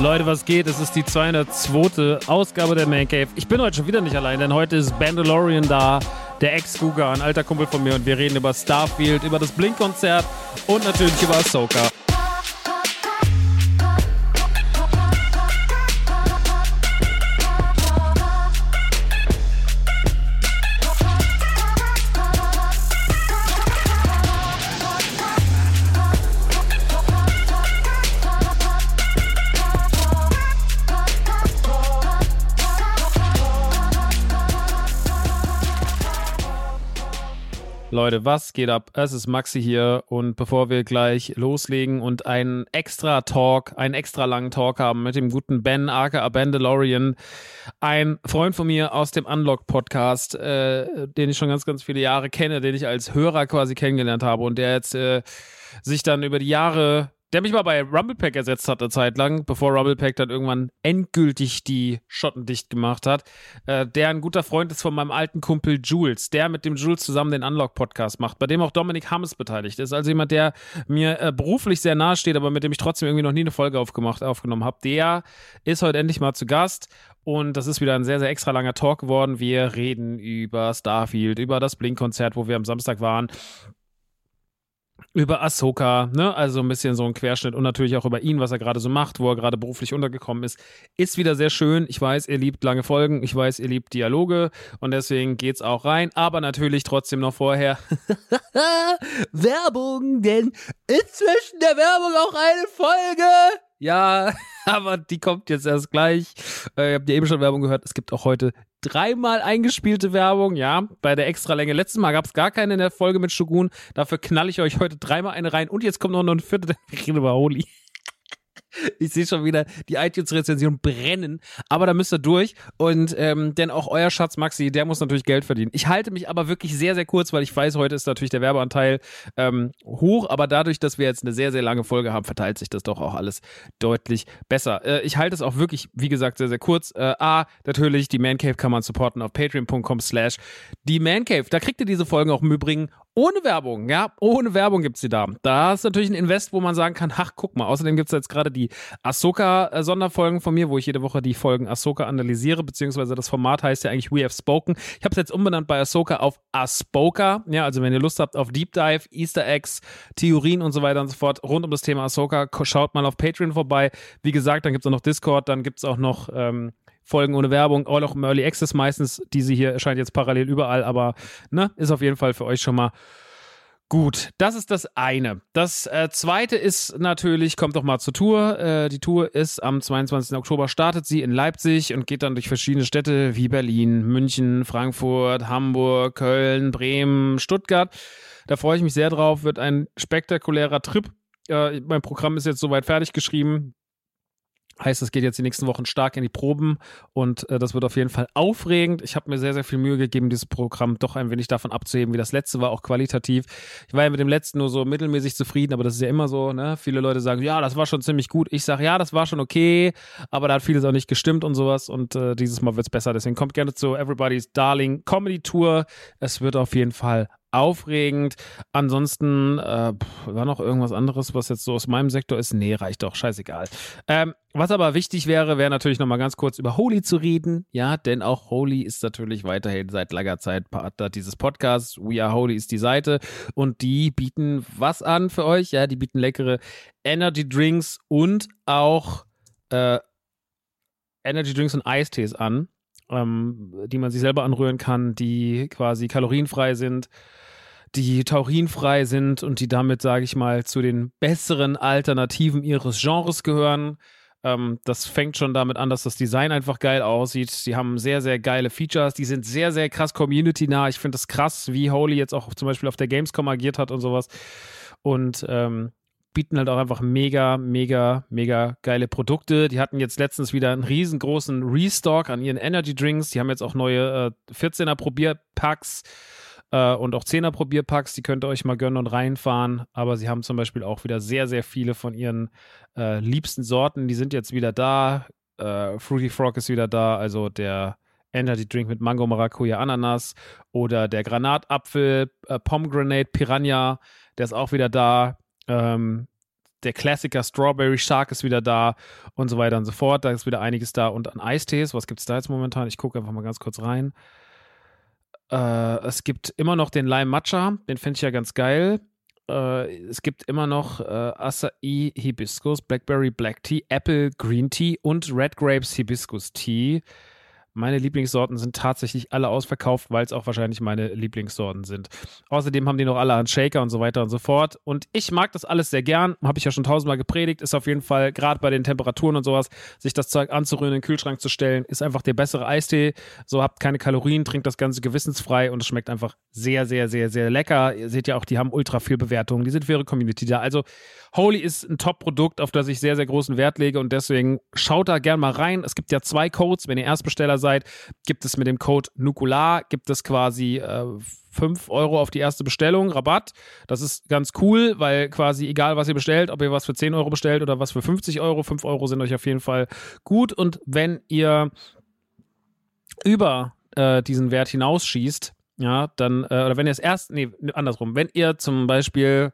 Leute, was geht? Es ist die 202. Ausgabe der Man Cave. Ich bin heute schon wieder nicht allein, denn heute ist Bandalorian da, der Ex-Guga, ein alter Kumpel von mir und wir reden über Starfield, über das Blink-Konzert und natürlich über Ahsoka. Leute, was geht ab? Es ist Maxi hier und bevor wir gleich loslegen und einen extra Talk, einen extra langen Talk haben mit dem guten Ben aka Bandalorian, ein Freund von mir aus dem Unlock Podcast, äh, den ich schon ganz, ganz viele Jahre kenne, den ich als Hörer quasi kennengelernt habe und der jetzt äh, sich dann über die Jahre der mich mal bei Rumblepack ersetzt hat eine Zeit lang, bevor Rumblepack dann irgendwann endgültig die Schotten dicht gemacht hat. Äh, der ein guter Freund ist von meinem alten Kumpel Jules, der mit dem Jules zusammen den Unlock-Podcast macht, bei dem auch Dominik Hammes beteiligt ist. Also jemand, der mir äh, beruflich sehr nahe steht, aber mit dem ich trotzdem irgendwie noch nie eine Folge aufgemacht, aufgenommen habe. Der ist heute endlich mal zu Gast. Und das ist wieder ein sehr, sehr extra langer Talk geworden. Wir reden über Starfield, über das Blink-Konzert, wo wir am Samstag waren über Ahsoka, ne? Also ein bisschen so ein Querschnitt und natürlich auch über ihn, was er gerade so macht, wo er gerade beruflich untergekommen ist. Ist wieder sehr schön. Ich weiß, ihr liebt lange Folgen, ich weiß, ihr liebt Dialoge und deswegen geht's auch rein, aber natürlich trotzdem noch vorher Werbung, denn ist zwischen der Werbung auch eine Folge. Ja, aber die kommt jetzt erst gleich. Äh, ihr habt ja eben schon Werbung gehört. Es gibt auch heute dreimal eingespielte Werbung, ja, bei der Extralänge. Letztes Mal gab es gar keine in der Folge mit Shogun. Dafür knall ich euch heute dreimal eine rein. Und jetzt kommt noch eine vierte, wir reden über Holy. Ich sehe schon wieder die iTunes-Rezension brennen, aber da müsst ihr durch. Und ähm, denn auch euer Schatz Maxi, der muss natürlich Geld verdienen. Ich halte mich aber wirklich sehr, sehr kurz, weil ich weiß, heute ist natürlich der Werbeanteil ähm, hoch, aber dadurch, dass wir jetzt eine sehr, sehr lange Folge haben, verteilt sich das doch auch alles deutlich besser. Äh, ich halte es auch wirklich, wie gesagt, sehr, sehr kurz. Äh, A, natürlich, die Man Cave kann man supporten auf patreon.com slash die Man Cave. Da kriegt ihr diese Folgen auch im Übrigen ohne Werbung, ja, ohne Werbung gibt es sie da. Da ist natürlich ein Invest, wo man sagen kann, ach, guck mal, außerdem gibt es jetzt gerade die Ahsoka-Sonderfolgen von mir, wo ich jede Woche die Folgen Ahsoka analysiere, beziehungsweise das Format heißt ja eigentlich We Have Spoken. Ich habe es jetzt umbenannt bei Ahsoka auf Ahsoka, ja, also wenn ihr Lust habt auf Deep Dive, Easter Eggs, Theorien und so weiter und so fort rund um das Thema Ahsoka, schaut mal auf Patreon vorbei. Wie gesagt, dann gibt es auch noch Discord, dann gibt es auch noch ähm, Folgen ohne Werbung, auch noch im Early Access meistens. Diese hier erscheint jetzt parallel überall, aber ne, ist auf jeden Fall für euch schon mal Gut, das ist das eine. Das äh, zweite ist natürlich, kommt doch mal zur Tour. Äh, die Tour ist am 22. Oktober, startet sie in Leipzig und geht dann durch verschiedene Städte wie Berlin, München, Frankfurt, Hamburg, Köln, Bremen, Stuttgart. Da freue ich mich sehr drauf, wird ein spektakulärer Trip. Äh, mein Programm ist jetzt soweit fertig geschrieben. Heißt, es geht jetzt die nächsten Wochen stark in die Proben und äh, das wird auf jeden Fall aufregend. Ich habe mir sehr, sehr viel Mühe gegeben, dieses Programm doch ein wenig davon abzuheben, wie das letzte war, auch qualitativ. Ich war ja mit dem letzten nur so mittelmäßig zufrieden, aber das ist ja immer so, ne? Viele Leute sagen, ja, das war schon ziemlich gut. Ich sage, ja, das war schon okay, aber da hat vieles auch nicht gestimmt und sowas und äh, dieses Mal wird es besser. Deswegen kommt gerne zu Everybody's Darling Comedy Tour. Es wird auf jeden Fall aufregend. Ansonsten äh, war noch irgendwas anderes, was jetzt so aus meinem Sektor ist. Nee, reicht doch, scheißegal. Ähm, was aber wichtig wäre, wäre natürlich nochmal ganz kurz über Holy zu reden. Ja, denn auch Holy ist natürlich weiterhin seit langer Zeit Partner dieses Podcasts. We Are Holy ist die Seite und die bieten was an für euch? Ja, die bieten leckere Energy Drinks und auch äh, Energy Drinks und Eistees an ähm, die man sich selber anrühren kann, die quasi kalorienfrei sind, die taurinfrei sind und die damit, sage ich mal, zu den besseren Alternativen ihres Genres gehören. Ähm, das fängt schon damit an, dass das Design einfach geil aussieht. Sie haben sehr, sehr geile Features. Die sind sehr, sehr krass community-nah. Ich finde es krass, wie Holy jetzt auch zum Beispiel auf der Gamescom agiert hat und sowas. Und ähm, bieten halt auch einfach mega, mega, mega geile Produkte. Die hatten jetzt letztens wieder einen riesengroßen Restock an ihren Energy Drinks. Die haben jetzt auch neue äh, 14er Probierpacks äh, und auch 10er Probierpacks. Die könnt ihr euch mal gönnen und reinfahren. Aber sie haben zum Beispiel auch wieder sehr, sehr viele von ihren äh, liebsten Sorten. Die sind jetzt wieder da. Äh, Fruity Frog ist wieder da. Also der Energy Drink mit Mango, Maracuja, Ananas oder der Granatapfel, äh, Pomegranate, Piranha. Der ist auch wieder da. Ähm, der Klassiker Strawberry Shark ist wieder da und so weiter und so fort. Da ist wieder einiges da. Und an Eistees, was gibt es da jetzt momentan? Ich gucke einfach mal ganz kurz rein. Äh, es gibt immer noch den Lime Matcha, den finde ich ja ganz geil. Äh, es gibt immer noch äh, Acai Hibiscus, Blackberry Black Tea, Apple Green Tea und Red Grapes Hibiscus Tea. Meine Lieblingssorten sind tatsächlich alle ausverkauft, weil es auch wahrscheinlich meine Lieblingssorten sind. Außerdem haben die noch alle an Shaker und so weiter und so fort. Und ich mag das alles sehr gern. Habe ich ja schon tausendmal gepredigt. Ist auf jeden Fall, gerade bei den Temperaturen und sowas, sich das Zeug anzurühren, in den Kühlschrank zu stellen, ist einfach der bessere Eistee. So habt keine Kalorien, trinkt das Ganze gewissensfrei und es schmeckt einfach sehr, sehr, sehr, sehr lecker. Ihr seht ja auch, die haben ultra viel Bewertungen. Die sind für ihre Community da. Also Holy ist ein Top-Produkt, auf das ich sehr, sehr großen Wert lege und deswegen schaut da gern mal rein. Es gibt ja zwei Codes, wenn ihr Erstbesteller seid, gibt es mit dem Code Nukular, gibt es quasi äh, 5 Euro auf die erste Bestellung, Rabatt. Das ist ganz cool, weil quasi egal, was ihr bestellt, ob ihr was für 10 Euro bestellt oder was für 50 Euro, 5 Euro sind euch auf jeden Fall gut. Und wenn ihr über äh, diesen Wert hinausschießt, ja, dann, äh, oder wenn ihr es erst, nee, andersrum, wenn ihr zum Beispiel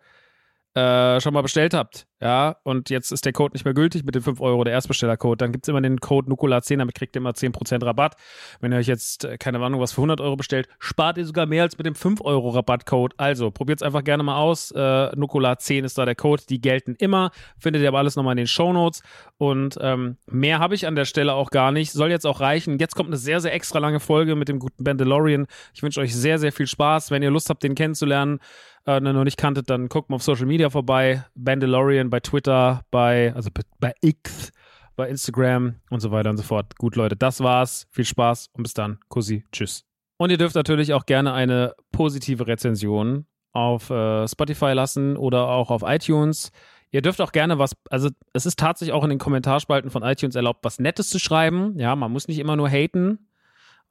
äh, schon mal bestellt habt, ja, und jetzt ist der Code nicht mehr gültig mit den 5 Euro, der Erstbestellercode, dann gibt es immer den Code Nukula10, damit kriegt ihr immer 10% Rabatt. Wenn ihr euch jetzt, äh, keine Ahnung, was für 100 Euro bestellt, spart ihr sogar mehr als mit dem 5 Euro Rabattcode. Also, probiert es einfach gerne mal aus. Äh, Nukula10 ist da der Code, die gelten immer. Findet ihr aber alles nochmal in den Show Notes. Und ähm, mehr habe ich an der Stelle auch gar nicht. Soll jetzt auch reichen. Jetzt kommt eine sehr, sehr extra lange Folge mit dem guten Bandalorian. Ich wünsche euch sehr, sehr viel Spaß. Wenn ihr Lust habt, den kennenzulernen, äh, noch nicht kanntet, dann guckt mal auf Social Media vorbei. Bandalorian bei Twitter, bei, also bei X, bei Instagram und so weiter und so fort. Gut, Leute, das war's. Viel Spaß und bis dann. Kussi, tschüss. Und ihr dürft natürlich auch gerne eine positive Rezension auf äh, Spotify lassen oder auch auf iTunes. Ihr dürft auch gerne was, also es ist tatsächlich auch in den Kommentarspalten von iTunes erlaubt, was Nettes zu schreiben. Ja, man muss nicht immer nur haten.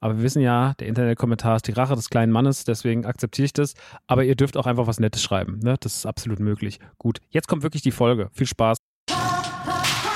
Aber wir wissen ja, der Internetkommentar ist die Rache des kleinen Mannes, deswegen akzeptiere ich das. Aber ihr dürft auch einfach was Nettes schreiben. Ne? Das ist absolut möglich. Gut, jetzt kommt wirklich die Folge. Viel Spaß.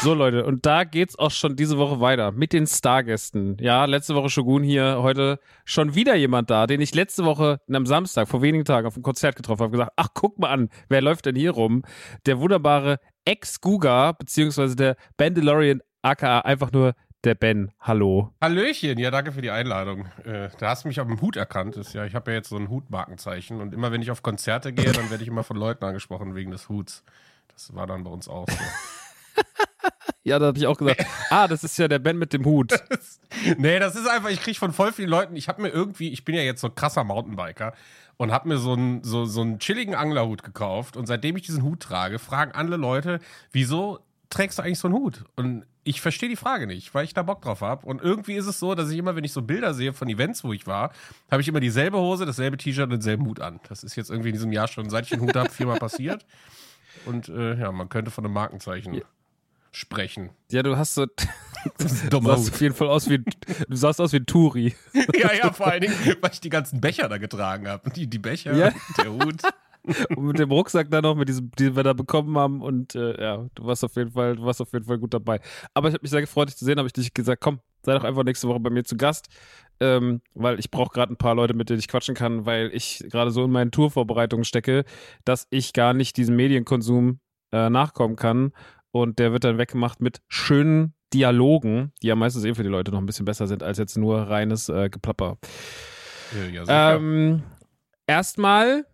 So Leute, und da geht's auch schon diese Woche weiter mit den Stargästen. Ja, letzte Woche Shogun hier, heute schon wieder jemand da, den ich letzte Woche am Samstag vor wenigen Tagen auf dem Konzert getroffen habe, gesagt, ach guck mal an, wer läuft denn hier rum? Der wunderbare Ex-Guga, beziehungsweise der Bandalorian aka einfach nur der Ben. Hallo. Hallöchen, ja, danke für die Einladung. Äh, da hast du mich auf dem Hut erkannt. Ist ja, ich habe ja jetzt so ein Hutmarkenzeichen und immer wenn ich auf Konzerte gehe, dann werde ich immer von Leuten angesprochen wegen des Huts. Das war dann bei uns auch so. ja, da habe ich auch gesagt, ah, das ist ja der Ben mit dem Hut. nee, das ist einfach, ich kriege von voll vielen Leuten, ich habe mir irgendwie, ich bin ja jetzt so krasser Mountainbiker und habe mir so einen so, so einen chilligen Anglerhut gekauft und seitdem ich diesen Hut trage, fragen alle Leute, wieso trägst du eigentlich so einen Hut? Und ich verstehe die Frage nicht, weil ich da Bock drauf habe. Und irgendwie ist es so, dass ich immer, wenn ich so Bilder sehe von Events, wo ich war, habe ich immer dieselbe Hose, dasselbe T-Shirt und denselben Hut an. Das ist jetzt irgendwie in diesem Jahr schon, seit ich den Hut habe, viermal passiert. Und äh, ja, man könnte von einem Markenzeichen ja. sprechen. Ja, du hast so. du sahst auf jeden Fall aus wie. Du sahst aus wie ein Turi. ja, ja, vor allen Dingen, weil ich die ganzen Becher da getragen habe. Die, die Becher, ja. der Hut. und mit dem Rucksack dann noch, mit diesem, den wir da bekommen haben. Und äh, ja, du warst auf jeden Fall, du warst auf jeden Fall gut dabei. Aber ich habe mich sehr gefreut, dich zu sehen. Habe ich dich gesagt, komm, sei doch einfach nächste Woche bei mir zu Gast, ähm, weil ich brauche gerade ein paar Leute, mit denen ich quatschen kann, weil ich gerade so in meinen Tourvorbereitungen stecke, dass ich gar nicht diesem Medienkonsum äh, nachkommen kann. Und der wird dann weggemacht mit schönen Dialogen, die ja meistens eben für die Leute noch ein bisschen besser sind als jetzt nur reines äh, Geplapper. Ja, ja, ähm, erstmal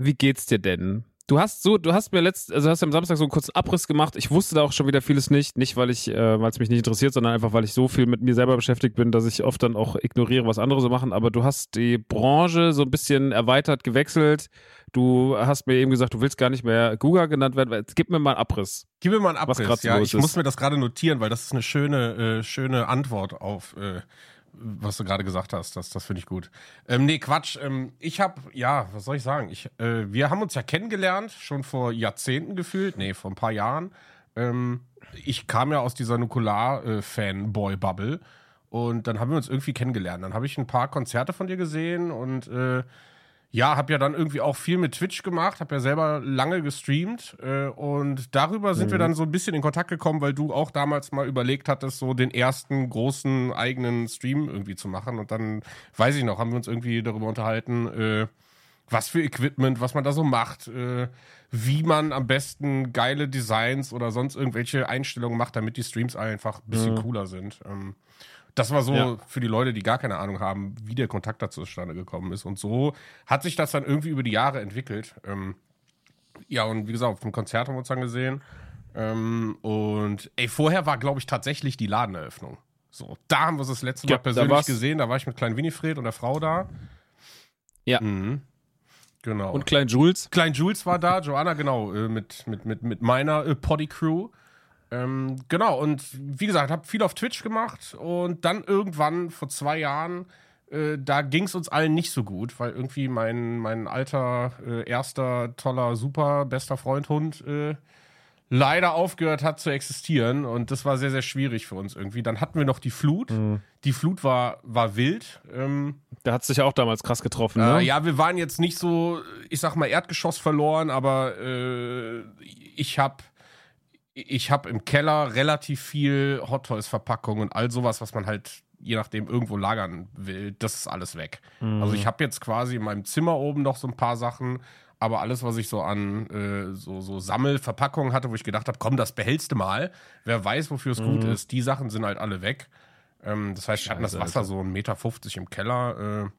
wie geht's dir denn? Du hast so, du hast mir letzt, also hast am Samstag so einen kurzen Abriss gemacht. Ich wusste da auch schon wieder vieles nicht, nicht weil ich, äh, weil es mich nicht interessiert, sondern einfach weil ich so viel mit mir selber beschäftigt bin, dass ich oft dann auch ignoriere, was andere so machen. Aber du hast die Branche so ein bisschen erweitert, gewechselt. Du hast mir eben gesagt, du willst gar nicht mehr Google genannt werden. Gib mir mal einen Abriss. Gib mir mal einen Abriss. Was ja, so ich ist. muss mir das gerade notieren, weil das ist eine schöne, äh, schöne Antwort auf äh, was du gerade gesagt hast. Das, das finde ich gut. Ähm, nee, Quatsch. Ähm, ich habe, ja, was soll ich sagen? Ich, äh, wir haben uns ja kennengelernt, schon vor Jahrzehnten gefühlt. Nee, vor ein paar Jahren. Ähm, ich kam ja aus dieser Nukular-Fanboy-Bubble. und dann haben wir uns irgendwie kennengelernt. Dann habe ich ein paar Konzerte von dir gesehen und äh, ja, habe ja dann irgendwie auch viel mit Twitch gemacht, habe ja selber lange gestreamt äh, und darüber sind wir dann so ein bisschen in Kontakt gekommen, weil du auch damals mal überlegt hattest, so den ersten großen eigenen Stream irgendwie zu machen und dann, weiß ich noch, haben wir uns irgendwie darüber unterhalten, äh, was für Equipment, was man da so macht, äh, wie man am besten geile Designs oder sonst irgendwelche Einstellungen macht, damit die Streams einfach ein bisschen cooler sind. Ähm, das war so Ja. für die Leute, die gar keine Ahnung haben, wie der Kontakt dazu zustande gekommen ist. Und so hat sich das dann irgendwie über die Jahre entwickelt. Ähm, ja, und wie gesagt, auf dem Konzert haben wir uns dann gesehen. Ähm, und ey, vorher war, glaube ich, tatsächlich die Ladeneröffnung. So, da haben wir uns das letzte Mal Ja, da persönlich war's- gesehen. Da war ich mit kleinen Winifred und der Frau da. Ja. Mhm. Genau. Und Klein Jules. Klein Jules war da, Joanna, genau, äh, mit, mit, mit, mit meiner äh, Poddy-Crew. Ähm, genau, und wie gesagt, habe viel auf Twitch gemacht und dann irgendwann vor zwei Jahren, äh, da ging es uns allen nicht so gut, weil irgendwie mein, mein alter, äh, erster, toller, super, bester Freund Hund äh, leider aufgehört hat zu existieren und das war sehr, sehr schwierig für uns irgendwie. Dann hatten wir noch die Flut. Die Flut war, war wild. Ähm, Der hat sich ja auch damals krass getroffen, ne? äh, ja, wir waren jetzt nicht so, ich sag mal, Erdgeschoss verloren, aber äh, ich habe ich hab im Keller relativ viel Hot Toys Verpackungen und all sowas, was man halt je nachdem irgendwo lagern will, das ist alles weg. Also ich habe jetzt quasi in meinem Zimmer oben noch so ein paar Sachen, aber alles, was ich so an äh, so, so Sammelverpackungen hatte, wo ich gedacht habe, komm, das behältst du mal, wer weiß, wofür es gut ist, die Sachen sind halt alle weg. Ähm, das heißt, wir hatten das Wasser so 1,50 Meter im Keller. Äh,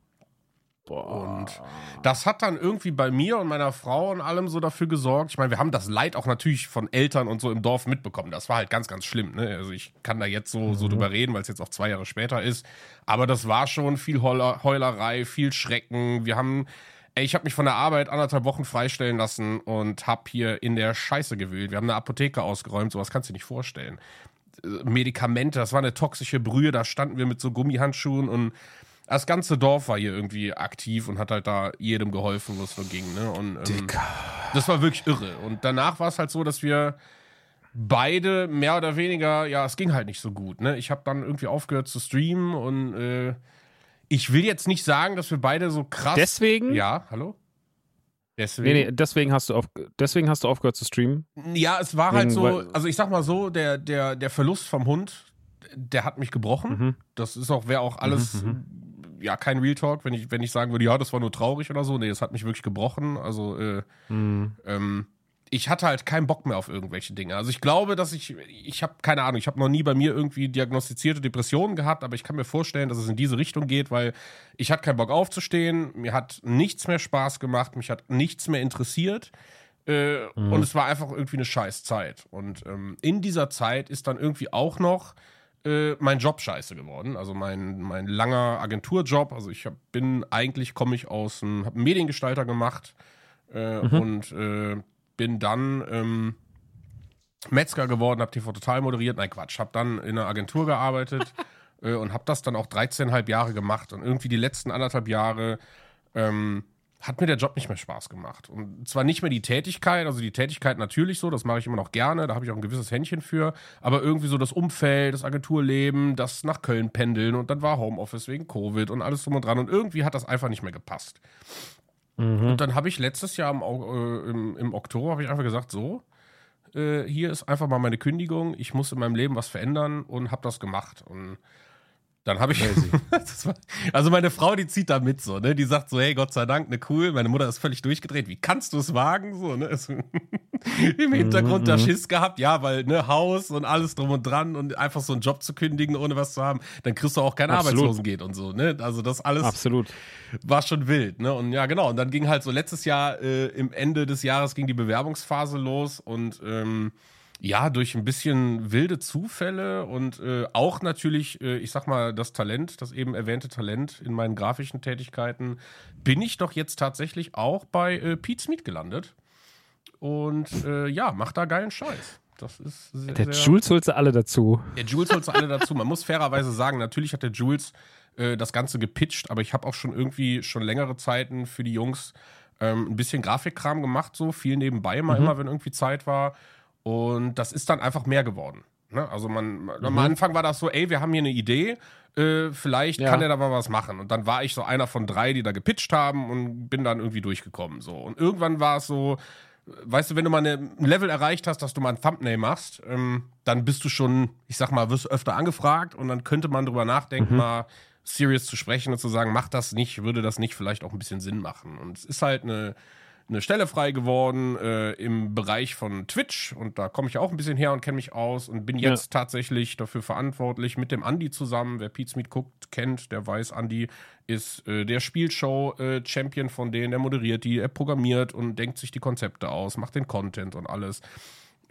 Boah. und das hat dann irgendwie bei mir und meiner Frau und allem so dafür gesorgt. Ich meine, wir haben das Leid auch natürlich von Eltern und so im Dorf mitbekommen. Das war halt ganz, ganz schlimm. Ne? Also ich kann da jetzt so, so drüber reden, weil es jetzt auch zwei Jahre später ist. Aber das war schon viel Heuler, Heulerei, viel Schrecken. Wir haben, ey, ich habe mich von der Arbeit anderthalb Wochen freistellen lassen und habe hier in der Scheiße gewühlt. Wir haben eine Apotheke ausgeräumt, sowas kannst du dir nicht vorstellen. Äh, Medikamente, das war eine toxische Brühe, da standen wir mit so Gummihandschuhen und das ganze Dorf war hier irgendwie aktiv und hat halt da jedem geholfen, wo es nur ging. Ne? Und, ähm, das war wirklich irre. Und danach war es halt so, dass wir beide mehr oder weniger, ja, es ging halt nicht so gut. Ne? Ich habe dann irgendwie aufgehört zu streamen und äh, ich will jetzt nicht sagen, dass wir beide so krass. Deswegen? Ja, hallo? Nee, Deswegen. nee, deswegen hast du auf, deswegen hast du aufgehört zu streamen. Ja, es war Wegen- halt so, also ich sag mal so, der, der, der Verlust vom Hund, der hat mich gebrochen. Mhm. Das ist auch, wäre auch alles, ja, kein Real Talk, wenn ich, wenn ich sagen würde, ja, das war nur traurig oder so. Nee, das hat mich wirklich gebrochen. Also, äh, Mhm. ähm, ich hatte halt keinen Bock mehr auf irgendwelche Dinge. Also ich glaube, dass ich, ich habe keine Ahnung, ich habe noch nie bei mir irgendwie diagnostizierte Depressionen gehabt, aber ich kann mir vorstellen, dass es in diese Richtung geht, weil ich hatte keinen Bock aufzustehen, mir hat nichts mehr Spaß gemacht, mich hat nichts mehr interessiert. Äh, Und es war einfach irgendwie eine scheiß Zeit. Und ähm, in dieser Zeit ist dann irgendwie auch noch äh, mein Job scheiße geworden. Also mein, mein langer Agenturjob. Also ich hab, bin eigentlich, komme ich aus einem, habe einen Mediengestalter gemacht äh, und äh, bin dann ähm, Metzger geworden, habe TV Total moderiert. Nein, Quatsch. Habe dann in einer Agentur gearbeitet äh, und habe das dann auch 13,5 Jahre gemacht. Und irgendwie die letzten anderthalb Jahre ähm, hat mir der Job nicht mehr Spaß gemacht. Und zwar nicht mehr die Tätigkeit, also die Tätigkeit natürlich so, das mache ich immer noch gerne, da habe ich auch ein gewisses Händchen für, aber irgendwie so das Umfeld, das Agenturleben, das nach Köln pendeln und dann war Homeoffice wegen Covid und alles drum und dran und irgendwie hat das einfach nicht mehr gepasst. Und dann habe ich letztes Jahr im, äh, im, im Oktober habe ich einfach gesagt, so, äh, hier ist einfach mal meine Kündigung, ich muss in meinem Leben was verändern und habe das gemacht. Und Dann habe ich. war, also meine Frau, die zieht da mit so, ne? Die sagt so, hey, Gott sei Dank, ne cool. Meine Mutter ist völlig durchgedreht. Wie kannst du es wagen? So, ne? Im Hintergrund da mhm, mhm. Schiss gehabt, ja, weil, ne, Haus und alles drum und dran und einfach so einen Job zu kündigen, ohne was zu haben, dann kriegst du auch kein Arbeitslosengeld und so, ne? Also das alles Absolut. war schon wild, ne? Und ja, genau. Und dann ging halt so letztes Jahr, äh, im Ende des Jahres ging die Bewerbungsphase los und ähm, ja, durch ein bisschen wilde Zufälle und äh, auch natürlich, äh, ich sag mal, das Talent, das eben erwähnte Talent in meinen grafischen Tätigkeiten, bin ich doch jetzt tatsächlich auch bei äh, Pete Smith gelandet. Und äh, ja, mach da geilen Scheiß. Das ist sehr, der sehr Jules holt sie alle dazu. Der Jules holt sie alle dazu. Man muss fairerweise sagen, natürlich hat der Jules äh, das Ganze gepitcht, aber ich habe auch schon irgendwie schon längere Zeiten für die Jungs ähm, ein bisschen Grafikkram gemacht, so viel nebenbei mal mhm. immer, wenn irgendwie Zeit war. Und das ist dann einfach mehr geworden. Ne? Also man, mhm. am Anfang war das so, ey, wir haben hier eine Idee, äh, vielleicht ja. kann er da mal was machen. Und dann war ich so einer von drei, die da gepitcht haben und bin dann irgendwie durchgekommen. So. Und irgendwann war es so, weißt du, wenn du mal ein Level erreicht hast, dass du mal ein Thumbnail machst, ähm, dann bist du schon, ich sag mal, wirst öfter angefragt und dann könnte man drüber nachdenken, mhm. mal serious zu sprechen und zu sagen, mach das nicht, würde das nicht vielleicht auch ein bisschen Sinn machen. Und es ist halt eine eine Stelle frei geworden äh, im Bereich von Twitch und da komme ich auch ein bisschen her und kenne mich aus und bin jetzt ja. tatsächlich dafür verantwortlich mit dem Andi zusammen. Wer Pete's Meet guckt, kennt, der weiß, Andi ist äh, der Spielshow-Champion äh, von denen. Er moderiert die, er programmiert und denkt sich die Konzepte aus, macht den Content und alles.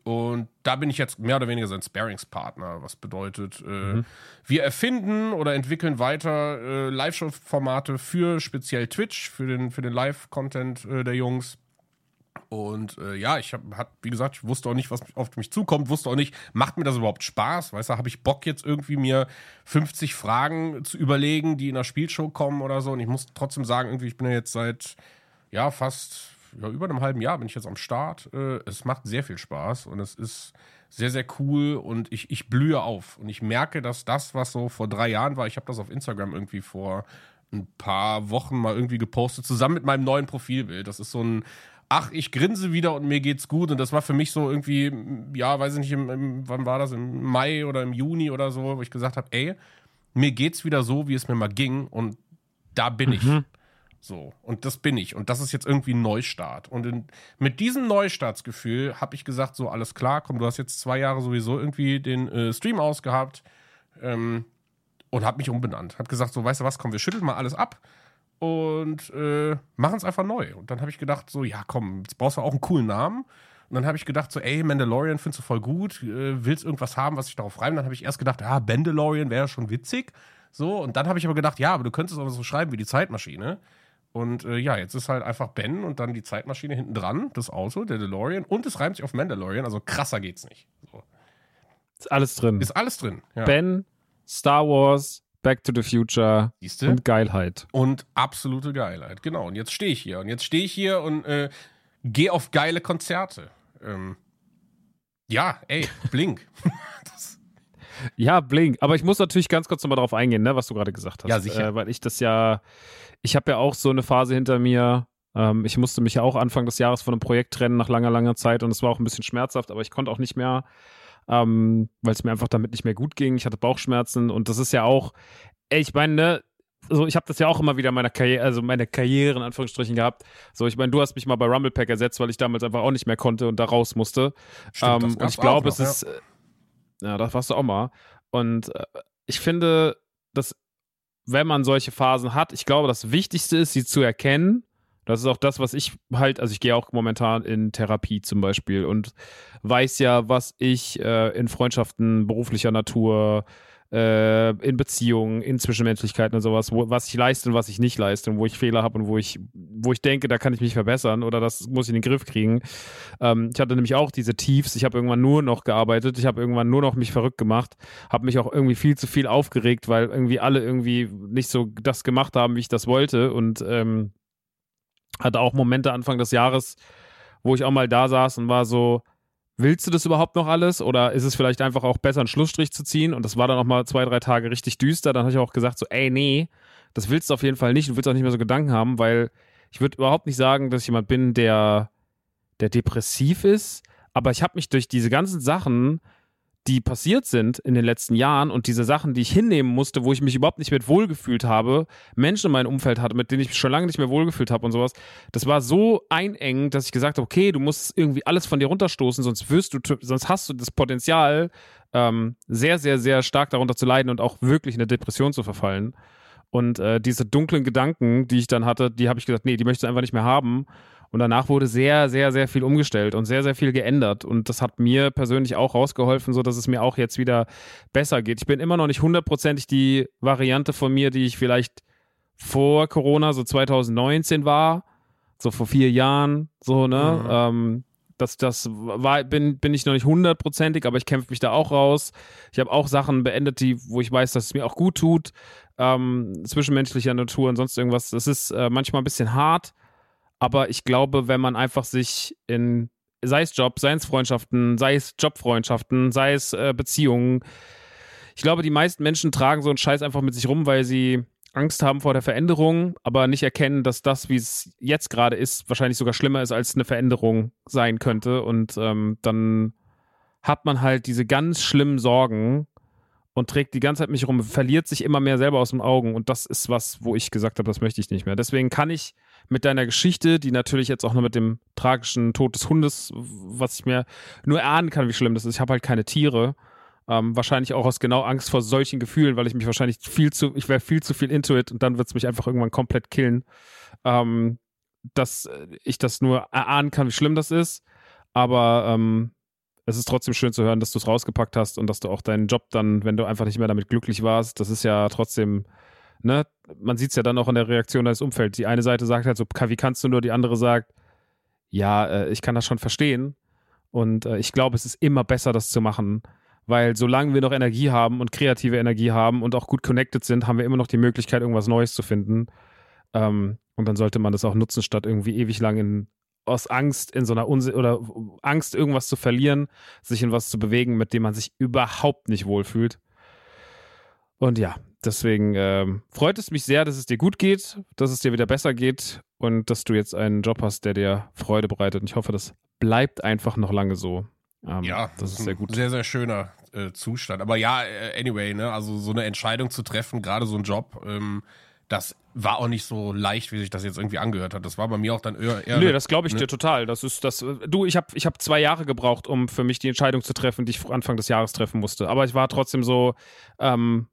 Und da bin ich jetzt mehr oder weniger sein Sparingspartner, was bedeutet, äh, mhm. wir erfinden oder entwickeln weiter äh, Live-Show-Formate für speziell Twitch, für den, für den Live-Content äh, der Jungs. Und äh, ja, ich habe, wie gesagt, ich wusste auch nicht, was auf mich zukommt, wusste auch nicht, macht mir das überhaupt Spaß? Weißt du, habe ich Bock jetzt irgendwie mir 50 Fragen zu überlegen, die in einer Spielshow kommen oder so? Und ich muss trotzdem sagen, irgendwie, ich bin ja jetzt seit ja fast ja, über einem halben Jahr bin ich jetzt am Start. Äh, es macht sehr viel Spaß und es ist sehr, sehr cool und ich, ich blühe auf. Und ich merke, dass das, was so vor drei Jahren war, ich habe das auf Instagram irgendwie vor ein paar Wochen mal irgendwie gepostet, zusammen mit meinem neuen Profilbild. Das ist so ein, ach, ich grinse wieder und mir geht's gut. Und das war für mich so irgendwie, ja, weiß ich nicht, im, im, wann war das, im Mai oder im Juni oder so, wo ich gesagt habe, ey, mir geht's wieder so, wie es mir mal ging und da bin mhm. ich. So, und das bin ich. Und das ist jetzt irgendwie ein Neustart. Und in, mit diesem Neustartsgefühl habe ich gesagt: So, alles klar, komm, du hast jetzt zwei Jahre sowieso irgendwie den äh, Stream ausgehabt ähm, und habe mich umbenannt. Habe gesagt: So, weißt du was, komm, wir schütteln mal alles ab und äh, machen es einfach neu. Und dann habe ich gedacht: So, ja, komm, jetzt brauchst du auch einen coolen Namen. Und dann habe ich gedacht, so, ey, Mandalorian findest du voll gut, äh, willst irgendwas haben, was ich darauf reimt? Dann habe ich erst gedacht, ja, Mandalorian wäre schon witzig. So, und dann habe ich aber gedacht, ja, aber du könntest es auch so schreiben wie die Zeitmaschine. Und äh, ja, jetzt ist halt einfach Ben und dann die Zeitmaschine hinten dran, das Auto, der DeLorean und es reimt sich auf Mandalorian, also krasser geht's nicht. So. Ist alles drin. Ist alles drin. Ja. Ben, Star Wars, Back to the Future Siehste? und Geilheit. Und absolute Geilheit, genau. Und jetzt stehe ich hier. Und jetzt stehe ich hier und äh, gehe auf geile Konzerte. Ähm, ja, ey, Blink. ja, Blink. Aber ich muss natürlich ganz kurz nochmal drauf eingehen, ne, was du gerade gesagt hast. Ja, sicher. Äh, weil ich das ja ich habe ja auch so eine Phase hinter mir. Ähm, ich musste mich ja auch Anfang des Jahres von einem Projekt trennen nach langer, langer Zeit und es war auch ein bisschen schmerzhaft, aber ich konnte auch nicht mehr, ähm, weil es mir einfach damit nicht mehr gut ging. Ich hatte Bauchschmerzen und das ist ja auch, ey, ich meine, ne, so, ich habe das ja auch immer wieder in meiner Karriere, also meine Karriere in Anführungsstrichen gehabt. So, ich meine, du hast mich mal bei Rumblepack ersetzt, weil ich damals einfach auch nicht mehr konnte und da raus musste. Stimmt, ähm, und ich glaube, es ist, ja. Ja, das warst du auch mal. Und äh, ich finde, das wenn man solche Phasen hat, ich glaube, das Wichtigste ist, sie zu erkennen. Das ist auch das, was ich halt, also ich gehe auch momentan in Therapie zum Beispiel und weiß ja, was ich äh, in Freundschaften beruflicher Natur, äh, in Beziehungen, in Zwischenmenschlichkeiten und sowas, wo, was ich leiste und was ich nicht leiste und wo ich Fehler habe und wo ich, wo ich denke, da kann ich mich verbessern oder das muss ich in den Griff kriegen. Ähm, ich hatte nämlich auch diese Tiefs. Ich habe irgendwann nur noch gearbeitet, ich habe irgendwann nur noch mich verrückt gemacht, habe mich auch irgendwie viel zu viel aufgeregt, weil irgendwie alle irgendwie nicht so das gemacht haben, wie ich das wollte und ähm, hatte auch Momente Anfang des Jahres, wo ich auch mal da saß und war so, willst du das überhaupt noch alles? Oder ist es vielleicht einfach auch besser, einen Schlussstrich zu ziehen? Und das war dann auch mal zwei, drei Tage richtig düster. Dann habe ich auch gesagt, so, ey, nee, das willst du auf jeden Fall nicht. Du willst auch nicht mehr so Gedanken haben, weil ich würde überhaupt nicht sagen, dass ich jemand bin, der, der depressiv ist. Aber ich habe mich durch diese ganzen Sachen, die passiert sind in den letzten Jahren und diese Sachen, die ich hinnehmen musste, wo ich mich überhaupt nicht mehr wohlgefühlt habe, Menschen in meinem Umfeld hatte, mit denen ich mich schon lange nicht mehr wohlgefühlt habe und sowas, das war so einengend, dass ich gesagt habe, okay, du musst irgendwie alles von dir runterstoßen, sonst wirst du, sonst hast du das Potenzial, ähm, sehr, sehr, sehr stark darunter zu leiden und auch wirklich in eine Depression zu verfallen. Und äh, diese dunklen Gedanken, die ich dann hatte, die habe ich gesagt, nee, die möchte ich einfach nicht mehr haben. Und danach wurde sehr, sehr, sehr viel umgestellt und sehr, sehr viel geändert. Und das hat mir persönlich auch rausgeholfen, so dass es mir auch jetzt wieder besser geht. Ich bin immer noch nicht hundertprozentig die Variante von mir, die ich vielleicht vor Corona, so 2019 war, so vor vier Jahren, so, ne? Mhm. Ähm, das, das war, bin, bin ich noch nicht hundertprozentig, aber ich kämpfe mich da auch raus. Ich habe auch Sachen beendet, die, wo ich weiß, dass es mir auch gut tut, ähm, zwischenmenschlicher Natur und sonst irgendwas. Das ist äh, manchmal ein bisschen hart, aber ich glaube, wenn man einfach sich in, sei es Job, sei es Freundschaften, sei es Jobfreundschaften, sei es äh, Beziehungen, ich glaube, die meisten Menschen tragen so einen Scheiß einfach mit sich rum, weil sie Angst haben vor der Veränderung, aber nicht erkennen, dass das, wie es jetzt gerade ist, wahrscheinlich sogar schlimmer ist, als eine Veränderung sein könnte. Und ähm, dann hat man halt diese ganz schlimmen Sorgen und trägt die ganze Zeit mich rum, verliert sich immer mehr selber aus den Augen. Und das ist was, wo ich gesagt habe, das möchte ich nicht mehr. Deswegen kann ich mit deiner Geschichte, die natürlich jetzt auch noch mit dem tragischen Tod des Hundes, was ich mir nur erahnen kann, wie schlimm das ist. Ich habe halt keine Tiere. Ähm, wahrscheinlich auch aus genau Angst vor solchen Gefühlen, weil ich mich wahrscheinlich viel zu, ich wäre viel zu viel into it und dann wird es mich einfach irgendwann komplett killen. Ähm, dass ich das nur erahnen kann, wie schlimm das ist. Aber ähm, es ist trotzdem schön zu hören, dass du es rausgepackt hast und dass du auch deinen Job dann, wenn du einfach nicht mehr damit glücklich warst, das ist ja trotzdem ne, man sieht es ja dann auch in der Reaktion deines Umfelds. Die eine Seite sagt halt so, wie kannst du nur, die andere sagt, ja, äh, ich kann das schon verstehen. Und äh, ich glaube, es ist immer besser, das zu machen, weil solange wir noch Energie haben und kreative Energie haben und auch gut connected sind, haben wir immer noch die Möglichkeit, irgendwas Neues zu finden. Ähm, und dann sollte man das auch nutzen, statt irgendwie ewig lang in, aus Angst in so einer Unsi oder Angst, irgendwas zu verlieren, sich in was zu bewegen, mit dem man sich überhaupt nicht wohlfühlt. Und ja, deswegen ähm, freut es mich sehr, dass es dir gut geht, dass es dir wieder besser geht und dass du jetzt einen Job hast, der dir Freude bereitet. Und ich hoffe, das bleibt einfach noch lange so. Ähm, ja, das ist sehr gut. Sehr, sehr schöner äh, Zustand. Aber ja, äh, anyway, ne, also so eine Entscheidung zu treffen, gerade so ein Job, ähm, das war auch nicht so leicht, wie sich das jetzt irgendwie angehört hat. Das war bei mir auch dann eher. eher Nö, das glaube ich ne? dir total. Das ist das. Du, ich habe ich hab zwei Jahre gebraucht, um für mich die Entscheidung zu treffen, die ich Anfang des Jahres treffen musste. Aber ich war trotzdem so, ähm,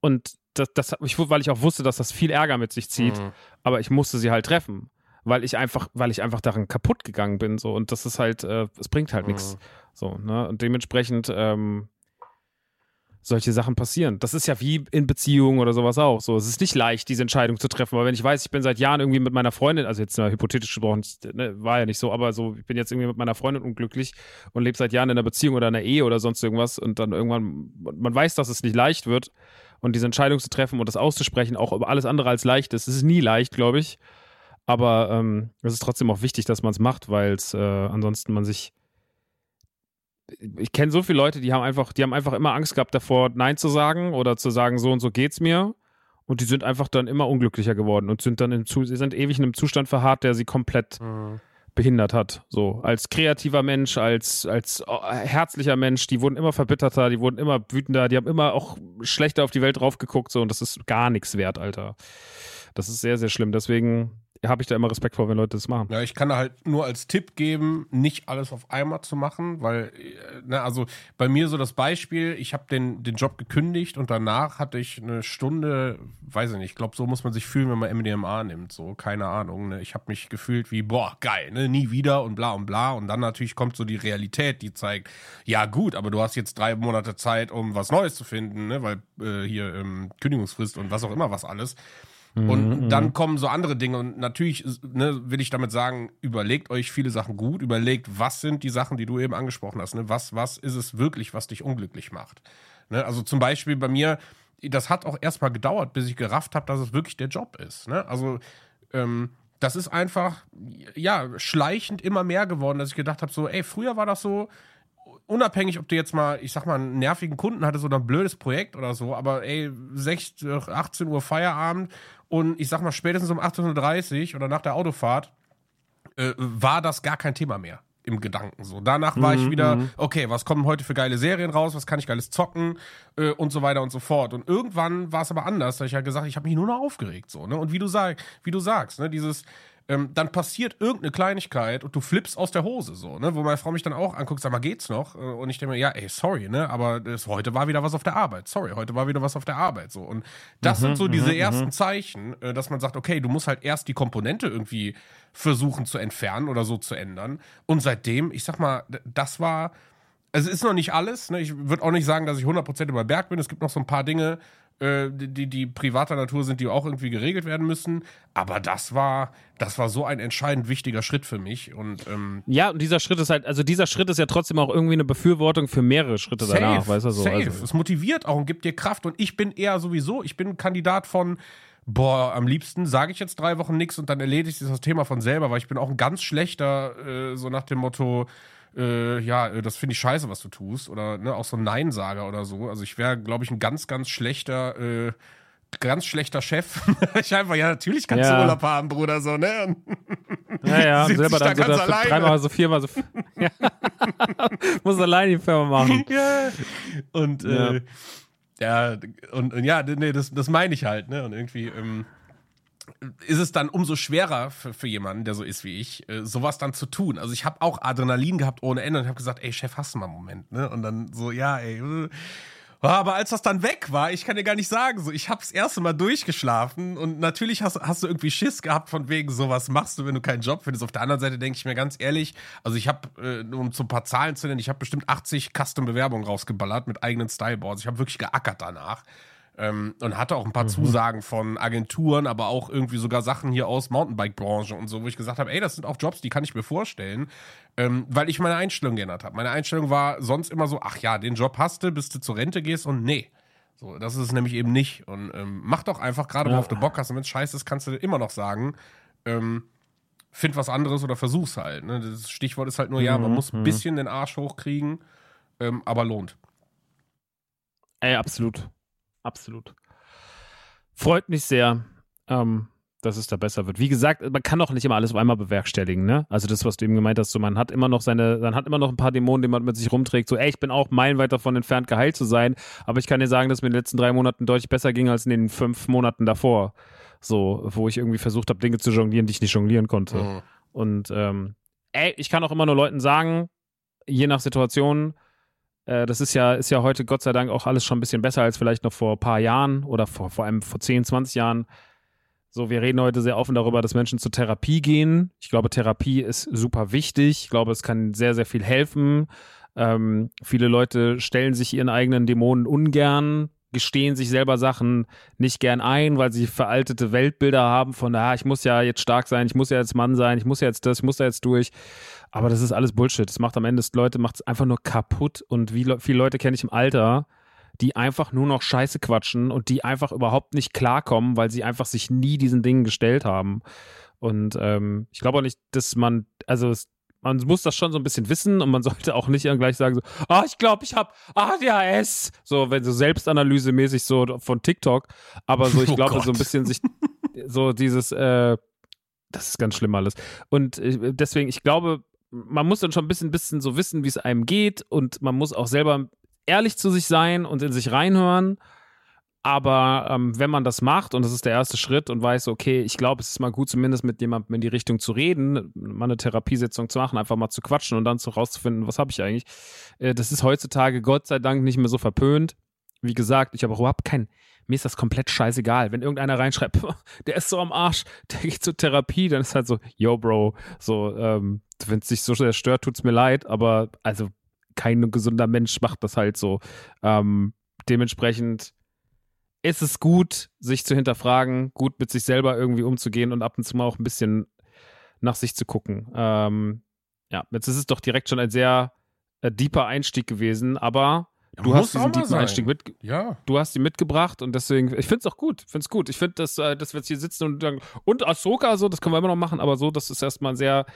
und das, das ich, weil ich auch wusste, dass das viel Ärger mit sich zieht, mhm. aber ich musste sie halt treffen, weil ich einfach, weil ich einfach daran kaputt gegangen bin, so und das ist halt, äh, es bringt halt mhm. nichts, so ne und dementsprechend ähm, solche Sachen passieren. Das ist ja wie in Beziehungen oder sowas auch. So, es ist nicht leicht, diese Entscheidung zu treffen, weil wenn ich weiß, ich bin seit Jahren irgendwie mit meiner Freundin, also jetzt mal hypothetisch gesprochen, ne, war ja nicht so, aber so, ich bin jetzt irgendwie mit meiner Freundin unglücklich und lebe seit Jahren in einer Beziehung oder einer Ehe oder sonst irgendwas und dann irgendwann, man weiß, dass es nicht leicht wird und diese Entscheidung zu treffen und das auszusprechen, auch über alles andere als leicht ist. Es ist nie leicht, glaube ich. Aber ähm, es ist trotzdem auch wichtig, dass man es macht, weil es äh, ansonsten man sich. Ich kenne so viele Leute, die haben einfach, die haben einfach immer Angst gehabt davor, Nein zu sagen oder zu sagen, so und so geht's mir. Und die sind einfach dann immer unglücklicher geworden und sind dann im sind ewig in einem Zustand verharrt, der sie komplett mhm behindert hat. So als kreativer Mensch, als als oh, herzlicher Mensch, die wurden immer verbitterter, die wurden immer wütender, die haben immer auch schlechter auf die Welt drauf geguckt so und das ist gar nichts wert, Alter. Das ist sehr sehr schlimm. Deswegen habe ich da immer Respekt vor, wenn Leute das machen. Ja, ich kann da halt nur als Tipp geben, nicht alles auf einmal zu machen, weil, äh, ne, also bei mir so das Beispiel, ich habe den, den Job gekündigt und danach hatte ich eine Stunde, weiß ich nicht, ich glaube, so muss man sich fühlen, wenn man MDMA nimmt, so, keine Ahnung, ne? Ich habe mich gefühlt wie, boah, geil, ne, nie wieder und bla und bla und dann natürlich kommt so die Realität, die zeigt, ja gut, aber du hast jetzt drei Monate Zeit, um was Neues zu finden, ne, weil äh, hier ähm, Kündigungsfrist und was auch immer was alles. Und mhm. dann kommen so andere Dinge. Und natürlich ne, will ich damit sagen, überlegt euch viele Sachen gut, überlegt, was sind die Sachen, die du eben angesprochen hast. Ne? Was, was ist es wirklich, was dich unglücklich macht? Ne? Also zum Beispiel bei mir, das hat auch erstmal gedauert, bis ich gerafft habe, dass es wirklich der Job ist. Ne? Also ähm, das ist einfach, ja, schleichend immer mehr geworden, dass ich gedacht habe, so, ey, früher war das so, unabhängig, ob du jetzt mal, ich sag mal, einen nervigen Kunden hattest oder ein blödes Projekt oder so, aber ey, 16, 18 Uhr Feierabend und ich sag mal, spätestens um 18.30 Uhr oder nach der Autofahrt äh, war das gar kein Thema mehr. im Gedanken. So danach war Mhm, ich wieder, mhm. okay, was kommen heute für geile Serien raus, was kann ich geiles zocken äh, und so weiter und so fort. Und irgendwann war es aber anders, da ich halt gesagt, ich habe mich nur noch aufgeregt so, ne? Und wie du sag, wie du sagst, ne, dieses ähm, dann passiert irgendeine Kleinigkeit und du flippst aus der Hose so, ne? Wo meine Frau mich dann auch anguckt, sag mal, geht's noch? Äh, Und ich denke mir, ja, ey, sorry, ne? Aber das, heute war wieder was auf der Arbeit. Sorry, heute war wieder was auf der Arbeit so. Und das sind so diese ersten Zeichen, äh, dass man sagt, okay, du musst halt erst die Komponente irgendwie versuchen zu entfernen oder so zu ändern. Und seitdem, ich sag mal, das war also es ist noch nicht alles. Ne? Ich würde auch nicht sagen, dass ich 100% über Berg bin. Es gibt noch so ein paar Dinge, äh, die, die, privater Natur sind, die auch irgendwie geregelt werden müssen. Aber das war, das war so ein entscheidend wichtiger Schritt für mich. Und ähm, Ja, und dieser Schritt ist halt, also dieser Schritt ist ja trotzdem auch irgendwie eine Befürwortung für mehrere Schritte danach, weißt du so. safe. Also, Es motiviert auch und gibt dir Kraft. Und ich bin eher sowieso, ich bin Kandidat von, boah, am liebsten sage ich jetzt drei Wochen nichts und dann erledigt sich das Thema von selber, weil ich bin auch ein ganz schlechter, äh, so nach dem Motto, äh, ja, äh, das finde ich scheiße, was du tust. Oder ne, auch so ein Nein-Sager oder so. Also ich wäre, glaube ich, ein ganz, ganz schlechter, äh, ganz schlechter Chef. ich einfach, ja, natürlich kannst Ja. du Urlaub haben, Bruder, so, ne? Ja, ja, selber sich da dann so ganz dreimal so, viermal so. Ja. Muss alleine die Firma machen. ja. Und äh, ja, und, und ja, nee, das, das meine ich halt, ne? Und irgendwie ähm, ist es dann umso schwerer für, für jemanden, der so ist wie ich, äh, sowas dann zu tun. Also ich habe auch Adrenalin gehabt ohne Ende und habe gesagt, ey Chef, hast du mal einen Moment, ne? Und dann so, ja, ey. äh. Aber als das dann weg war, ich kann dir gar nicht sagen, so ich hab's erste Mal durchgeschlafen und natürlich hast, hast du irgendwie Schiss gehabt von wegen, so was machst du, wenn du keinen Job findest. Auf der anderen Seite denke ich mir ganz ehrlich, also ich habe, äh, um so ein paar Zahlen zu nennen, ich habe bestimmt 80 Custom-Bewerbungen rausgeballert mit eigenen Styleboards. Ich habe wirklich geackert danach. Ähm, und hatte auch ein paar Zusagen von Agenturen, aber auch irgendwie sogar Sachen hier aus Mountainbike-Branche und so, wo ich gesagt habe, ey, das sind auch Jobs, die kann ich mir vorstellen, ähm, weil ich meine Einstellung geändert habe. Meine Einstellung war sonst immer so, ach ja, den Job hast du, bis du zur Rente gehst und nee. So, das ist es nämlich eben nicht. Und ähm, mach doch einfach gerade, Ja. worauf du Bock hast. Und wenn es scheiße ist, kannst du immer noch sagen, ähm, find was anderes oder versuch's halt. Ne? Das Stichwort ist halt nur, ja, man muss ein bisschen den Arsch hochkriegen, ähm, aber lohnt. Ey, absolut. Absolut. Freut mich sehr, ähm, dass es da besser wird. Wie gesagt, man kann auch nicht immer alles auf einmal bewerkstelligen, ne? Also das, was du eben gemeint hast, so man hat immer noch seine, man hat immer noch ein paar Dämonen, die man mit sich rumträgt. So, ey, ich bin auch meilenweit davon entfernt, geheilt zu sein, aber ich kann dir sagen, dass mir in den letzten drei Monaten deutlich besser ging als in den fünf Monaten davor. So, wo ich irgendwie versucht habe, Dinge zu jonglieren, die ich nicht jonglieren konnte. Mhm. Und ähm, ey, ich kann auch immer nur Leuten sagen, je nach Situation, das ist ja, ist ja heute Gott sei Dank auch alles schon ein bisschen besser als vielleicht noch vor ein paar Jahren oder vor, vor allem vor 10, 20 Jahren. So, wir reden heute sehr offen darüber, dass Menschen zur Therapie gehen. Ich glaube, Therapie ist super wichtig. Ich glaube, es kann sehr, sehr viel helfen. Ähm, viele Leute stellen sich ihren eigenen Dämonen ungern, gestehen sich selber Sachen nicht gern ein, weil sie veraltete Weltbilder haben von, ah, ich muss ja jetzt stark sein, ich muss ja jetzt Mann sein, ich muss ja jetzt das, ich muss da jetzt durch. Aber das ist alles Bullshit. Das macht am Ende Leute, macht es einfach nur kaputt. Und wie le- viele Leute kenne ich im Alter, die einfach nur noch Scheiße quatschen und die einfach überhaupt nicht klarkommen, weil sie einfach sich nie diesen Dingen gestellt haben. Und ähm, ich glaube auch nicht, dass man, also es, man muss das schon so ein bisschen wissen und man sollte auch nicht dann gleich sagen so, ah, ich glaube, ich habe ADHS, so wenn so Selbstanalyse-mäßig so von TikTok, aber so ich Oh glaube so ein bisschen sich so dieses, äh, das ist ganz schlimm alles. Und äh, deswegen, ich glaube, man muss dann schon ein bisschen, bisschen so wissen, wie es einem geht und man muss auch selber ehrlich zu sich sein und in sich reinhören. Aber ähm, wenn man das macht, und das ist der erste Schritt und weiß, okay, ich glaube, es ist mal gut, zumindest mit jemandem in die Richtung zu reden, mal eine Therapiesitzung zu machen, einfach mal zu quatschen und dann zu rauszufinden, was habe ich eigentlich. Äh, das ist heutzutage Gott sei Dank nicht mehr so verpönt. Wie gesagt, ich habe auch überhaupt kein, mir ist das komplett scheißegal. Wenn irgendeiner reinschreibt, der ist so am Arsch, der geht zur Therapie, dann ist halt so, yo, Bro, so, ähm, wenn es dich so sehr stört, tut's mir leid, aber also kein gesunder Mensch macht das halt so. Ähm, dementsprechend ist es gut, sich zu hinterfragen, gut mit sich selber irgendwie umzugehen und ab und zu mal auch ein bisschen nach sich zu gucken. Ähm, ja, jetzt ist es doch direkt schon ein sehr äh, deeper Einstieg gewesen, aber du Muss hast diesen deepen sein. Einstieg mit, Ja. du hast die mitgebracht und deswegen, ich finde es auch gut, finde es gut. Ich finde, dass, äh, dass wir jetzt hier sitzen und sagen, und Ahsoka, so, das können wir immer noch machen, aber so, das ist erstmal ein sehr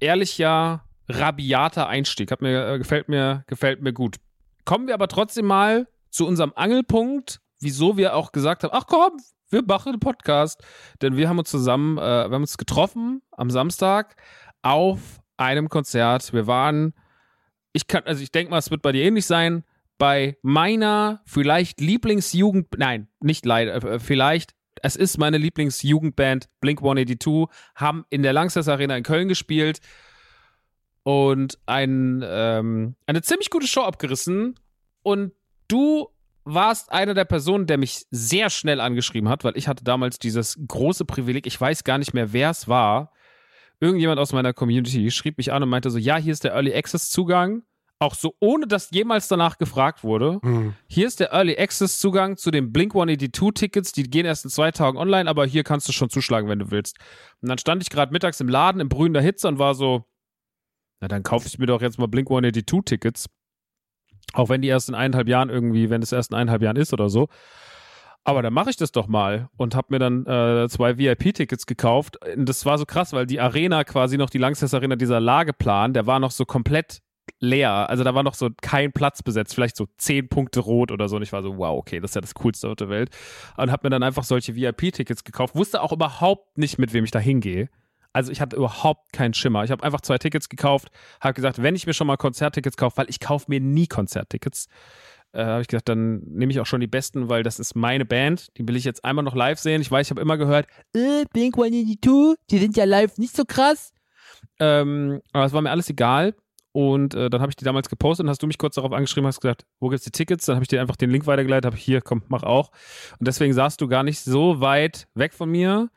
ehrlicher, rabiater Einstieg. Hat mir, äh, gefällt mir, gefällt mir gut. Kommen wir aber trotzdem mal zu unserem Angelpunkt, wieso wir auch gesagt haben, ach komm, wir machen einen Podcast. Denn wir haben uns zusammen, äh, wir haben uns getroffen am Samstag auf einem Konzert. Wir waren, ich kann, also ich denke mal, es wird bei dir ähnlich sein, bei meiner vielleicht Lieblingsjugend, nein, nicht leider, äh, vielleicht, es ist meine Lieblingsjugendband Blink 182, haben in der Langsess Arena in Köln gespielt und ein, ähm, eine ziemlich gute Show abgerissen. Und du warst einer der Personen, der mich sehr schnell angeschrieben hat, weil ich hatte damals dieses große Privileg, ich weiß gar nicht mehr, wer es war. Irgendjemand aus meiner Community schrieb mich an und meinte so, ja, hier ist der Early Access Zugang. Auch so, ohne dass jemals danach gefragt wurde. Mhm. Hier ist der Early Access Zugang zu den Blink 182 Tickets. Die gehen erst in zwei Tagen online, aber hier kannst du schon zuschlagen, wenn du willst. Und dann stand ich gerade mittags im Laden in brühender Hitze und war so, na dann kaufe ich mir doch jetzt mal Blink 182 Tickets. Auch wenn die erst in eineinhalb Jahren irgendwie, wenn es erst in eineinhalb Jahren ist oder so. Aber dann mache ich das doch mal und habe mir dann äh, zwei VIP-Tickets gekauft. Und das war so krass, weil die Arena quasi noch, die Langsess Arena, dieser Lageplan, der war noch so komplett leer. Also da war noch so kein Platz besetzt, vielleicht so zehn Punkte rot oder so. Und ich war so, wow, okay, das ist ja das Coolste auf der Welt. Und habe mir dann einfach solche VIP-Tickets gekauft. Wusste auch überhaupt nicht, mit wem ich da hingehe. Also ich hatte überhaupt keinen Schimmer. Ich habe einfach zwei Tickets gekauft, habe gesagt, wenn ich mir schon mal Konzerttickets kaufe, weil ich kaufe mir nie Konzerttickets, äh, habe ich gesagt, dann nehme ich auch schon die besten, weil das ist meine Band. Die will ich jetzt einmal noch live sehen. Ich weiß, ich habe immer gehört, äh, Blink 182, die sind ja live nicht so krass. Ähm, aber es war mir alles egal. Und äh, dann habe ich die damals gepostet und hast du mich kurz darauf angeschrieben, hast gesagt, wo gibt's die Tickets? Dann habe ich dir einfach den Link weitergeleitet, habe hier, komm, mach auch. Und deswegen saßt du gar nicht so weit weg von mir.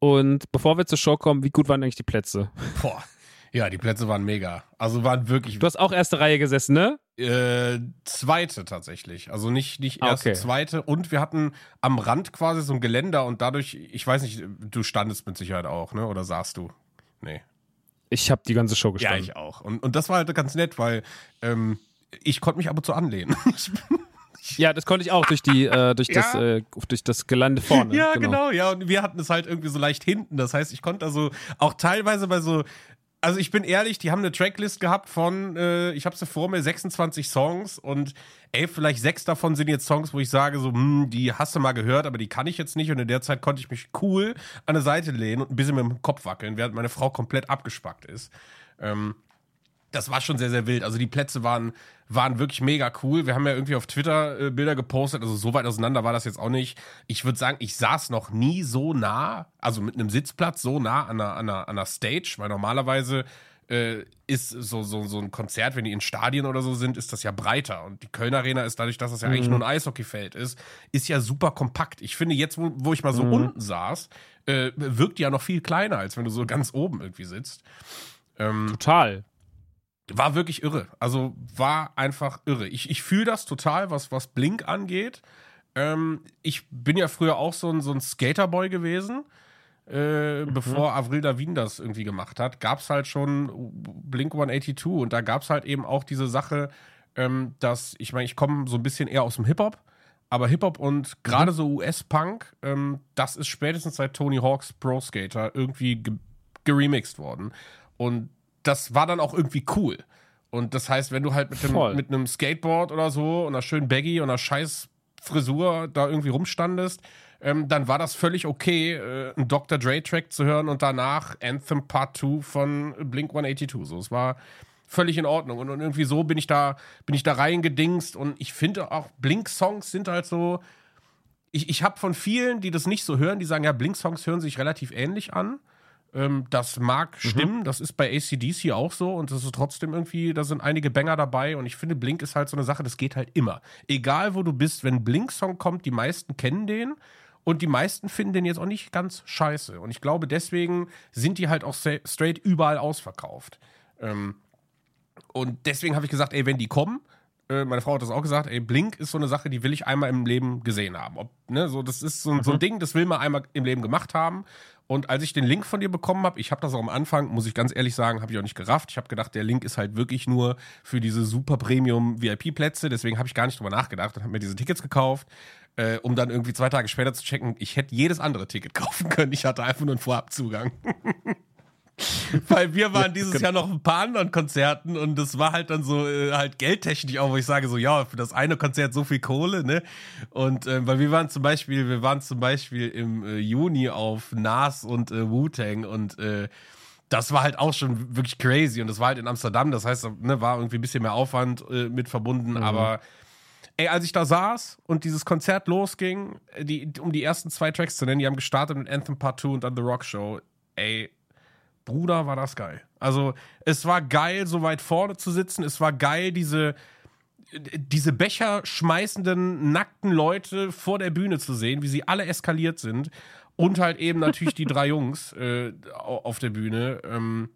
Und bevor wir zur Show kommen, wie gut waren eigentlich die Plätze? Boah. Ja, die Plätze waren mega. Also waren wirklich. Du hast auch erste Reihe gesessen, ne? Äh, zweite tatsächlich. Also nicht, nicht erste, okay. zweite. Und wir hatten am Rand quasi so ein Geländer und dadurch, ich weiß nicht, du standest mit Sicherheit auch, ne? Oder saßt du? Nee. Ich habe die ganze Show gestanden. Ja, ich auch. Und, und das war halt ganz nett, weil ähm, ich konnte mich ab und zu anlehnen. Ja, das konnte ich auch durch die, äh, durch ja. das, äh, durch das Gelände vorne. Ja, genau. genau. ja. Und wir hatten es halt irgendwie so leicht hinten. Das heißt, ich konnte also auch teilweise bei so, also ich bin ehrlich, die haben eine Tracklist gehabt von, äh, ich habe sie vor mir, 26 Songs und ey, vielleicht sechs davon sind jetzt Songs, wo ich sage so, hm, die hast du mal gehört, aber die kann ich jetzt nicht und in der Zeit konnte ich mich cool an der Seite lehnen und ein bisschen mit dem Kopf wackeln, während meine Frau komplett abgespackt ist. Ähm, das war schon sehr, sehr wild. Also die Plätze waren, waren wirklich mega cool. Wir haben ja irgendwie auf Twitter äh, Bilder gepostet, also so weit auseinander war das jetzt auch nicht. Ich würde sagen, ich saß noch nie so nah, also mit einem Sitzplatz so nah an einer, an einer, an einer Stage, weil normalerweise äh, ist so, so, so ein Konzert, wenn die in Stadien oder so sind, ist das ja breiter. Und die Köln Arena ist dadurch, dass das ja mhm. eigentlich nur ein Eishockeyfeld ist, ist ja super kompakt. Ich finde, jetzt, wo, wo ich mal so mhm. unten saß, äh, wirkt die ja noch viel kleiner, als wenn du so ganz oben irgendwie sitzt. Ähm, Total war wirklich irre. Also war einfach irre. Ich, ich fühle das total, was, was Blink angeht. Ähm, ich bin ja früher auch so ein, so ein Skaterboy gewesen. Äh, mhm. Bevor Avril Lavigne das irgendwie gemacht hat, gab es halt schon Blink 182 und da gab es halt eben auch diese Sache, ähm, dass, ich meine, ich komme so ein bisschen eher aus dem Hip-Hop, aber Hip-Hop und gerade mhm. so US-Punk, ähm, das ist spätestens seit Tony Hawks Pro Skater irgendwie geremixed worden. Und das war dann auch irgendwie cool. Und das heißt, wenn du halt mit, dem, mit einem Skateboard oder so und einer schönen Baggy und einer scheiß Frisur da irgendwie rumstandest, ähm, dann war das völlig okay, äh, einen Dr. Dre-Track zu hören und danach Anthem Part 2 von Blink 182. So, es war völlig in Ordnung. Und, und irgendwie so bin ich da, bin ich da reingedingst und ich finde auch, Blink-Songs sind halt so. Ich, ich habe von vielen, die das nicht so hören, die sagen, ja, Blink-Songs hören sich relativ ähnlich an. Ähm, das mag mhm. stimmen, das ist bei ACDC auch so und das ist trotzdem irgendwie, da sind einige Banger dabei und ich finde, Blink ist halt so eine Sache, das geht halt immer. Egal wo du bist, wenn Blink-Song kommt, die meisten kennen den und die meisten finden den jetzt auch nicht ganz scheiße. Und ich glaube, deswegen sind die halt auch straight überall ausverkauft. Ähm, und deswegen habe ich gesagt, ey, wenn die kommen, äh, meine Frau hat das auch gesagt, ey, Blink ist so eine Sache, die will ich einmal im Leben gesehen haben. Ob, ne, so, das ist so, mhm. so ein mhm. Ding, das will man einmal im Leben gemacht haben. Und als ich den Link von dir bekommen habe, ich habe das auch am Anfang, muss ich ganz ehrlich sagen, habe ich auch nicht gerafft. Ich habe gedacht, der Link ist halt wirklich nur für diese super Premium VIP-Plätze. Deswegen habe ich gar nicht drüber nachgedacht und habe mir diese Tickets gekauft, äh, um dann irgendwie zwei Tage später zu checken, ich hätte jedes andere Ticket kaufen können. Ich hatte einfach nur einen Vorabzugang. Weil wir waren dieses Jahr noch ein paar anderen Konzerten und das war halt dann so äh, halt geldtechnisch auch, wo ich sage so, ja, für das eine Konzert so viel Kohle, ne? Und äh, weil wir waren zum Beispiel, wir waren zum Beispiel im äh, Juni auf Nas und äh, Wu-Tang und äh, das war halt auch schon wirklich crazy. Und das war halt in Amsterdam, das heißt, ne, war irgendwie ein bisschen mehr Aufwand äh, mit verbunden, mhm. aber ey, als ich da saß und dieses Konzert losging, die, um die ersten zwei Tracks zu nennen, die haben gestartet mit Anthem Part 2 und dann The Rock Show, ey, Bruder, war das geil. Also, es war geil, so weit vorne zu sitzen, es war geil, diese diese Becher schmeißenden, nackten Leute vor der Bühne zu sehen, wie sie alle eskaliert sind. Und halt eben natürlich die drei Jungs äh, auf der Bühne. Ähm,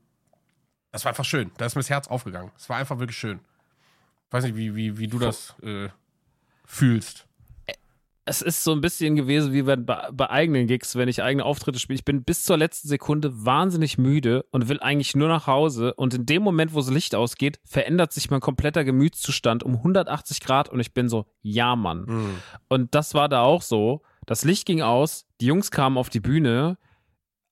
das war einfach schön. Da ist mir das Herz aufgegangen. Es war einfach wirklich schön. Ich weiß nicht, wie, wie, wie du das äh, fühlst. Es ist so ein bisschen gewesen wie bei, bei eigenen Gigs, wenn ich eigene Auftritte spiele. Ich bin bis zur letzten Sekunde wahnsinnig müde und will eigentlich nur nach Hause. Und in dem Moment, wo das Licht ausgeht, verändert sich mein kompletter Gemütszustand um 180 Grad und ich bin so, ja, Mann. Mhm. Und das war da auch so. Das Licht ging aus, die Jungs kamen auf die Bühne,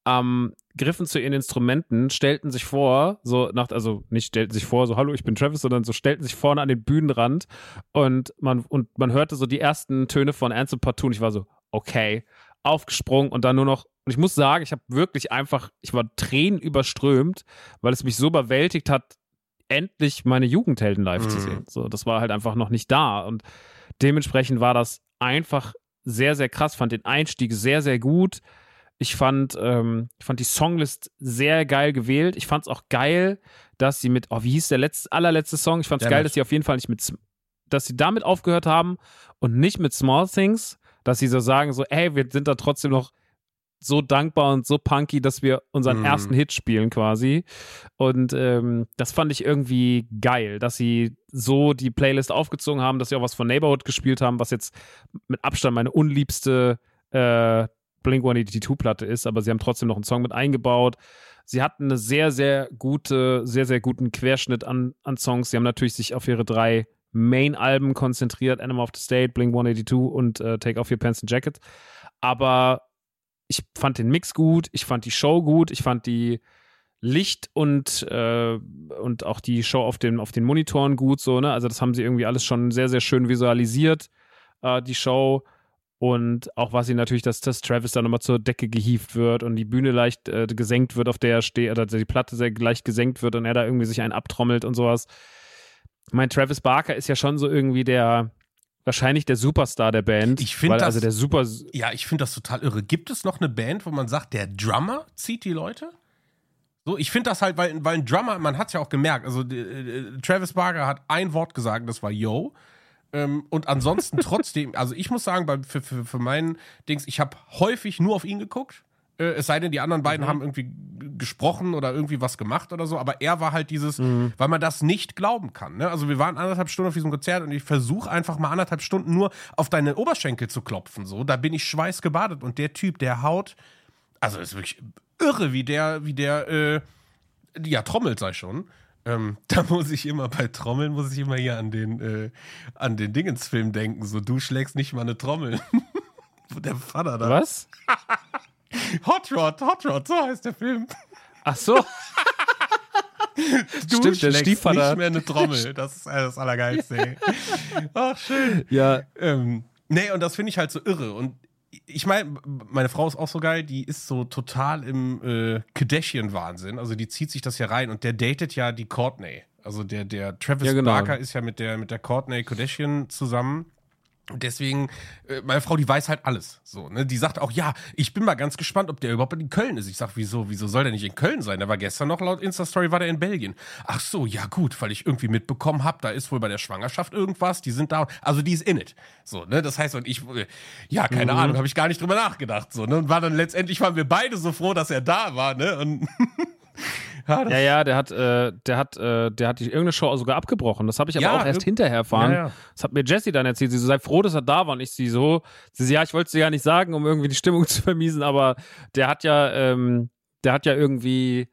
ähm, griffen zu ihren Instrumenten, stellten sich vor, so nach, also nicht stellten sich vor, so hallo, ich bin Travis, sondern so stellten sich vorne an den Bühnenrand und man, und man hörte so die ersten Töne von Ansel Partout und ich war so, okay, aufgesprungen und dann nur noch, und ich muss sagen, ich habe wirklich einfach, ich war Tränen überströmt, weil es mich so überwältigt hat, endlich meine Jugendhelden live mhm. zu sehen. So, das war halt einfach noch nicht da und dementsprechend war das einfach sehr, sehr krass, fand den Einstieg sehr, sehr gut. Ich fand, ähm, ich fand die Songlist sehr geil gewählt. Ich fand es auch geil, dass sie mit, oh, wie hieß der letzte, allerletzte Song? Ich fand es geil, dass sie auf jeden Fall nicht mit, dass sie damit aufgehört haben und nicht mit Small Things, dass sie so sagen, so, ey, wir sind da trotzdem noch so dankbar und so punky, dass wir unseren mhm. ersten Hit spielen quasi. Und ähm, das fand ich irgendwie geil, dass sie so die Playlist aufgezogen haben, dass sie auch was von Neighborhood gespielt haben, was jetzt mit Abstand meine unliebste äh, Blink 182-Platte ist, aber sie haben trotzdem noch einen Song mit eingebaut. Sie hatten eine sehr, sehr gute, sehr, sehr guten Querschnitt an, an Songs. Sie haben natürlich sich auf ihre drei Main-Alben konzentriert: Animal of the State, Blink 182 und äh, Take Off Your Pants and Jacket. Aber ich fand den Mix gut, ich fand die Show gut, ich fand die Licht und, äh, und auch die Show auf den, auf den Monitoren gut, so, ne? Also, das haben sie irgendwie alles schon sehr, sehr schön visualisiert, äh, die Show. Und auch was sie natürlich, dass, dass Travis dann nochmal zur Decke gehievt wird und die Bühne leicht äh, gesenkt wird, auf der er steht, oder die Platte sehr leicht gesenkt wird und er da irgendwie sich einen abtrommelt und sowas. Mein Travis Barker ist ja schon so irgendwie der, wahrscheinlich der Superstar der Band. Ich finde das, also der Super. Ja, ich finde das total irre. Gibt es noch eine Band, wo man sagt, der Drummer zieht die Leute? So, ich finde das halt, weil, weil ein Drummer, man hat es ja auch gemerkt, also äh, Travis Barker hat ein Wort gesagt, das war Yo. Ähm, und ansonsten trotzdem, also ich muss sagen, bei, für, für, für meinen Dings, ich habe häufig nur auf ihn geguckt. Äh, es sei denn, die anderen beiden mhm. haben irgendwie gesprochen oder irgendwie was gemacht oder so, aber er war halt dieses, mhm. weil man das nicht glauben kann. Ne? Also wir waren anderthalb Stunden auf diesem Konzert und ich versuche einfach mal anderthalb Stunden nur auf deine Oberschenkel zu klopfen. So, da bin ich schweißgebadet und der Typ, der haut, also ist wirklich irre, wie der, wie der, äh, ja, trommelt sei schon. Ähm, da muss ich immer bei Trommeln, muss ich immer hier an den, äh, an den Dingensfilm denken. So, du schlägst nicht mal eine Trommel. Der Vater da. Was? Hot Rod, Hot Rod, so heißt der Film. Ach so. du Stimmt, der Stiefvater. nicht mehr eine Trommel. Das ist das Allergeilste. Ach, schön. Ja. Ähm, nee, und das finde ich halt so irre. Und ich meine, meine Frau ist auch so geil, die ist so total im äh, Kardashian-Wahnsinn. Also die zieht sich das ja rein und der datet ja die Courtney. Also der, der Travis ja, genau. Barker ist ja mit der, mit der Courtney Kardashian zusammen. Deswegen, äh, meine Frau, die weiß halt alles. So, ne? Die sagt auch, ja, ich bin mal ganz gespannt, ob der überhaupt in Köln ist. Ich sag, wieso, wieso soll der nicht in Köln sein? Der war gestern noch laut Insta-Story, war der in Belgien. Ach so, ja gut, weil ich irgendwie mitbekommen habe, da ist wohl bei der Schwangerschaft irgendwas, die sind da, also die ist in it. So, ne? Das heißt, und ich, äh, ja, keine mhm. Ahnung, habe ich gar nicht drüber nachgedacht. So, ne? Und war dann letztendlich waren wir beide so froh, dass er da war, ne? Und Ja, ja, ja, der hat, äh, der hat, äh, der hat die, irgendeine Show sogar abgebrochen. Das habe ich aber ja, auch erst hinterher erfahren. Ja, ja. Das hat mir Jessie dann erzählt. Sie so, sei froh, dass er da war. Und ich sie so, sie so, ja, ich wollte es dir gar nicht sagen, um irgendwie die Stimmung zu vermiesen, aber der hat ja, ähm, der hat ja irgendwie,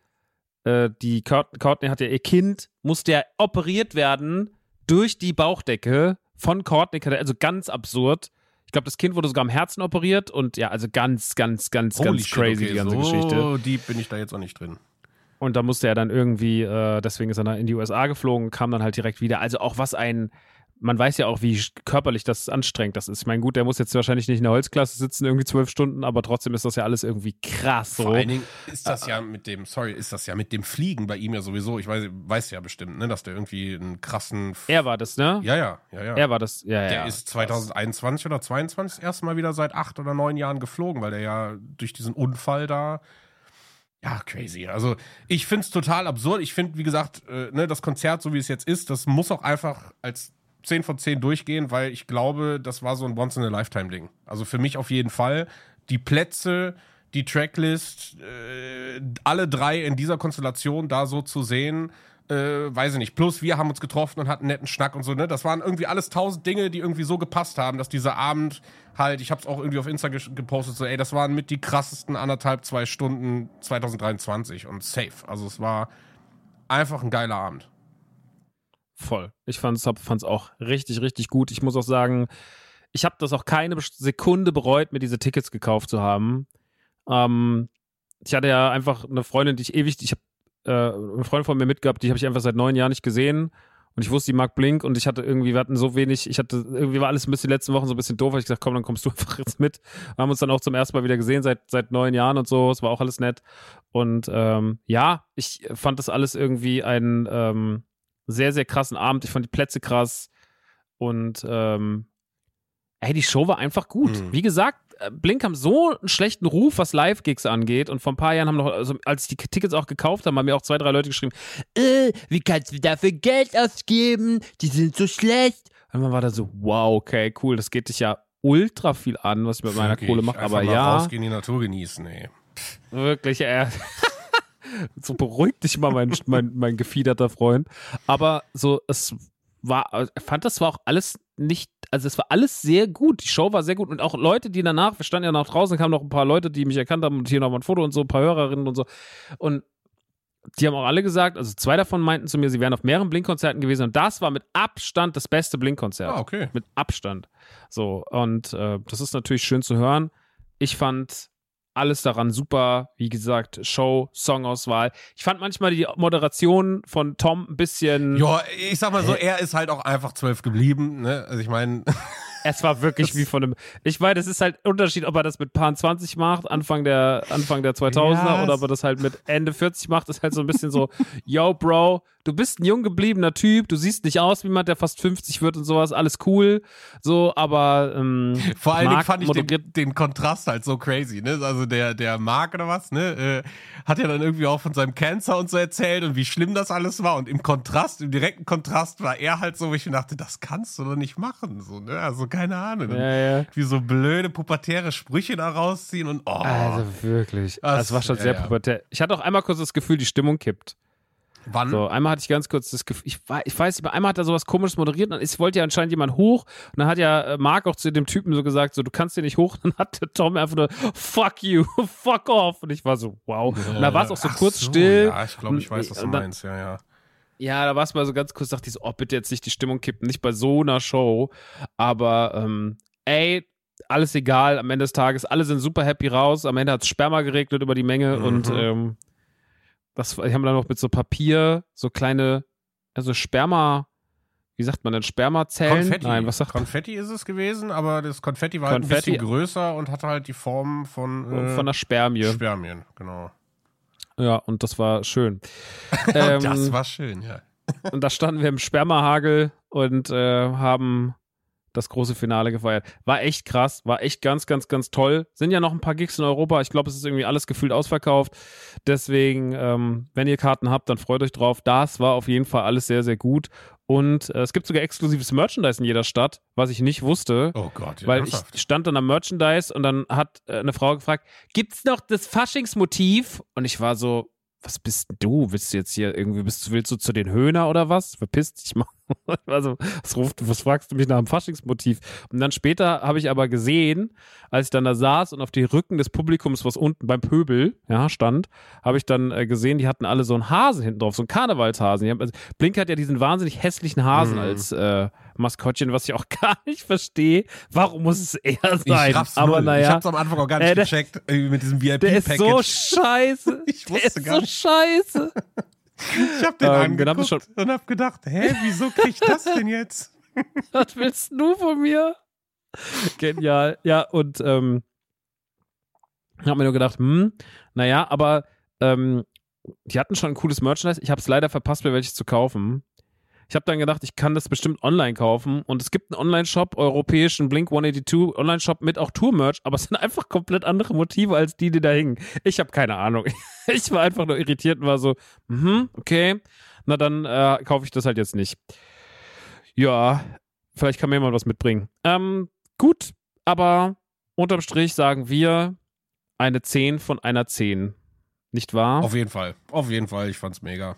äh, die Courtney hat ja ihr Kind, musste ja operiert werden durch die Bauchdecke von Courtney, also ganz absurd. Ich glaube, das Kind wurde sogar am Herzen operiert und ja, also ganz, ganz, ganz, Holy ganz crazy okay, die ganze so Geschichte. So deep bin ich da jetzt auch nicht drin. Und da musste er dann irgendwie, äh, deswegen ist er dann in die USA geflogen, kam dann halt direkt wieder. Also auch was ein, man weiß ja auch, wie körperlich das anstrengend das ist. Ich meine, gut, der muss jetzt wahrscheinlich nicht in der Holzklasse sitzen, irgendwie zwölf Stunden, aber trotzdem ist das ja alles irgendwie krass. So. Vor allen Dingen ist das ja mit dem, sorry, ist das ja mit dem Fliegen bei ihm ja sowieso, ich weiß, weiß ja bestimmt, ne, dass der irgendwie einen krassen. Er war das, ne? Ja, ja, ja, ja. Er war das, ja, ja. Der ist 2021 oder 22 das erste Mal wieder seit acht oder neun Jahren geflogen, weil der ja durch diesen Unfall da ja, crazy. Also ich finde es total absurd. Ich finde, wie gesagt, äh, ne, das Konzert, so wie es jetzt ist, das muss auch einfach als 10 von 10 durchgehen, weil ich glaube, das war so ein Once-in-a-Lifetime-Ding. Also für mich auf jeden Fall. Die Plätze, die Tracklist, äh, alle drei in dieser Konstellation da so zu sehen, äh, weiß ich nicht. Plus wir haben uns getroffen und hatten einen netten Schnack und so, ne? Das waren irgendwie alles tausend Dinge, die irgendwie so gepasst haben, dass dieser Abend halt, ich hab's auch irgendwie auf Insta gepostet, so, ey, das waren mit die krassesten anderthalb, zwei Stunden 2023 und safe. Also es war einfach ein geiler Abend. Voll. Ich fand es auch richtig, richtig gut. Ich muss auch sagen, ich habe das auch keine Sekunde bereut, mir diese Tickets gekauft zu haben. Ähm, ich hatte ja einfach eine Freundin, die ich ewig, ich habe äh, eine Freundin von mir mitgehabt, die habe ich einfach seit neun Jahren nicht gesehen. Und ich wusste, die mag Blink und ich hatte irgendwie, wir hatten so wenig, ich hatte, irgendwie war alles ein bisschen die letzten Wochen so ein bisschen doof. Ich gesagt, komm, dann kommst du einfach jetzt mit. Wir haben uns dann auch zum ersten Mal wieder gesehen, seit, seit neun Jahren und so. Es war auch alles nett. Und ähm, ja, ich fand das alles irgendwie ein, ähm, sehr, sehr krassen Abend. Ich fand die Plätze krass. Und ähm, ey, die Show war einfach gut. Mhm. Wie gesagt, Blink haben so einen schlechten Ruf, was Live-Gigs angeht. Und vor ein paar Jahren haben noch, also als ich die Tickets auch gekauft habe, haben mir auch zwei, drei Leute geschrieben, äh, wie kannst du dafür Geld ausgeben? Die sind so schlecht. Und man war da so, wow, okay, cool, das geht dich ja ultra viel an, was ich mit meiner Kohle mache. Aber mal ja. Rausgehen, die Natur genießen, ey. Wirklich, äh, so beruhigt dich mal, mein, mein, mein gefiederter Freund. Aber so, es war, ich fand, das war auch alles nicht, also es war alles sehr gut. Die Show war sehr gut und auch Leute, die danach, wir standen ja nach draußen, kamen noch ein paar Leute, die mich erkannt haben und hier noch mal ein Foto und so, ein paar Hörerinnen und so. Und die haben auch alle gesagt, also zwei davon meinten zu mir, sie wären auf mehreren Blink-Konzerten gewesen und das war mit Abstand das beste Blink-Konzert. Ah, okay. Mit Abstand. So, und äh, das ist natürlich schön zu hören. Ich fand alles daran super. Wie gesagt, Show, Songauswahl. Ich fand manchmal die Moderation von Tom ein bisschen. Ja, ich sag mal so, er ist halt auch einfach zwölf geblieben. Ne? Also ich meine. Es war wirklich wie von einem. Ich meine, es ist halt Unterschied, ob er das mit Paar 20 macht, Anfang der, Anfang der 2000er, yes. oder ob er das halt mit Ende 40 macht. Das ist halt so ein bisschen so, yo, Bro, du bist ein jung gebliebener Typ, du siehst nicht aus wie jemand, der fast 50 wird und sowas, alles cool. So, aber ähm, vor allen Dingen fand ich den, den, Kontrast halt so crazy, ne? Also der, der Mark oder was, ne, äh, hat ja dann irgendwie auch von seinem Cancer und so erzählt und wie schlimm das alles war. Und im Kontrast, im direkten Kontrast war er halt so, wo ich mir dachte, das kannst du doch nicht machen. So, ne? Also keine Ahnung. Ja, ja. Wie so blöde pubertäre Sprüche da rausziehen und oh. Also wirklich. Das, das war schon ja, sehr pubertär. Ich hatte auch einmal kurz das Gefühl, die Stimmung kippt. Wann? So, einmal hatte ich ganz kurz das Gefühl, ich, ich weiß nicht, einmal hat er sowas komisches moderiert und es wollte ja anscheinend jemand hoch und dann hat ja äh, Marc auch zu dem Typen so gesagt, so, du kannst hier nicht hoch. Und dann hat der Tom einfach nur, fuck you, fuck off. Und ich war so, wow. Und da war es auch so kurz so, still. Ja, ich glaube, ich weiß, was du meinst, ja, ja. Ja, da war es mal so ganz kurz, dachte ich so, oh, bitte jetzt nicht die Stimmung kippen, nicht bei so einer Show. Aber, ähm, ey, alles egal, am Ende des Tages, alle sind super happy raus. Am Ende hat es Sperma geregnet über die Menge mhm. und ähm, das die haben dann noch mit so Papier so kleine, also Sperma, wie sagt man denn, Spermazellen? Konfetti. Nein, was sagt Konfetti ist es gewesen, aber das Konfetti war Konfetti. Halt ein bisschen größer und hatte halt die Form von äh, von einer Spermie. Spermien, genau. Ja, und das war schön. ähm, das war schön, ja. und da standen wir im Spermahagel und äh, haben das große Finale gefeiert. War echt krass, war echt ganz, ganz, ganz toll. Sind ja noch ein paar Gigs in Europa. Ich glaube, es ist irgendwie alles gefühlt ausverkauft. Deswegen, ähm, wenn ihr Karten habt, dann freut euch drauf. Das war auf jeden Fall alles sehr, sehr gut. Und äh, es gibt sogar exklusives Merchandise in jeder Stadt, was ich nicht wusste. Oh Gott, ja, Weil ernsthaft? ich stand dann am Merchandise und dann hat äh, eine Frau gefragt, gibt's noch das Faschingsmotiv? Und ich war so, was bist du? Willst du jetzt hier irgendwie, bist, willst du zu den Höhner oder was? Verpiss dich mal. Also, was, ruft, was fragst du mich nach dem Faschingsmotiv? Und dann später habe ich aber gesehen, als ich dann da saß und auf die Rücken des Publikums, was unten beim Pöbel ja, stand, habe ich dann äh, gesehen, die hatten alle so einen Hasen hinten drauf, so einen Karnevalshasen. Haben, also, Blink hat ja diesen wahnsinnig hässlichen Hasen mhm. als äh, Maskottchen, was ich auch gar nicht verstehe. Warum muss es er sein? Ich aber naja. Ich hab's am Anfang auch gar nicht äh, gecheckt äh, mit diesem VIP-Package. Der ist so scheiße. ich wusste der ist so scheiße. Ich hab den ähm, angeguckt schon und hab gedacht, hä, wieso krieg ich das denn jetzt? Was willst du von mir? Genial. Ja, und ähm, hab mir nur gedacht, hm, naja, aber ähm, die hatten schon ein cooles Merchandise. Ich habe es leider verpasst, mir welches zu kaufen. Ich habe dann gedacht, ich kann das bestimmt online kaufen. Und es gibt einen Online-Shop, europäischen Blink 182 Online-Shop mit auch Tour-Merch, aber es sind einfach komplett andere Motive als die, die da hingen. Ich habe keine Ahnung. Ich war einfach nur irritiert und war so, mhm, okay, na dann äh, kaufe ich das halt jetzt nicht. Ja, vielleicht kann mir jemand was mitbringen. Ähm, gut, aber unterm Strich sagen wir eine 10 von einer 10. Nicht wahr? Auf jeden Fall. Auf jeden Fall. Ich fand's mega.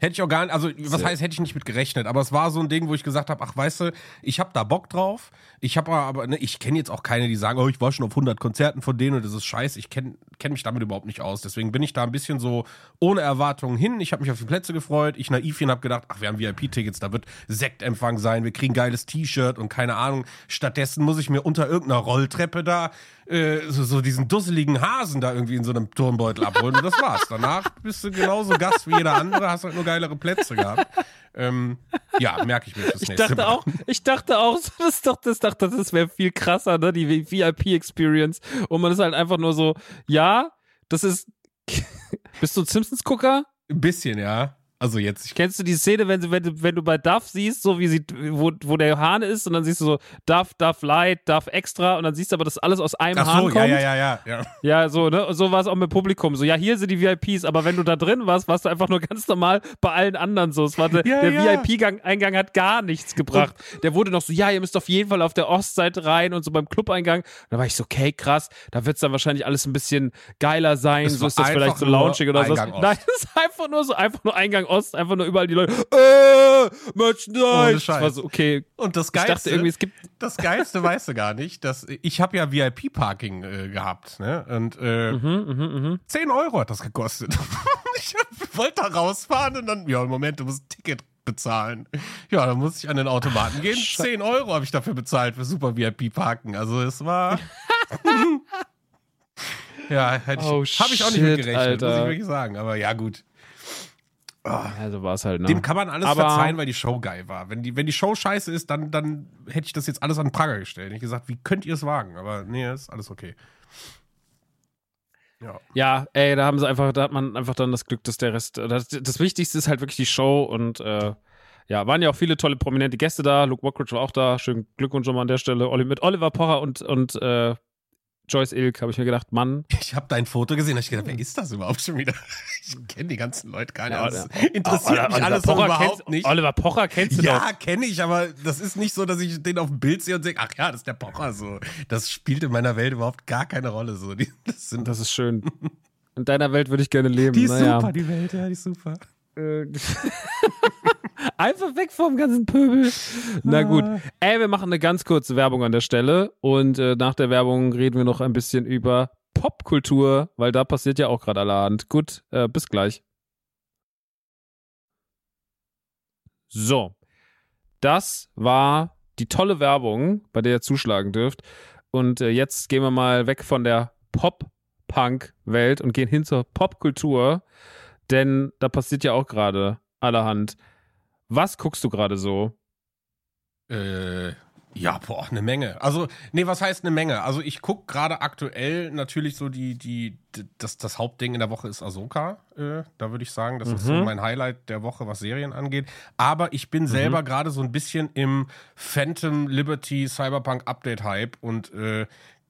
Hätte ich auch gar nicht, also was heißt, hätte ich nicht mit gerechnet, aber es war so ein Ding, wo ich gesagt habe, ach weißt du, ich habe da Bock drauf. Ich habe aber, ne, ich kenne jetzt auch keine, die sagen, oh, ich war schon auf 100 Konzerten von denen und das ist scheiße. Ich kenne kenn mich damit überhaupt nicht aus. Deswegen bin ich da ein bisschen so ohne Erwartungen hin. Ich habe mich auf die Plätze gefreut. Ich naivchen habe gedacht, ach, wir haben VIP-Tickets, da wird Sektempfang sein, wir kriegen geiles T-Shirt und keine Ahnung. Stattdessen muss ich mir unter irgendeiner Rolltreppe da äh, so, so diesen dusseligen Hasen da irgendwie in so einem Turmbeutel abholen und das war's. Danach bist du genauso Gast wie jeder andere, hast halt nur geilere Plätze gehabt. Ähm, ja, merke ich mir fürs Ich nächste dachte Mal. auch, ich dachte auch, das ist doch, das dachte, das wäre viel krasser, ne, die VIP-Experience. Und man ist halt einfach nur so, ja, das ist, bist du ein Simpsons-Gucker? Ein bisschen, ja. Also jetzt, Kennst du die Szene, wenn, sie, wenn, du, wenn du bei Duff siehst, so wie sie, wo, wo der Hahn ist und dann siehst du so Duff, Duff Light, Duff Extra und dann siehst du aber, dass alles aus einem Ach Hahn so, kommt. ja, ja, ja, ja, ja. Ja, so, ne? Und so war es auch mit Publikum. So, ja, hier sind die VIPs, aber wenn du da drin warst, warst du einfach nur ganz normal bei allen anderen so. Es war der Ja, der ja. VIP-Eingang hat gar nichts gebracht. Der wurde noch so, ja, ihr müsst auf jeden Fall auf der Ostseite rein und so beim Club-Eingang. Da war ich so, okay, krass, da wird es dann wahrscheinlich alles ein bisschen geiler sein. So ist das vielleicht so loungig oder so. Nein, es ist einfach nur so, einfach nur Eingang Ost, einfach nur überall die Leute, äh, Merchandise. Das war so, okay. Und das Ich Geilste, dachte irgendwie, es gibt, das Geilste weißt du gar nicht, dass ich habe ja VIP-Parking äh, gehabt, ne? Und äh, Mhm, 10 Euro hat das gekostet. ich wollte da rausfahren und dann, ja, Moment, du musst ein Ticket bezahlen. Ja, dann musste ich an den Automaten gehen. 10 Euro habe ich dafür bezahlt für Super VIP-Parken. Also es war. ja, hätte ich, Oh, habe ich auch nicht mit gerechnet, muss Alter. ich wirklich sagen. Aber ja, gut. Also war es halt, ne? Dem kann man alles Aber- verzeihen, weil die Show geil war. Wenn die, wenn die Show scheiße ist, dann, dann hätte ich das jetzt alles an den Pranger gestellt. Ich gesagt, wie könnt ihr es wagen? Aber nee, ist alles okay. Ja. Ja, ey, da haben sie einfach, da hat man einfach dann das Glück, dass der Rest, das, das Wichtigste ist halt wirklich die Show und äh, ja, waren ja auch viele tolle prominente Gäste da. Luke Mockridge war auch da. Schönen Glückwunsch schon mal an der Stelle. Olli, mit Oliver Pocher und, und äh, Joyce Ilk habe ich mir gedacht, Mann, Ich habe dein Foto gesehen, da hab ich gedacht, wer ist das überhaupt schon wieder? Ich kenne die ganzen Leute gar nicht. Ja, das Oliver- interessiert mich Oliver alles Pocher überhaupt kennst, nicht. Oliver Pocher kennst du doch. Ja, kenne ich, aber das ist nicht so, dass ich den auf dem Bild sehe und denke, ach ja, das ist der Pocher so. Das spielt in meiner Welt überhaupt gar keine Rolle so. Die, das sind, Das ist schön. In deiner Welt würde ich gerne leben. die ist naja. super, die Welt, ja, die ist super. Einfach weg vom ganzen Pöbel. Na gut. Ey, wir machen eine ganz kurze Werbung an der Stelle und äh, nach der Werbung reden wir noch ein bisschen über Popkultur, weil da passiert ja auch gerade allerhand. Gut, äh, bis gleich. So. Das war die tolle Werbung, bei der ihr zuschlagen dürft. Und äh, jetzt gehen wir mal weg von der Pop-Punk-Welt und gehen hin zur Popkultur. Denn da passiert ja auch gerade allerhand. Was guckst du gerade so? Äh, ja, boah, eine Menge. Also, nee, was heißt eine Menge? Also, ich gucke gerade aktuell natürlich so die, die, das, das Hauptding in der Woche ist Ahsoka. Äh, da würde ich sagen, das ist so Mhm. mein Highlight der Woche, was Serien angeht. Aber ich bin selber gerade so ein bisschen im Phantom Liberty Cyberpunk Update Hype und äh,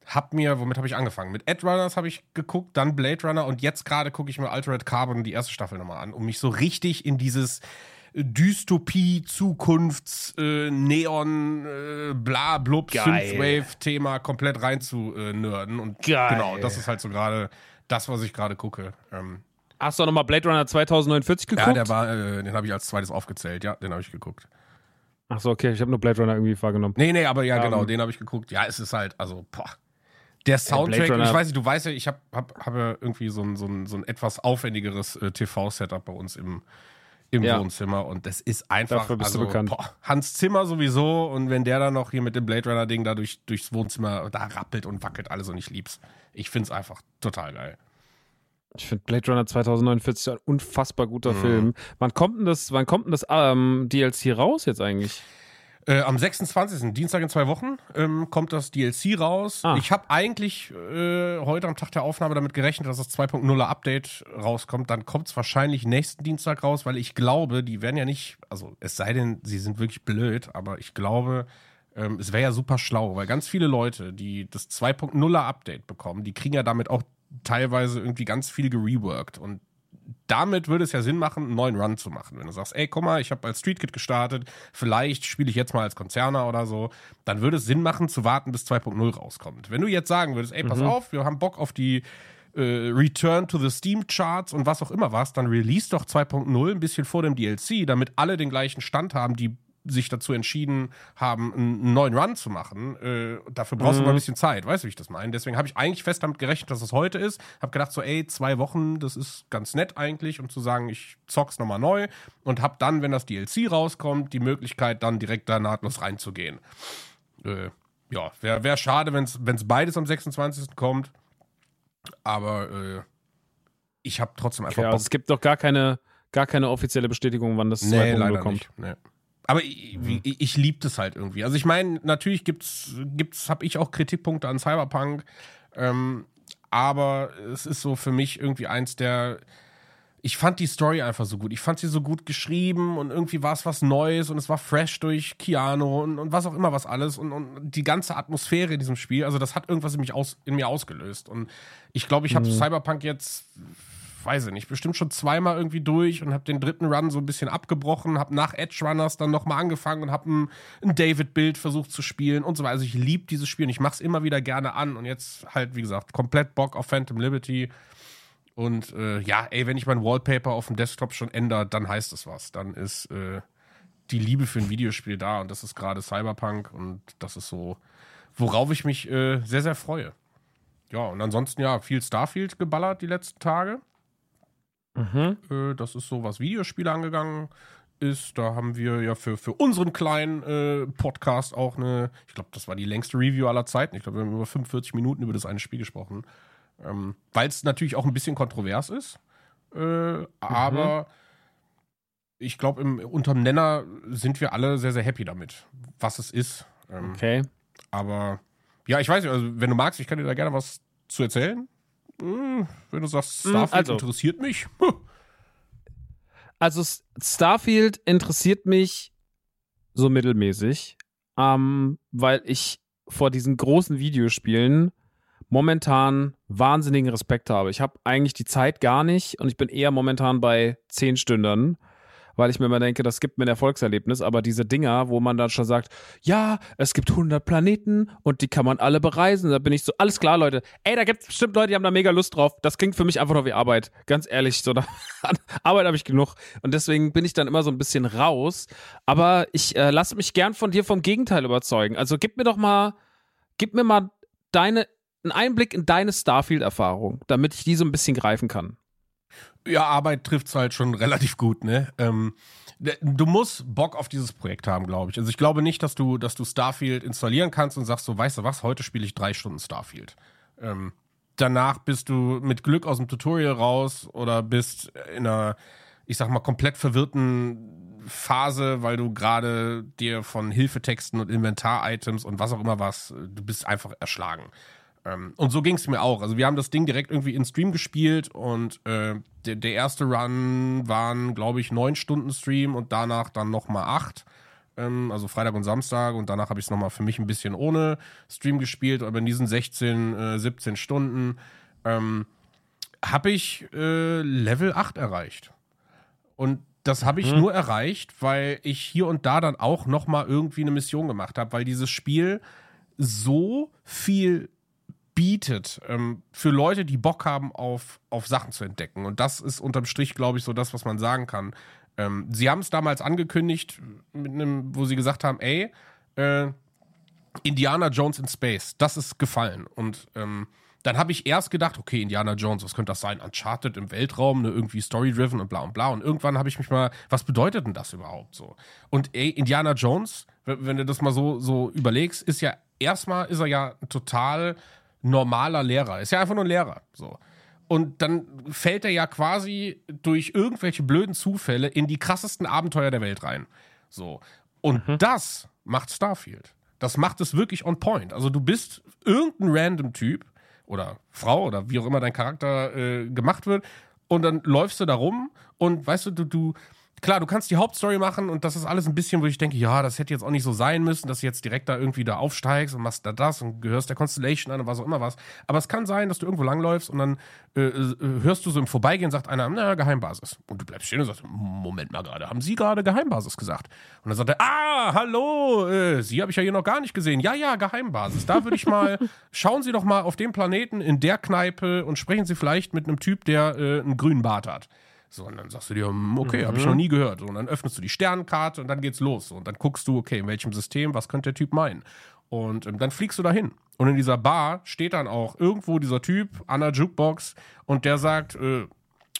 hab mir, womit habe ich angefangen? Mit Ed Runners habe ich geguckt, dann Blade Runner und jetzt gerade gucke ich mir Altered Carbon die erste Staffel nochmal an, um mich so richtig in dieses Dystopie, Zukunfts, äh, Neon, äh, bla, blub. Synthwave-Thema komplett rein zu äh, nerden. Und Geil. genau, das ist halt so gerade das, was ich gerade gucke. Ähm, Hast du nochmal Blade Runner 2049 geguckt? ja, der war, äh, den habe ich als zweites aufgezählt, ja, den habe ich geguckt. Ach so, okay, ich habe nur Blade Runner irgendwie wahrgenommen. Nee, nee, aber ja, Ähm, genau, den habe ich geguckt. Ja, es ist halt, also, boah. Der Soundtrack, Runner- ich weiß nicht, du weißt ja, ich habe hab, hab ja irgendwie so ein, so ein, so ein etwas aufwendigeres äh, TV-Setup bei uns im, im Ja. Wohnzimmer und das ist einfach, Dafür bist du also, bekannt. Boah, Hans Zimmer sowieso und wenn der dann noch hier mit dem Blade Runner-Ding da durch, durchs Wohnzimmer, da rappelt und wackelt alles und ich lieb's. Ich find's einfach total geil. Ich finde Blade Runner 2049 ein unfassbar guter Mhm. Film. Wann kommt denn das, wann kommt denn das ähm, DLC raus jetzt eigentlich? Äh, am 26. Dienstag in zwei Wochen ähm, kommt das DLC raus. Ah. Ich habe eigentlich äh, heute am Tag der Aufnahme damit gerechnet, dass das 2.0er Update rauskommt. Dann kommt es wahrscheinlich nächsten Dienstag raus, weil ich glaube, die werden ja nicht, also es sei denn, sie sind wirklich blöd, aber ich glaube, ähm, es wäre ja super schlau, weil ganz viele Leute, die das 2.0er Update bekommen, die kriegen ja damit auch teilweise irgendwie ganz viel gereworked und damit würde es ja Sinn machen, einen neuen Run zu machen. Wenn du sagst, ey, guck mal, ich habe als Street Kid gestartet, vielleicht spiele ich jetzt mal als Konzerner oder so, dann würde es Sinn machen, zu warten, bis 2.0 rauskommt. Wenn du jetzt sagen würdest, ey, pass auf, wir haben Bock auf die äh, Return to the Steam Charts und was auch immer was, dann release doch 2.0 ein bisschen vor dem DLC, damit alle den gleichen Stand haben, die sich dazu entschieden haben, einen neuen Run zu machen. Äh, dafür brauchst du mal ein bisschen Zeit, weißt du, wie ich das meine? Deswegen habe ich eigentlich fest damit gerechnet, dass es heute ist. Habe gedacht so, ey, zwei Wochen, das ist ganz nett eigentlich, um zu sagen, ich zock's nochmal neu und habe dann, wenn das DLC rauskommt, die Möglichkeit, dann direkt da nahtlos reinzugehen. Äh, ja, wäre wär schade, wenn es beides am 26. kommt. Aber äh, ich habe trotzdem einfach Bock. also es gibt doch gar keine, gar keine offizielle Bestätigung, wann das Nee, 2.0 leider kommt. nicht. Nee. Aber ich, wie- ich, ich liebe das halt irgendwie. Also ich meine, natürlich gibt's, gibt's, habe ich auch Kritikpunkte an Cyberpunk, ähm, aber es ist so für mich irgendwie eins der. Ich fand die Story einfach so gut. Ich fand sie so gut geschrieben und irgendwie war es was Neues und es war fresh durch Keanu und, und was auch immer was alles und, und die ganze Atmosphäre in diesem Spiel. Also das hat irgendwas in, mich aus, in mir ausgelöst. Und ich glaube, ich habe Cyberpunk jetzt weiß ich nicht, bestimmt schon zweimal irgendwie durch und habe den dritten Run so ein bisschen abgebrochen, habe nach Edge Runners dann nochmal angefangen und habe ein, ein David-Bild versucht zu spielen und so weiter. Also ich liebe dieses Spiel und ich mache es immer wieder gerne an und jetzt halt, wie gesagt, komplett Bock auf Phantom Liberty. Und äh, ja, ey, wenn ich mein Wallpaper auf dem Desktop schon ändere, dann heißt es was. Dann ist äh, die Liebe für ein Videospiel da und das ist gerade Cyberpunk und das ist so, worauf ich mich äh, sehr, sehr freue. Ja, und ansonsten ja, viel Starfield geballert die letzten Tage. Mhm. Äh, das ist so, was Videospiele angegangen ist. Da haben wir ja für, für unseren kleinen äh, Podcast auch eine, ich glaube, das war die längste Review aller Zeiten. Ich glaube, wir haben über 45 Minuten über das eine Spiel gesprochen. Ähm, Weil es natürlich auch ein bisschen kontrovers ist. Äh, aber ich glaube, unterm Nenner sind wir alle sehr, sehr happy damit, was es ist. Ähm, Okay. aber ja, ich weiß nicht, also wenn du magst, ich kann dir da gerne was zu erzählen. Hm, Wenn du sagst, Hm, Starfield also. interessiert mich. Also Starfield interessiert mich so mittelmäßig, ähm, weil ich vor diesen großen Videospielen momentan wahnsinnigen Respekt habe. Ich habe eigentlich die Zeit gar nicht und ich bin eher momentan bei zehn Stunden, weil ich mir immer denke, das gibt mir ein Erfolgserlebnis, aber diese Dinger, wo man dann schon sagt, ja, es gibt 100 Planeten und die kann man alle bereisen, da bin ich so, alles klar, Leute. Ey, da gibt es bestimmt Leute, die haben da mega Lust drauf. Das klingt für mich einfach nur wie Arbeit, ganz ehrlich, so da, Arbeit habe ich genug und deswegen bin ich dann immer so ein bisschen raus, aber ich äh, lasse mich gern von dir vom Gegenteil überzeugen. Also gib mir doch mal gib mir mal deine einen Einblick in deine Starfield-Erfahrung, damit ich die so ein bisschen greifen kann. Ja, Arbeit trifft's halt schon relativ gut, ne? Ähm, du musst Bock auf dieses Projekt haben, glaube ich. Also ich glaube nicht, dass du, dass du Starfield installieren kannst und sagst so, weißt du was, heute spiele ich drei Stunden Starfield. Ähm, danach bist du mit Glück aus dem Tutorial raus oder bist in einer, ich sag mal, komplett verwirrten Phase, weil du gerade dir von Hilfetexten und Inventar-Items und was auch immer was, du bist einfach erschlagen. Ähm, und so ging es mir auch. Also wir haben das Ding direkt irgendwie in Stream gespielt und äh, der, der erste Run waren, glaube ich, neun Stunden Stream und danach dann nochmal acht. Ähm, also Freitag und Samstag und danach habe ich es nochmal für mich ein bisschen ohne Stream gespielt, aber in diesen 16, äh, 17 Stunden ähm, habe ich äh, Level 8 erreicht. Und das habe ich nur erreicht, weil ich hier und da dann auch nochmal irgendwie eine Mission gemacht habe, weil dieses Spiel so viel bietet ähm, für Leute, die Bock haben auf, auf Sachen zu entdecken. Und das ist unterm Strich, glaube ich, so das, was man sagen kann. Ähm, sie haben es damals angekündigt, mit einem, wo sie gesagt haben, ey, äh, Indiana Jones in Space, das ist gefallen. Und ähm, dann habe ich erst gedacht, okay, Indiana Jones, was könnte das sein? Uncharted im Weltraum, ne, irgendwie story-driven und bla und bla. Und irgendwann habe ich mich mal, was bedeutet denn das überhaupt so? Und ey, Indiana Jones, wenn, du das mal so, so überlegst, ist ja, erstmal ist er ja total normaler Lehrer. Ist ja einfach nur ein Lehrer. So. Und dann fällt er ja quasi durch irgendwelche blöden Zufälle in die krassesten Abenteuer der Welt rein. So. Und das macht Starfield. Das macht es wirklich on point. Also du bist irgendein random Typ oder Frau oder wie auch immer dein Charakter äh, gemacht wird und dann läufst du da rum und weißt du, du, du klar, du kannst die Hauptstory machen und das ist alles ein bisschen, wo ich denke, ja, das hätte jetzt auch nicht so sein müssen, dass du jetzt direkt da irgendwie da aufsteigst und machst da das und gehörst der Constellation an und was auch immer was. Aber es kann sein, dass du irgendwo langläufst und dann äh, äh, hörst du so im Vorbeigehen, sagt einer, na, Geheimbasis. Und du bleibst stehen und sagst, Moment mal gerade, haben Sie gerade Geheimbasis gesagt? Und dann sagt er, ah, hallo, äh, Sie habe ich ja hier noch gar nicht gesehen. Ja, ja, Geheimbasis. Da würde ich mal, schauen Sie doch mal auf dem Planeten in der Kneipe und sprechen Sie vielleicht mit einem Typ, der äh, einen grünen Bart hat. So, und dann sagst du dir, hm, okay, mhm. habe ich noch nie gehört. So, und dann öffnest du die Sternenkarte und dann geht's los. So, und dann guckst du, okay, in welchem System, was könnte der Typ meinen? Und ähm, dann fliegst du dahin. Und in dieser Bar steht dann auch irgendwo dieser Typ an der Jukebox und der sagt, äh,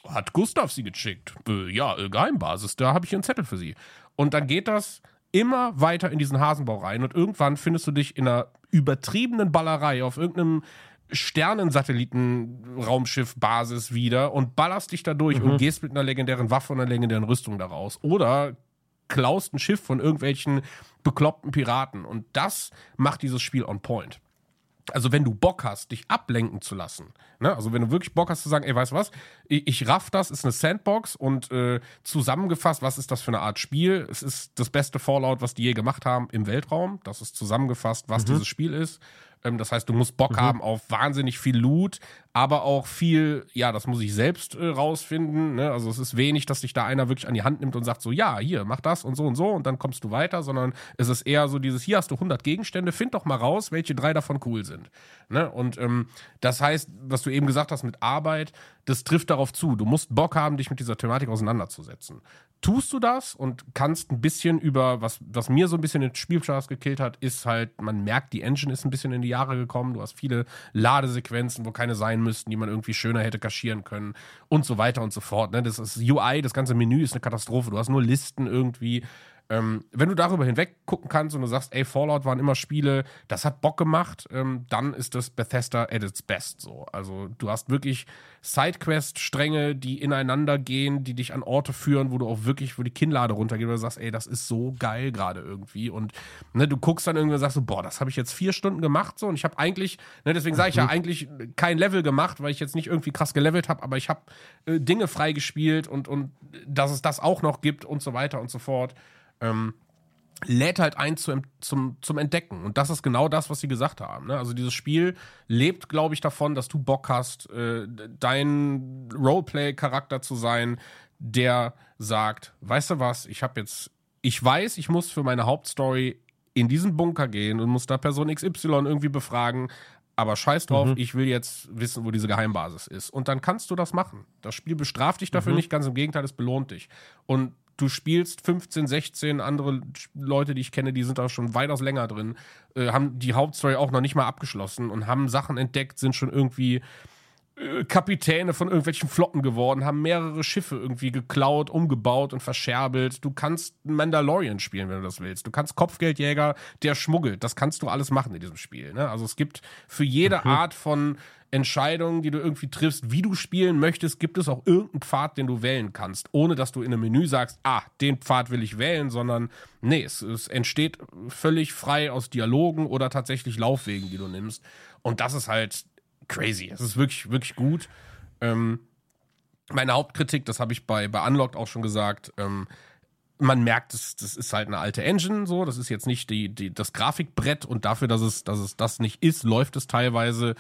hat Gustav sie geschickt? Äh, ja, äh, Geheimbasis, da habe ich einen Zettel für sie. Und dann geht das immer weiter in diesen Hasenbau rein und irgendwann findest du dich in einer übertriebenen Ballerei auf irgendeinem Sternensatelliten-Raumschiff-Basis wieder und ballerst dich da durch mhm. und gehst mit einer legendären Waffe und einer legendären Rüstung da raus. Oder klaust ein Schiff von irgendwelchen bekloppten Piraten. Und das macht dieses Spiel on point. Also wenn du Bock hast, dich ablenken zu lassen, ne? also wenn du wirklich Bock hast zu sagen, ey, weißt du was, ich, ich raff das, ist eine Sandbox und äh, zusammengefasst, was ist das für eine Art Spiel? Es ist das beste Fallout, was die je gemacht haben im Weltraum. Das ist zusammengefasst, was mhm. dieses Spiel ist. Ähm, das heißt, du musst Bock mhm. haben auf wahnsinnig viel Loot, aber auch viel, ja, das muss ich selbst äh, rausfinden. Ne? Also es ist wenig, dass dich da einer wirklich an die Hand nimmt und sagt so, ja, hier, mach das und so und so und dann kommst du weiter, sondern es ist eher so dieses, hier hast du 100 Gegenstände, find doch mal raus, welche drei davon cool sind. Ne? Und ähm, das heißt, was du eben gesagt hast mit Arbeit, das trifft darauf zu. Du musst Bock haben, dich mit dieser Thematik auseinanderzusetzen tust du das und kannst ein bisschen über, was, was mir so ein bisschen den Spielspaß gekillt hat, ist halt, man merkt, die Engine ist ein bisschen in die Jahre gekommen. Du hast viele Ladesequenzen, wo keine sein müssten, die man irgendwie schöner hätte kaschieren können und so weiter und so fort. Ne? Das ist UI, das ganze Menü ist eine Katastrophe. Du hast nur Listen irgendwie. Ähm, wenn du darüber hinweg gucken kannst und du sagst, ey, Fallout waren immer Spiele, das hat Bock gemacht, ähm, dann ist das Bethesda at its best so. Also du hast wirklich Sidequest-Stränge, die ineinander gehen, die dich an Orte führen, wo du auch wirklich, wo die Kinnlade runtergeht, wo du sagst, ey, das ist so geil gerade irgendwie. Und ne, du guckst dann irgendwie und sagst so, boah, das habe ich jetzt vier Stunden gemacht so und ich habe eigentlich, ne, deswegen sage ich ja mhm. eigentlich kein Level gemacht, weil ich jetzt nicht irgendwie krass gelevelt habe, aber ich habe äh, Dinge freigespielt und, und dass es das auch noch gibt und so weiter und so fort ähm, lädt halt ein zu, zum, zum Entdecken. Und das ist genau das, was sie gesagt haben. Ne? Also dieses Spiel lebt, glaube ich, davon, dass du Bock hast, äh, dein Roleplay-Charakter zu sein, der sagt, weißt du was, ich habe jetzt, ich weiß, ich muss für meine Hauptstory in diesen Bunker gehen und muss da Person XY irgendwie befragen, aber scheiß drauf, mhm. ich will jetzt wissen, wo diese Geheimbasis ist. Und dann kannst du das machen. Das Spiel bestraft dich dafür mhm. nicht, ganz im Gegenteil, es belohnt dich. Und du spielst 15, 16 andere Leute, die ich kenne, die sind da schon weitaus länger drin, äh, haben die Hauptstory auch noch nicht mal abgeschlossen und haben Sachen entdeckt, sind schon irgendwie Kapitäne von irgendwelchen Flotten geworden, haben mehrere Schiffe irgendwie geklaut, umgebaut und verscherbelt. Du kannst Mandalorian spielen, wenn du das willst. Du kannst Kopfgeldjäger, der schmuggelt. Das kannst du alles machen in diesem Spiel. Ne? Also es gibt für jede mhm. Art von Entscheidungen, die du irgendwie triffst, wie du spielen möchtest, gibt es auch irgendeinen Pfad, den du wählen kannst, ohne dass du in einem Menü sagst, ah, den Pfad will ich wählen, sondern nee, es, es entsteht völlig frei aus Dialogen oder tatsächlich Laufwegen, die du nimmst. Und das ist halt crazy. Es ist wirklich, wirklich gut. Ähm, meine Hauptkritik, das habe ich bei, bei Unlocked auch schon gesagt, ähm, man merkt, das, das ist halt eine alte Engine, so. Das ist jetzt nicht die, die, das Grafikbrett und dafür, dass es, dass es das nicht ist, läuft es teilweise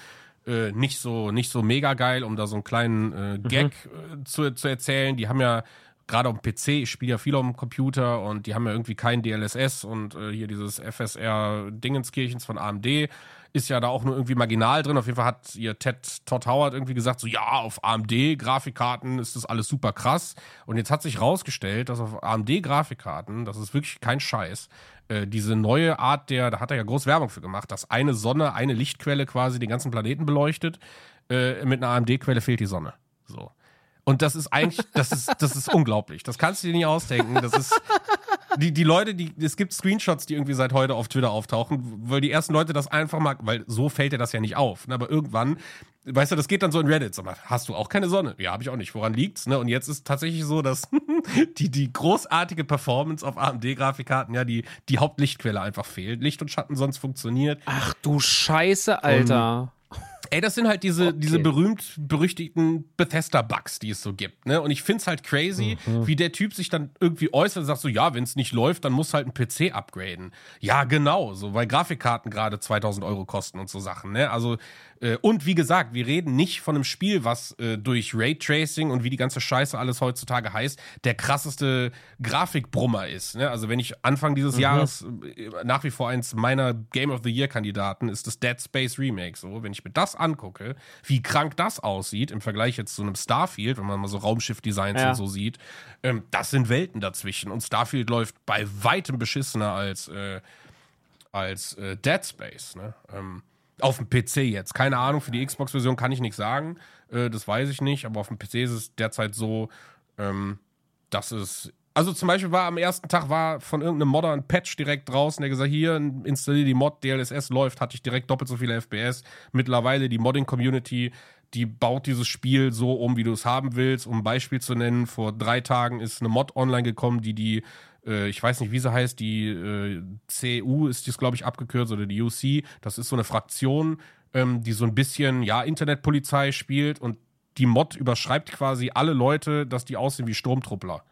äh, nicht so nicht so mega geil, um da so einen kleinen äh, mhm. Gag mhm. äh, zu, zu erzählen. Die haben ja gerade auf dem PC, ich spiele ja viel auf dem Computer und die haben ja irgendwie kein DLSS und äh, hier dieses FSR Dingenskirchens von AMD ist ja da auch nur irgendwie marginal drin. Auf jeden Fall hat ihr Ted Todd Howard irgendwie gesagt, so ja, auf AMD-Grafikkarten ist das alles super krass. Und jetzt hat sich rausgestellt, dass auf AMD-Grafikkarten, das ist wirklich kein Scheiß, äh, diese neue Art der, da hat er ja groß Werbung für gemacht, dass eine Sonne, eine Lichtquelle quasi den ganzen Planeten beleuchtet. Äh, mit einer AMD-Quelle fehlt die Sonne. So. Und das ist eigentlich, das ist, das ist unglaublich. Das kannst du dir nicht ausdenken. Das ist, die, die Leute, die, es gibt Screenshots, die irgendwie seit heute auf Twitter auftauchen, weil die ersten Leute das einfach mal, weil so fällt dir das ja nicht auf. Ne? Aber irgendwann, weißt du, das geht dann so in Reddit. Sag mal, hast du auch keine Sonne? Ja, habe ich auch nicht. Woran liegt's? Ne? Und jetzt ist tatsächlich so, dass die, die großartige Performance auf AMD-Grafikkarten, ja, die, die Hauptlichtquelle einfach fehlt. Licht und Schatten sonst funktioniert. Ach du Scheiße, Alter. Ey, das sind halt diese, okay. diese berühmt-berüchtigten Bethesda-Bugs, die es so gibt. Ne? Und ich find's halt crazy, mhm. wie der Typ sich dann irgendwie äußert und sagt so, ja, wenn's nicht läuft, dann muss halt ein PC upgraden. Ja, genau, so, weil Grafikkarten gerade 2000 Euro kosten und so Sachen. Ne? Also und wie gesagt, wir reden nicht von einem Spiel, was äh, durch Raytracing und wie die ganze Scheiße alles heutzutage heißt, der krasseste Grafikbrummer ist. Ne? Also wenn ich Anfang dieses mhm. Jahres äh, nach wie vor eins meiner Game of the Year Kandidaten ist das Dead Space Remake. So, wenn ich mir das angucke, wie krank das aussieht im Vergleich jetzt zu einem Starfield, wenn man mal so Raumschiff-Designs ja. und so sieht, ähm, das sind Welten dazwischen. Und Starfield läuft bei weitem beschissener als äh, als äh, Dead Space. Ne? Ähm, auf dem PC jetzt. Keine Ahnung, für die Xbox-Version kann ich nichts sagen. Äh, das weiß ich nicht. Aber auf dem PC ist es derzeit so, ähm, dass es. Also zum Beispiel war am ersten Tag war von irgendeinem Modder ein Patch direkt draußen, der gesagt, hier installiere die Mod, DLSS läuft, hatte ich direkt doppelt so viele FPS. Mittlerweile die Modding-Community, die baut dieses Spiel so um, wie du es haben willst. Um ein Beispiel zu nennen, vor drei Tagen ist eine Mod online gekommen, die die äh, ich weiß nicht, wie sie heißt, die äh, CU ist dies, glaube ich, abgekürzt oder die UC. Das ist so eine Fraktion, ähm, die so ein bisschen, ja, Internetpolizei spielt und die Mod überschreibt quasi alle Leute, dass die aussehen wie Sturmtruppler.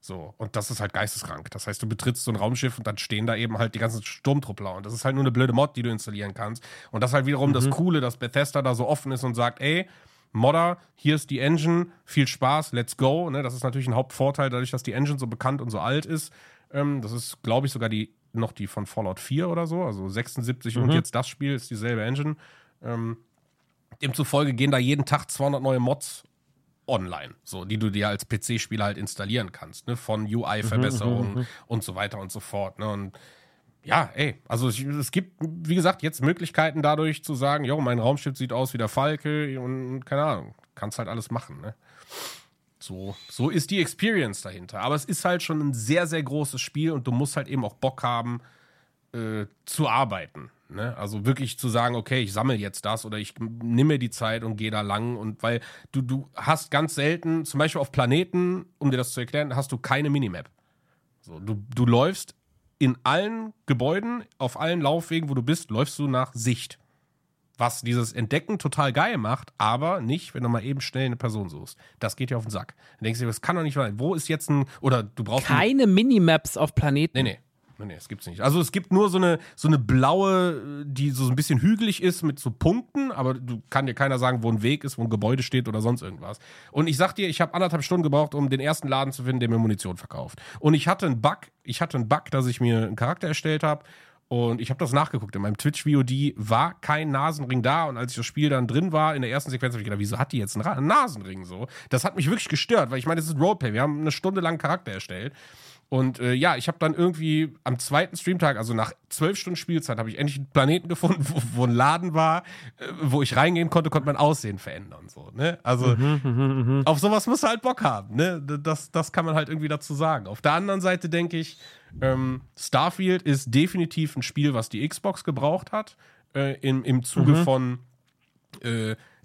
So, und das ist halt geisteskrank. Das heißt, du betrittst so ein Raumschiff und dann stehen da eben halt die ganzen Sturmtruppler. Und das ist halt nur eine blöde Mod, die du installieren kannst. Und das ist halt wiederum mhm. das Coole, dass Bethesda da so offen ist und sagt, ey, Modder, hier ist die Engine, viel Spaß, let's go. Ne? Das ist natürlich ein Hauptvorteil, dadurch, dass die Engine so bekannt und so alt ist. Ähm, das ist, glaube ich, sogar die noch die von Fallout 4 oder so, also 76 mhm. und jetzt das Spiel ist dieselbe Engine. Ähm, demzufolge gehen da jeden Tag 200 neue Mods online, so die du dir als PC-Spieler halt installieren kannst, ne? von UI-Verbesserungen mhm, mhm, mhm, und so weiter und so fort. Ne? Und ja, ey, also es gibt, wie gesagt, jetzt Möglichkeiten dadurch zu sagen, jo, mein Raumschiff sieht aus wie der Falke und keine Ahnung, kannst halt alles machen, ne? So, so ist die Experience dahinter. Aber es ist halt schon ein sehr, sehr großes Spiel und du musst halt eben auch Bock haben, äh, zu arbeiten. Ne? Also wirklich zu sagen, okay, ich sammle jetzt das oder ich nehme mir die Zeit und gehe da lang. Und weil du, du hast ganz selten, zum Beispiel auf Planeten, um dir das zu erklären, hast du keine Minimap. So, du, du läufst in allen Gebäuden, auf allen Laufwegen, wo du bist, läufst du nach Sicht. Was dieses Entdecken total geil macht, aber nicht, wenn du mal eben schnell eine Person suchst. Das geht dir auf den Sack. Dann denkst du dir, das kann doch nicht sein. Wo ist jetzt ein, oder du brauchst. Keine Minimaps auf Planeten. Nee, nee. Nee, es gibt's nicht. Also es gibt nur so eine, so eine blaue, die so ein bisschen hügelig ist mit so Punkten, aber du kann dir keiner sagen, wo ein Weg ist, wo ein Gebäude steht oder sonst irgendwas. Und ich sag dir, ich habe anderthalb Stunden gebraucht, um den ersten Laden zu finden, der mir Munition verkauft. Und ich hatte einen Bug, ich hatte einen Bug, dass ich mir einen Charakter erstellt habe und ich habe das nachgeguckt. In meinem Twitch-VOD war kein Nasenring da. Und als ich das Spiel dann drin war, in der ersten Sequenz habe ich gedacht, wieso hat die jetzt einen Nasenring so? Das hat mich wirklich gestört, weil ich meine, das ist Roleplay. Wir haben eine Stunde lang Charakter erstellt. Und äh, ja, ich habe dann irgendwie am zweiten Streamtag, also nach zwölf Stunden Spielzeit, habe ich endlich einen Planeten gefunden, wo, wo ein Laden war, äh, wo ich reingehen konnte, konnte mein Aussehen verändern. So, ne? Also mhm, mhm, mhm. auf sowas muss du halt Bock haben. Ne? Das, das kann man halt irgendwie dazu sagen. Auf der anderen Seite denke ich, ähm, Starfield ist definitiv ein Spiel, was die Xbox gebraucht hat, äh, im, im Zuge mhm. von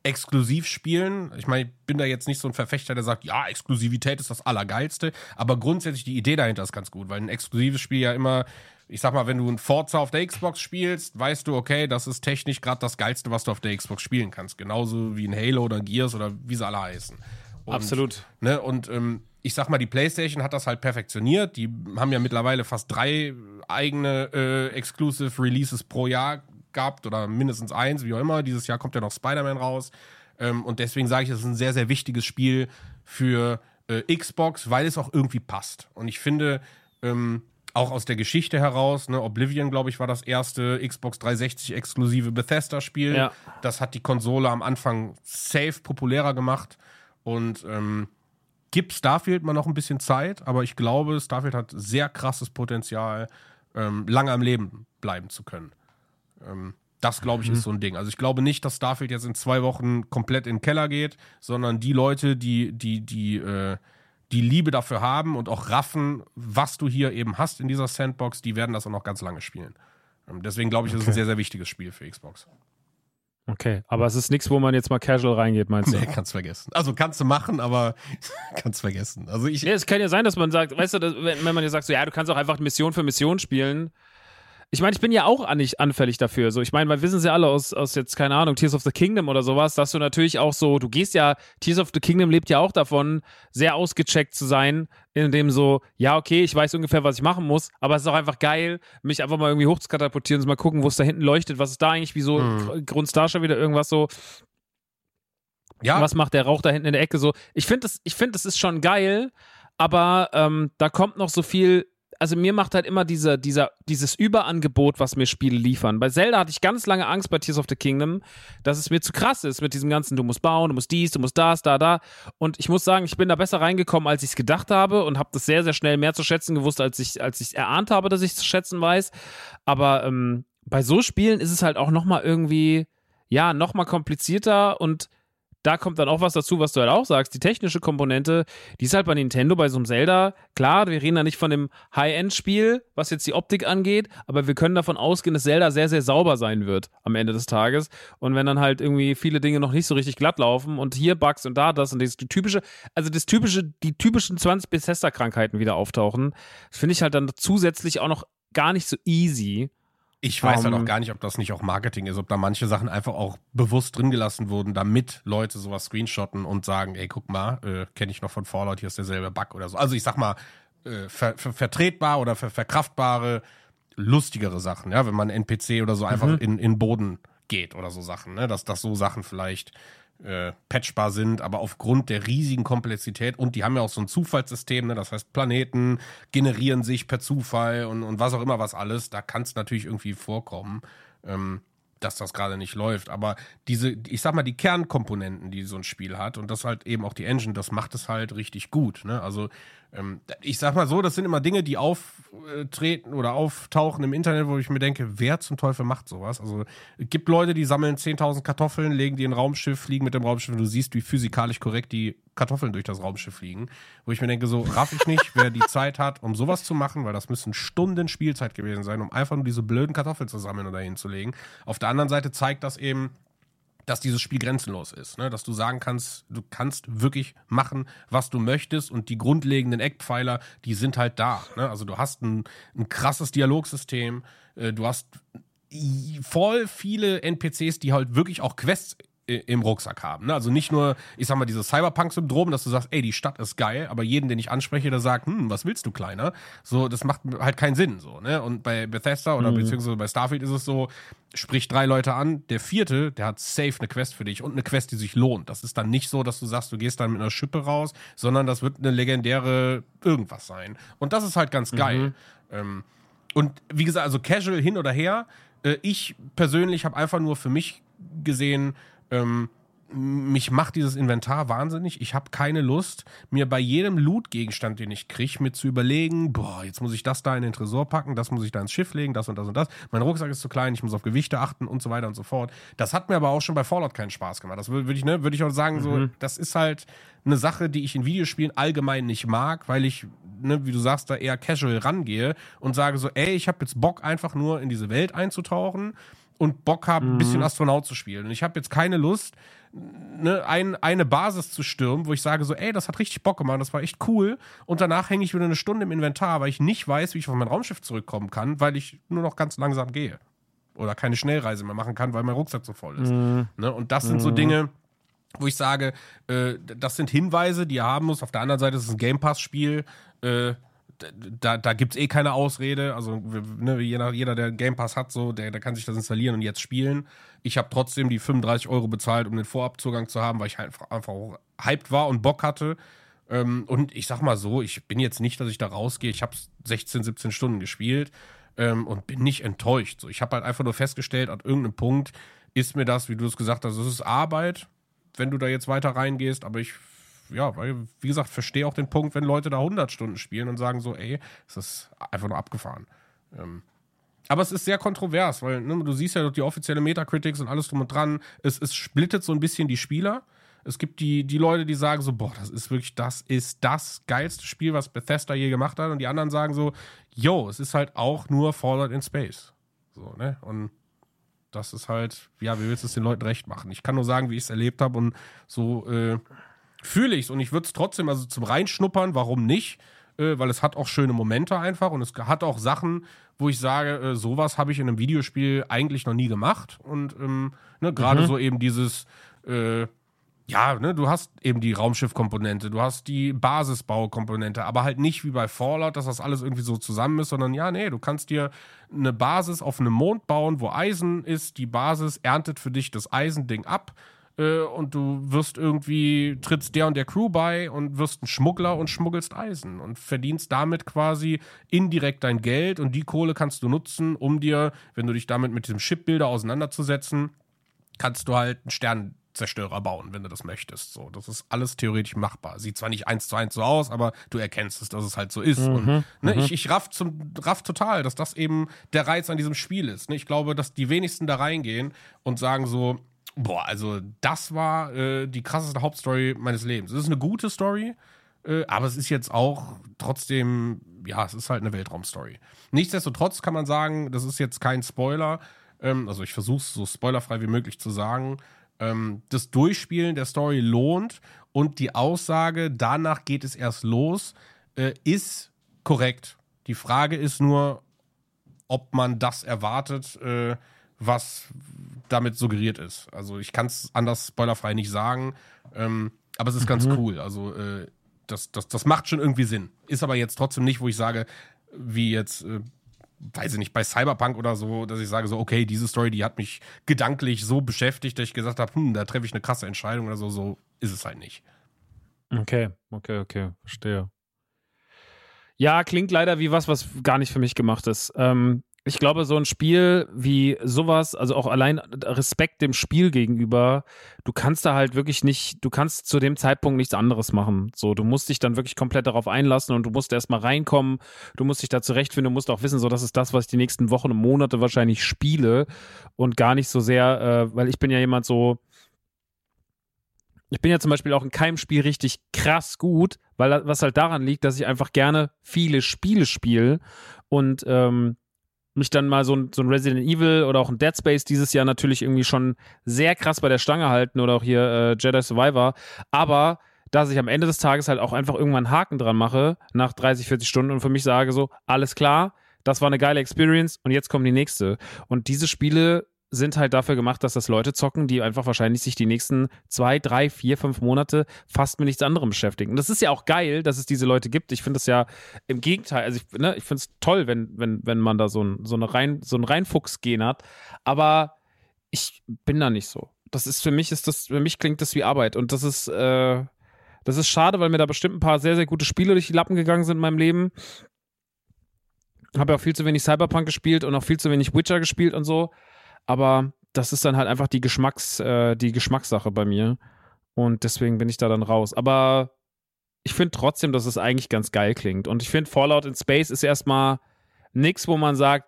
äh, Exklusivspielen. Ich meine, ich bin da jetzt nicht so ein Verfechter, der sagt, ja, Exklusivität ist das Allergeilste, aber grundsätzlich die Idee dahinter ist ganz gut, weil ein exklusives Spiel ja immer, ich sag mal, wenn du ein Forza auf der Xbox spielst, weißt du, okay, das ist technisch gerade das Geilste, was du auf der Xbox spielen kannst. Genauso wie ein Halo oder Gears oder wie sie alle heißen. Und, Absolut. Ne, und ähm, ich sag mal, die PlayStation hat das halt perfektioniert. Die haben ja mittlerweile fast drei eigene äh, Exclusive Releases pro Jahr gehabt oder mindestens eins, wie auch immer. Dieses Jahr kommt ja noch Spider-Man raus. Ähm, und deswegen sage ich, das ist ein sehr, sehr wichtiges Spiel für äh, Xbox, weil es auch irgendwie passt. Und ich finde, ähm, auch aus der Geschichte heraus, ne, Oblivion, glaube ich, war das erste Xbox 360 exklusive Bethesda-Spiel. Ja. Das hat die Konsole am Anfang safe populärer gemacht. Und ähm, gibt Starfield mal noch ein bisschen Zeit, aber ich glaube, Starfield hat sehr krasses Potenzial, ähm, lange am Leben bleiben zu können. Ähm, das, glaube ich, mhm. ist so ein Ding. Also ich glaube nicht, dass Starfield jetzt in zwei Wochen komplett in den Keller geht, sondern die Leute, die, die, die, äh, die Liebe dafür haben und auch raffen, was du hier eben hast in dieser Sandbox, die werden das auch noch ganz lange spielen. Ähm, deswegen glaube ich, okay. ist ein sehr, sehr wichtiges Spiel für Xbox. Okay, aber es ist nichts, wo man jetzt mal casual reingeht, meinst du? Nee, kannst vergessen. Also kannst du machen, aber kannst vergessen. Also ich. Ja, es kann ja sein, dass man sagt, weißt du, dass, wenn, wenn man jetzt sagt, so, ja, du kannst auch einfach Mission für Mission spielen ich meine, ich bin ja auch nicht anfällig dafür. So, ich meine, wir wissen es ja alle aus, aus jetzt, keine Ahnung, Tears of the Kingdom oder sowas, dass du natürlich auch so, du gehst ja, Tears of the Kingdom lebt ja auch davon, sehr ausgecheckt zu sein, in dem so, ja, okay, ich weiß ungefähr, was ich machen muss, aber es ist auch einfach geil, mich einfach mal irgendwie hochzukatapultieren und mal gucken, wo es da hinten leuchtet, was ist da eigentlich, wie so mhm. Grundstar wieder irgendwas so. Ja. Was macht der Rauch da hinten in der Ecke so? Ich finde das, ich finde, das ist schon geil, aber ähm, da kommt noch so viel also mir macht halt immer diese, dieser, dieses Überangebot, was mir Spiele liefern. Bei Zelda hatte ich ganz lange Angst bei Tears of the Kingdom, dass es mir zu krass ist mit diesem ganzen, du musst bauen, du musst dies, du musst das, da, da. Und ich muss sagen, ich bin da besser reingekommen, als ich es gedacht habe und habe das sehr, sehr schnell mehr zu schätzen gewusst, als ich als ich erahnt habe, dass ich es zu schätzen weiß. Aber ähm, bei so Spielen ist es halt auch nochmal irgendwie, ja, nochmal komplizierter und da kommt dann auch was dazu, was du halt auch sagst. Die technische Komponente, die ist halt bei Nintendo, bei so einem Zelda. Klar, wir reden da nicht von dem High-End-Spiel, was jetzt die Optik angeht, aber wir können davon ausgehen, dass Zelda sehr, sehr sauber sein wird am Ende des Tages. Und wenn dann halt irgendwie viele Dinge noch nicht so richtig glatt laufen und hier Bugs und da das und das, die typische, also das typische, die typischen 20 Bethesda-Krankheiten wieder auftauchen, finde ich halt dann zusätzlich auch noch gar nicht so easy. Ich weiß um, halt auch ähm, gar nicht, ob das nicht auch Marketing ist, ob da manche Sachen einfach auch bewusst drin gelassen wurden, damit Leute sowas screenshotten und sagen, ey, guck mal, äh, kenne ich noch von Fallout, hier ist derselbe Bug oder so. Also ich sag mal, äh, ver ver vertretbar oder ver verkraftbare, lustigere Sachen, ja, wenn man NPC oder so einfach mhm. in, in Boden geht oder so Sachen, ne? Dass, dass so Sachen vielleicht äh, patchbar sind, aber aufgrund der riesigen Komplexität und die haben ja auch so ein Zufallssystem, ne? das heißt Planeten generieren sich per Zufall und, und was auch immer was alles, da kann es natürlich irgendwie vorkommen. Ähm, dass das gerade nicht läuft. Aber diese, ich sag mal, die Kernkomponenten, die so ein Spiel hat, und das halt eben auch die Engine, das macht es halt richtig gut. Ne? Also ich sag mal so, das sind immer Dinge, die auftreten oder auftauchen im Internet, wo ich mir denke, wer zum Teufel macht sowas? Also es gibt Leute, die sammeln 10.000 Kartoffeln, legen die in ein Raumschiff, fliegen mit dem Raumschiff und du siehst, wie physikalisch korrekt die Kartoffeln durch das Raumschiff fliegen. Wo ich mir denke, so raff ich nicht, wer die Zeit hat, um sowas zu machen, weil das müssen Stunden Spielzeit gewesen sein, um einfach nur diese blöden Kartoffeln zu sammeln oder hinzulegen. Auf der anderen Seite zeigt das eben, dass dieses Spiel grenzenlos ist, ne? dass du sagen kannst, du kannst wirklich machen, was du möchtest und die grundlegenden Eckpfeiler, die sind halt da. Ne? Also du hast ein, ein krasses Dialogsystem, äh, du hast voll viele NPCs, die halt wirklich auch Quests im Rucksack haben. Ne? Also nicht nur, ich sag mal, dieses Cyberpunk-Syndrom, dass du sagst, ey, die Stadt ist geil, aber jeden, den ich anspreche, der sagt, hm, was willst du, Kleiner? So, das macht halt keinen Sinn. So, ne? Und bei Bethesda oder mhm. beziehungsweise bei Starfield ist es so, sprich drei Leute an, der vierte, der hat safe eine Quest für dich und eine Quest, die sich lohnt. Das ist dann nicht so, dass du sagst, du gehst dann mit einer Schippe raus, sondern das wird eine legendäre irgendwas sein. Und das ist halt ganz geil. Mhm. Ähm, und wie gesagt, also casual hin oder her, äh, ich persönlich habe einfach nur für mich gesehen, ähm, mich macht dieses Inventar wahnsinnig. Ich habe keine Lust, mir bei jedem Loot-Gegenstand, den ich kriege, mir zu überlegen, boah, jetzt muss ich das da in den Tresor packen, das muss ich da ins Schiff legen, das und das und das. Mein Rucksack ist zu klein, ich muss auf Gewichte achten und so weiter und so fort. Das hat mir aber auch schon bei Fallout keinen Spaß gemacht. Das würde ich, ne, würde ich auch sagen, mhm. so, das ist halt eine Sache, die ich in Videospielen allgemein nicht mag, weil ich, ne, wie du sagst, da eher casual rangehe und sage so, ey, ich habe jetzt Bock, einfach nur in diese Welt einzutauchen und Bock habe, mhm. ein bisschen mhm. Astronaut zu spielen. Und ich habe jetzt keine Lust, ne, ein, eine Basis zu stürmen, wo ich sage so, ey, das hat richtig Bock gemacht, das war echt cool. Und danach hänge ich wieder eine Stunde im Inventar, weil ich nicht weiß, wie ich auf mein Raumschiff zurückkommen kann, weil ich nur noch ganz langsam gehe. Oder keine Schnellreise mehr machen kann, weil mein Rucksack so voll ist. Mhm. Ne? Und das sind so mhm. Dinge, wo ich sage, äh, das sind Hinweise, die er haben muss. Auf der anderen Seite ist es ein Game Pass-Spiel. Äh, da, da gibt es eh keine Ausrede. Also ne, jeder, jeder, der Game Pass hat, so, der, der kann sich das installieren und jetzt spielen. Ich habe trotzdem die 35 Euro bezahlt, um den Vorabzugang zu haben, weil ich halt einfach auch hyped war und Bock hatte. Ähm, und ich sag mal so, ich bin jetzt nicht, dass ich da rausgehe. Ich habe 16, 17 Stunden gespielt ähm, und bin nicht enttäuscht. So, ich habe halt einfach nur festgestellt, an irgendeinem Punkt ist mir das, wie du es gesagt hast, es ist Arbeit, wenn du da jetzt weiter reingehst, aber ich ja, weil, wie gesagt, verstehe auch den Punkt, wenn Leute da 100 Stunden spielen und sagen so, ey, ist einfach nur abgefahren. Ähm, aber es ist sehr kontrovers, weil ne, du siehst ja die offizielle Metacritics und alles drum und dran. Es, es splittet so ein bisschen die Spieler. Es gibt die, die Leute, die sagen so, boah, das ist wirklich, das ist das geilste Spiel, was Bethesda je gemacht hat. Und die anderen sagen so, yo, es ist halt auch nur Fallout in Space. So, ne? Und das ist halt, ja, wie willst du es den Leuten recht machen? Ich kann nur sagen, wie ich es erlebt habe und so äh, fühle ich es. Und ich würde es trotzdem, also zum Reinschnuppern, warum nicht? Äh, weil es hat auch schöne Momente einfach und es hat auch Sachen, wo ich sage, äh, sowas habe ich in einem Videospiel eigentlich noch nie gemacht. Und ähm, ne, gerade mhm. so eben dieses, äh, ja, ne, du hast eben die Raumschiffkomponente, du hast die Basisbaukomponente, aber halt nicht wie bei Fallout, dass das alles irgendwie so zusammen ist, sondern ja, nee, du kannst dir eine Basis auf einem Mond bauen, wo Eisen ist, die Basis erntet für dich das Eisending ab äh, und du wirst irgendwie, trittst der und der Crew bei und wirst ein Schmuggler und schmuggelst Eisen und verdienst damit quasi indirekt dein Geld und die Kohle kannst du nutzen, um dir, wenn du dich damit mit diesem Shipbuilder auseinanderzusetzen, kannst du halt einen Sternzerstörer bauen, wenn du das möchtest. So, das ist alles theoretisch machbar. Sieht zwar nicht eins zu eins so aus, aber du erkennst es, dass es halt so ist. Mhm, und ne, mhm. ich, ich raff, zum, raff total, dass das eben der Reiz an diesem Spiel ist. Ne? Ich glaube, dass die wenigsten da reingehen und sagen so, Boah, also das war äh, die krasseste Hauptstory meines Lebens. Es ist eine gute Story, äh, aber es ist jetzt auch trotzdem, ja, es ist halt eine Weltraumstory. Nichtsdestotrotz kann man sagen, das ist jetzt kein Spoiler. Ähm, also ich versuche es so spoilerfrei wie möglich zu sagen. Ähm, das Durchspielen der Story lohnt und die Aussage, danach geht es erst los, äh, ist korrekt. Die Frage ist nur, ob man das erwartet, äh, was damit suggeriert ist. Also ich kann es anders spoilerfrei nicht sagen, ähm, aber es ist ganz mhm. cool. Also äh, das, das, das macht schon irgendwie Sinn. Ist aber jetzt trotzdem nicht, wo ich sage, wie jetzt, äh, weiß ich nicht, bei Cyberpunk oder so, dass ich sage so, okay, diese Story, die hat mich gedanklich so beschäftigt, dass ich gesagt habe, hm, da treffe ich eine krasse Entscheidung oder so. So ist es halt nicht. Okay, okay, okay, verstehe. Ja, klingt leider wie was, was gar nicht für mich gemacht ist. Ähm, ich glaube, so ein Spiel wie sowas, also auch allein Respekt dem Spiel gegenüber, du kannst da halt wirklich nicht, du kannst zu dem Zeitpunkt nichts anderes machen. So, du musst dich dann wirklich komplett darauf einlassen und du musst erstmal reinkommen, du musst dich da zurechtfinden, du musst auch wissen, so, das ist das, was ich die nächsten Wochen und Monate wahrscheinlich spiele und gar nicht so sehr, äh, weil ich bin ja jemand so, ich bin ja zum Beispiel auch in keinem Spiel richtig krass gut, weil was halt daran liegt, dass ich einfach gerne viele Spiele spiele und ähm, mich dann mal so ein, so ein Resident Evil oder auch ein Dead Space dieses Jahr natürlich irgendwie schon sehr krass bei der Stange halten oder auch hier äh, Jedi Survivor. Aber dass ich am Ende des Tages halt auch einfach irgendwann einen Haken dran mache nach 30, 40 Stunden und für mich sage so, alles klar, das war eine geile Experience und jetzt kommt die nächste. Und diese Spiele sind halt dafür gemacht, dass das Leute zocken, die einfach wahrscheinlich sich die nächsten zwei, drei, vier, fünf Monate fast mit nichts anderem beschäftigen. Und das ist ja auch geil, dass es diese Leute gibt. Ich finde das ja im Gegenteil, also ich, ne, ich finde es toll, wenn, wenn, wenn man da so ein, so eine rein, so ein Reinfuchs-Gen hat. Aber ich bin da nicht so. Das ist für mich, ist das, für mich klingt das wie Arbeit. Und das ist, äh, das ist schade, weil mir da bestimmt ein paar sehr, sehr gute Spiele durch die Lappen gegangen sind in meinem Leben. Habe ja auch viel zu wenig Cyberpunk gespielt und auch viel zu wenig Witcher gespielt und so aber das ist dann halt einfach die Geschmacks, äh, die Geschmackssache bei mir. Und deswegen bin ich da dann raus. Aber ich finde trotzdem, dass es eigentlich ganz geil klingt. Und ich finde, Fallout in Space ist erstmal nichts, wo man sagt,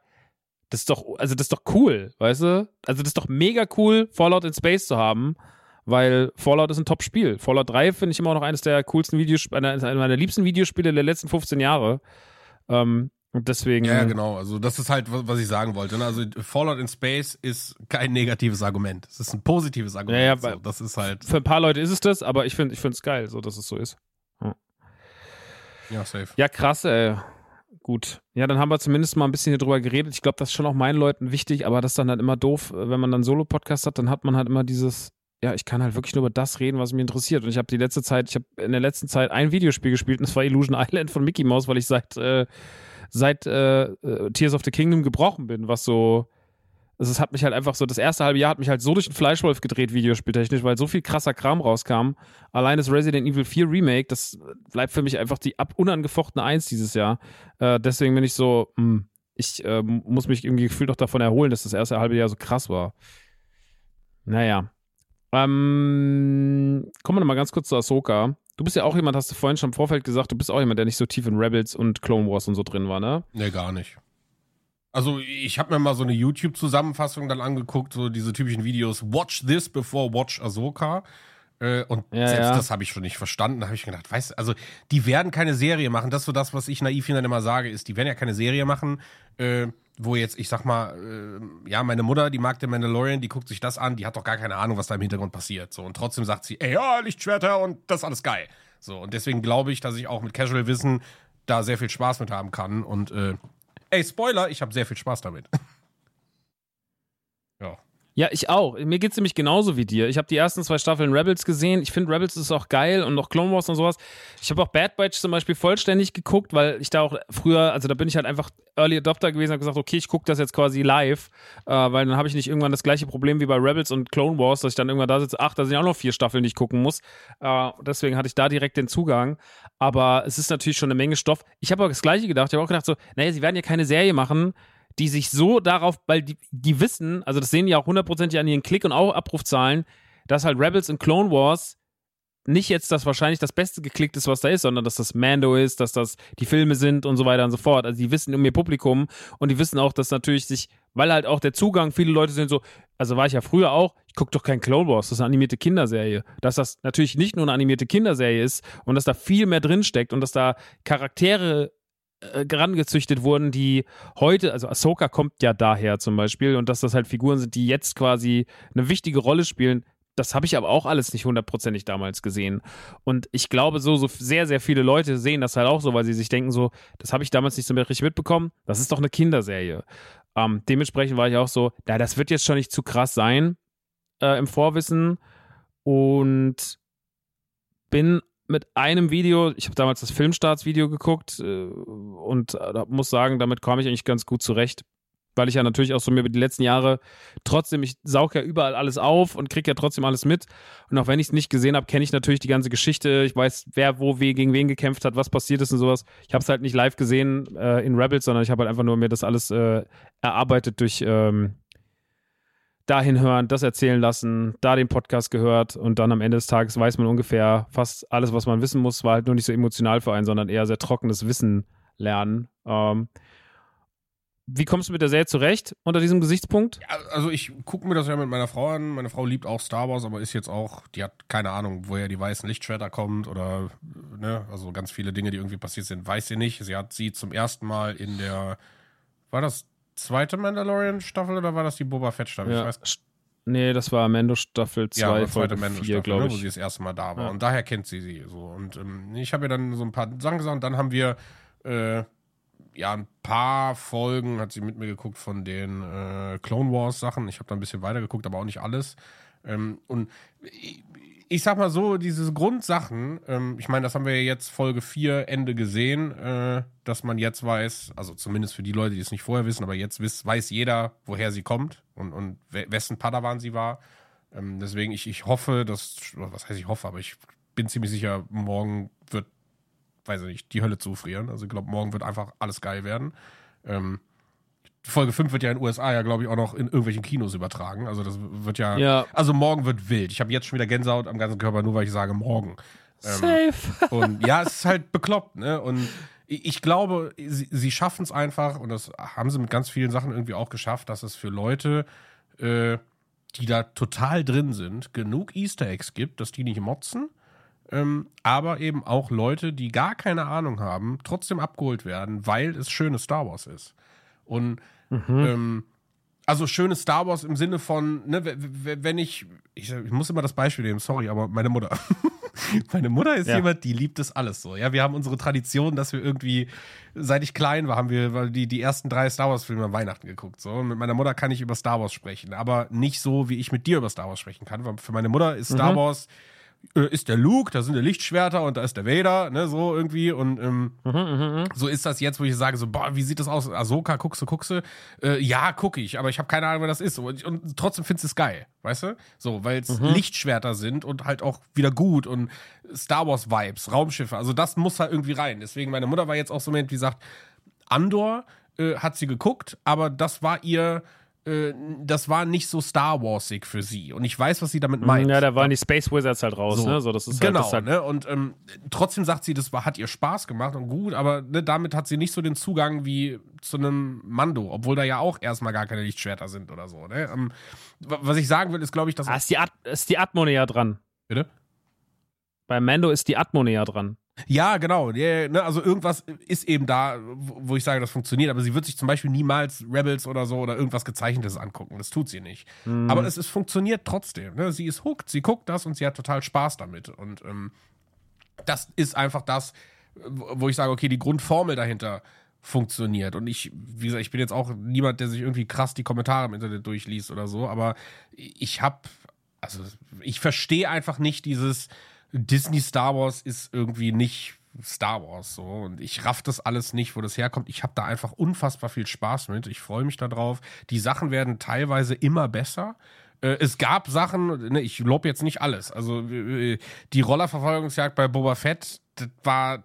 das ist doch, also das ist doch cool, weißt du? Also das ist doch mega cool, Fallout in Space zu haben, weil Fallout ist ein Top-Spiel. Fallout 3 finde ich immer noch eines der coolsten Videospiele, einer meiner liebsten Videospiele der letzten 15 Jahre. Ähm, und deswegen. Ja, genau. Also, das ist halt, was ich sagen wollte. Ne? Also, Fallout in Space ist kein negatives Argument. Es ist ein positives Argument. Ja, ja, so, das ist halt. Für ein paar Leute ist es das, aber ich finde es geil, so dass es so ist. Ja. ja, safe. Ja, krass, ey. Gut. Ja, dann haben wir zumindest mal ein bisschen hier drüber geredet. Ich glaube, das ist schon auch meinen Leuten wichtig, aber das ist dann halt immer doof, wenn man dann Solo-Podcast hat, dann hat man halt immer dieses, ja, ich kann halt wirklich nur über das reden, was mich interessiert. Und ich habe die letzte Zeit, ich habe in der letzten Zeit ein Videospiel gespielt und das war Illusion Island von Mickey Mouse, weil ich seit äh, seit äh, äh, Tears of the Kingdom gebrochen bin, was so. Also es hat mich halt einfach so, das erste halbe Jahr hat mich halt so durch den Fleischwolf gedreht, videospieltechnisch, weil so viel krasser Kram rauskam. Allein das Resident Evil 4 Remake, das bleibt für mich einfach die ab unangefochtene Eins dieses Jahr. Äh, deswegen bin ich so, mh, hm, ich äh, muss mich irgendwie gefühlt noch davon erholen, dass das erste halbe Jahr so krass war. Naja. Ähm, kommen wir nochmal ganz kurz zu Ahsoka. Du bist ja auch jemand, hast du vorhin schon im Vorfeld gesagt, du bist auch jemand, der nicht so tief in Rebels und Clone Wars und so drin war, ne? Nee, gar nicht. Also, ich habe mir mal so eine YouTube-Zusammenfassung dann angeguckt, so diese typischen Videos, Watch this before watch Ahsoka. Äh, und Ja, selbst ja. das habe ich schon nicht verstanden. Da habe ich gedacht, weißt du, also die werden keine Serie machen. Das ist so das, was ich naiv dann immer sage, ist, die werden ja keine Serie machen, äh, wo jetzt, ich sag mal, äh, ja, meine Mutter, die mag den Mandalorian, die guckt sich das an, die hat doch gar keine Ahnung, was da im Hintergrund passiert. So, und trotzdem sagt sie, ey, ja, Lichtschwerter und das ist alles geil. So, und deswegen glaube ich, dass ich auch mit Casual Wissen da sehr viel Spaß mit haben kann. Und äh, ey, Spoiler, ich habe sehr viel Spaß damit. ja. Ich auch. Mir geht's nämlich genauso wie dir. Ich habe die ersten zwei Staffeln Rebels gesehen. Ich finde Rebels ist auch geil und auch Clone Wars und sowas. Ich habe auch Bad Batch zum Beispiel vollständig geguckt, weil ich da auch früher, also da bin ich halt einfach Early Adopter gewesen und habe gesagt, okay, ich gucke das jetzt quasi live, äh, weil dann habe ich nicht irgendwann das gleiche Problem wie bei Rebels und Clone Wars, dass ich dann irgendwann da sitze, ach, da sind ja auch noch vier Staffeln, die ich gucken muss. Äh, deswegen hatte ich da direkt den Zugang. Aber es ist natürlich schon eine Menge Stoff. Ich habe aber das Gleiche gedacht. Ich habe auch gedacht so, naja, sie werden ja keine Serie machen, die sich so darauf, weil die, die wissen, also das sehen die auch hundertprozentig an ihren Klick- und auch Abrufzahlen, dass halt Rebels und Clone Wars nicht jetzt das wahrscheinlich das Beste geklickt ist, was da ist, sondern dass das Mando ist, dass das die Filme sind und so weiter und so fort. Also die wissen um ihr Publikum und die wissen auch, dass natürlich sich, weil halt auch der Zugang, viele Leute sind so, also war ich ja früher auch, ich gucke doch kein Clone Wars, das ist eine animierte Kinderserie. Dass das natürlich nicht nur eine animierte Kinderserie ist und dass da viel mehr drinsteckt und dass da Charaktere äh, herangezüchtet wurden, die heute, also Ahsoka kommt ja daher zum Beispiel und dass das halt Figuren sind, die jetzt quasi eine wichtige Rolle spielen. Das habe ich aber auch alles nicht hundertprozentig damals gesehen. Und ich glaube, so, so sehr, sehr viele Leute sehen das halt auch so, weil sie sich denken, so, das habe ich damals nicht so richtig mitbekommen. Das ist doch eine Kinderserie. Ähm, dementsprechend war ich auch so, ja, das wird jetzt schon nicht zu krass sein äh, im Vorwissen. Und bin mit einem Video, ich habe damals das Filmstarts-Video geguckt äh, und äh, muss sagen, damit komme ich eigentlich ganz gut zurecht, weil ich ja natürlich auch so mir die letzten Jahre trotzdem, ich saug ja überall alles auf und kriege ja trotzdem alles mit. Und auch wenn ich es nicht gesehen habe, kenne ich natürlich die ganze Geschichte. Ich weiß, wer wo wie gegen wen gekämpft hat, was passiert ist und sowas. Ich habe es halt nicht live gesehen äh, in Rebels, sondern ich habe halt einfach nur mir das alles äh, erarbeitet durch ähm, dahin hören, das erzählen lassen, da den Podcast gehört und dann am Ende des Tages weiß man ungefähr fast alles, was man wissen muss, war halt nur nicht so emotional für einen, sondern eher sehr trockenes Wissen lernen. Ähm, wie kommst du mit der Serie zurecht unter diesem Gesichtspunkt? Ja, Also ich gucke mir das ja mit meiner Frau an. Meine Frau liebt auch Star Wars, aber ist jetzt auch, die hat keine Ahnung, woher die weißen Lichtschwerter kommt oder, ne, also ganz viele Dinge, die irgendwie passiert sind, weiß sie nicht. Sie hat sie zum ersten Mal in der, war das zweite Mandalorian-Staffel oder war das die Boba Fett-Staffel? Ich Ja. weiß Nee, das war Mando Staffel 2, ja, aber Folge zweite 4, Mando-Staffel, glaube ne, wo sie ich. das erste Mal da war. Ja. Und daher kennt sie sie so. Und ähm, ich habe ihr dann so ein paar Sachen gesagt und dann haben wir äh, ja ein paar Folgen, hat sie mit mir geguckt von den äh, Clone Wars Sachen. Ich habe da ein bisschen weiter geguckt, aber auch nicht alles. Ähm, und ich, ich sag mal so, diese Grundsachen, ähm, ich meine, das haben wir jetzt Folge 4 Ende gesehen, äh, dass man jetzt weiß, also zumindest für die Leute, die es nicht vorher wissen, aber jetzt wiss, weiß jeder, woher sie kommt und, und we- wessen Padawan sie war. Ähm, deswegen, ich, ich hoffe, dass, was heißt ich hoffe, aber ich bin ziemlich sicher, morgen wird, weiß ich nicht, die Hölle zufrieren. Also ich glaube, morgen wird einfach alles geil werden. Ähm, Folge 5 wird ja in den USA ja, glaube ich, auch noch in irgendwelchen Kinos übertragen. Also das wird ja, Ja. also morgen wird wild. Ich habe jetzt schon wieder Gänsehaut am ganzen Körper, nur weil ich sage morgen. Safe. Und ja, es ist halt bekloppt, ne? Und ich ich glaube, sie, sie schaffen es einfach, und das haben sie mit ganz vielen Sachen irgendwie auch geschafft, dass es für Leute, äh, die da total drin sind, genug Easter Eggs gibt, dass die nicht motzen. Ähm, aber eben auch Leute, die gar keine Ahnung haben, trotzdem abgeholt werden, weil es schönes Star Wars ist. Und ähm, also schönes Star Wars im Sinne von, ne, wenn ich, ich, ich muss immer das Beispiel nehmen, sorry, aber meine Mutter. meine Mutter ist Ja. jemand, die liebt es alles so. Ja, wir haben unsere Tradition, dass wir irgendwie, seit ich klein war, haben wir weil die, die ersten drei Star Wars-Filme an Weihnachten geguckt. So. Und mit meiner Mutter kann ich über Star Wars sprechen, aber nicht so, wie ich mit dir über Star Wars sprechen kann. Weil für meine Mutter ist Star Wars äh, ist der Luke, da sind die Lichtschwerter und da ist der Vader, ne, so irgendwie. Und ähm, so ist das jetzt, wo ich sage, so, boah, wie sieht das aus? Ahsoka, guckst du, guckst du? Äh, ja, gucke ich, aber ich habe keine Ahnung, wer das ist. Und, und trotzdem findest du es geil, weißt du? So, weil es Lichtschwerter sind und halt auch wieder gut und Star Wars-Vibes, Raumschiffe. Also das muss halt irgendwie rein. Deswegen, meine Mutter war jetzt auch so Moment, wie sagt, Andor äh, hat sie geguckt, aber das war ihr, äh, das war nicht so Star Warsig für sie. Und ich weiß, was sie damit meint. Ja, da waren die Space Wizards halt raus, ne? So, das ist halt, genau, das halt ne? Und ähm, trotzdem sagt sie, das war, hat ihr Spaß gemacht und gut, aber ne, damit hat sie nicht so den Zugang wie zu einem Mando, obwohl da ja auch erstmal gar keine Lichtschwerter sind oder so. Ne? Ähm, wa- was ich sagen will, ist, glaube ich, dass. Ah, ist die, At ist die Atmo näher dran. Bitte? Bei Mando ist die Atmo näher dran. Ja, genau. Ja, ne, also irgendwas ist eben da, wo ich sage, das funktioniert. Aber sie wird sich zum Beispiel niemals Rebels oder so oder irgendwas Gezeichnetes angucken. Das tut sie nicht. Mhm. Aber es, es funktioniert trotzdem. Ne? Sie ist hooked, sie guckt das und sie hat total Spaß damit. Und ähm, das ist einfach das, wo ich sage, okay, die Grundformel dahinter funktioniert. Und ich, wie gesagt, ich bin jetzt auch niemand, der sich irgendwie krass die Kommentare im Internet durchliest oder so, aber ich habe, also ich verstehe einfach nicht dieses Disney Star Wars ist irgendwie nicht Star Wars so und ich raff das alles nicht, wo das herkommt. Ich habe da einfach unfassbar viel Spaß mit. Ich freue mich darauf. Die Sachen werden teilweise immer besser. Äh, es gab Sachen, ne, ich lobe jetzt nicht alles. Also äh, die Rollerverfolgungsjagd bei Boba Fett, das war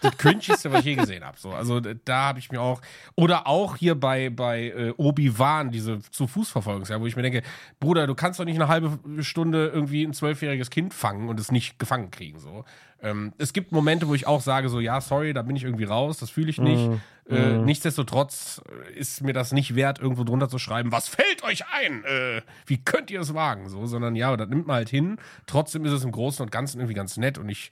das cringigste, was ich je gesehen habe. So, also da habe ich mir auch oder auch hier bei bei äh, Obi Wan diese zu Fuß Verfolgungsjagd, wo ich mir denke, Bruder, du kannst doch nicht eine halbe Stunde irgendwie ein zwölfjähriges Kind fangen und es nicht gefangen kriegen. So, ähm, es gibt Momente, wo ich auch sage so, ja, sorry, da bin ich irgendwie raus, das fühle ich nicht. Mm, äh, mm. Nichtsdestotrotz ist mir das nicht wert, irgendwo drunter zu schreiben, was fällt euch ein? Äh, wie könnt ihr es wagen? So, sondern ja, das nimmt man halt hin. Trotzdem ist es im Großen und Ganzen irgendwie ganz nett und ich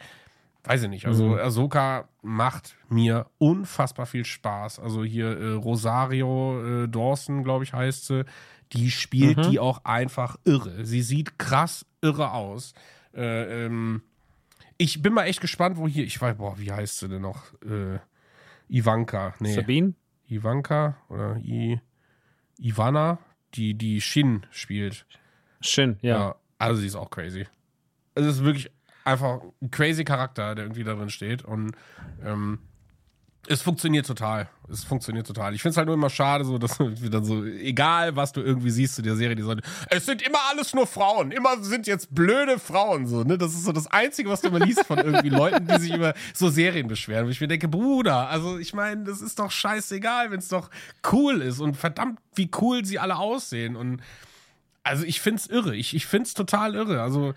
weiß ich nicht. Also mhm. Ahsoka macht mir unfassbar viel Spaß. Also hier äh, Rosario äh, Dawson, glaube ich, heißt sie. Die spielt mhm. die auch einfach irre. Sie sieht krass irre aus. Äh, ähm, ich bin mal echt gespannt, wo hier, ich weiß, boah, wie heißt sie denn noch? Äh, Ivanka. Nee. Sabine? Ivanka oder I, Ivana, die die Shin spielt. Shin, ja. ja. Also sie ist auch crazy. Es ist wirklich einfach ein crazy Charakter, der irgendwie da drin steht. Und ähm, es funktioniert total. Es funktioniert total. Ich finde es halt nur immer schade, so, dass dann so, egal was du irgendwie siehst zu der Serie, die sollte, es sind immer alles nur Frauen. Immer sind jetzt blöde Frauen, so, ne? Das ist so das Einzige, was du immer liest von irgendwie Leuten, die sich über so Serien beschweren. Wo ich mir denke, Bruder, also ich meine, das ist doch scheißegal, wenn es doch cool ist und verdammt, wie cool sie alle aussehen. Und also ich find's irre. Ich, ich find's total irre. Also,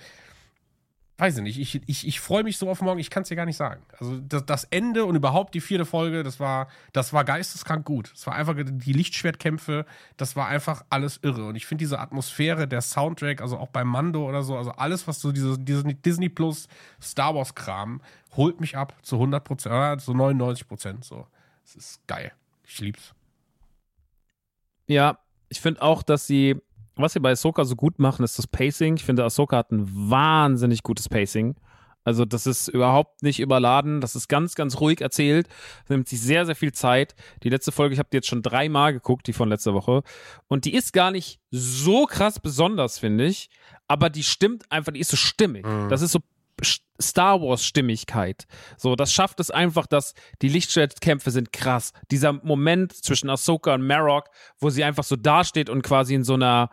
weiß ich nicht, ich, ich, ich freue mich so auf morgen, ich kann es dir gar nicht sagen. Also das, das, Ende und überhaupt die vierte Folge, das war, das war geisteskrank gut. Es war einfach die Lichtschwertkämpfe, das war einfach alles irre. Und ich finde diese Atmosphäre, der Soundtrack, also auch bei Mando oder so, also alles, was so diese, diese Disney Plus Star Wars Kram, holt mich ab zu 100 Prozent, äh, zu 99 Prozent. So, es ist geil. Ich lieb's. Ja, ich finde auch, dass sie was sie bei Ahsoka so gut machen, ist das Pacing. Ich finde, Ahsoka hat ein wahnsinnig gutes Pacing. Also das ist überhaupt nicht überladen, das ist ganz, ganz ruhig erzählt, das nimmt sich sehr, sehr viel Zeit. Die letzte Folge, ich habe die jetzt schon dreimal geguckt, die von letzter Woche. Und die ist gar nicht so krass besonders, finde ich, aber die stimmt einfach, die ist so stimmig. Mhm. Das ist so Star Wars Stimmigkeit. So, das schafft es einfach, dass die Lichtschwertkämpfe sind krass. Dieser Moment zwischen Ahsoka und Marok, wo sie einfach so dasteht und quasi in so einer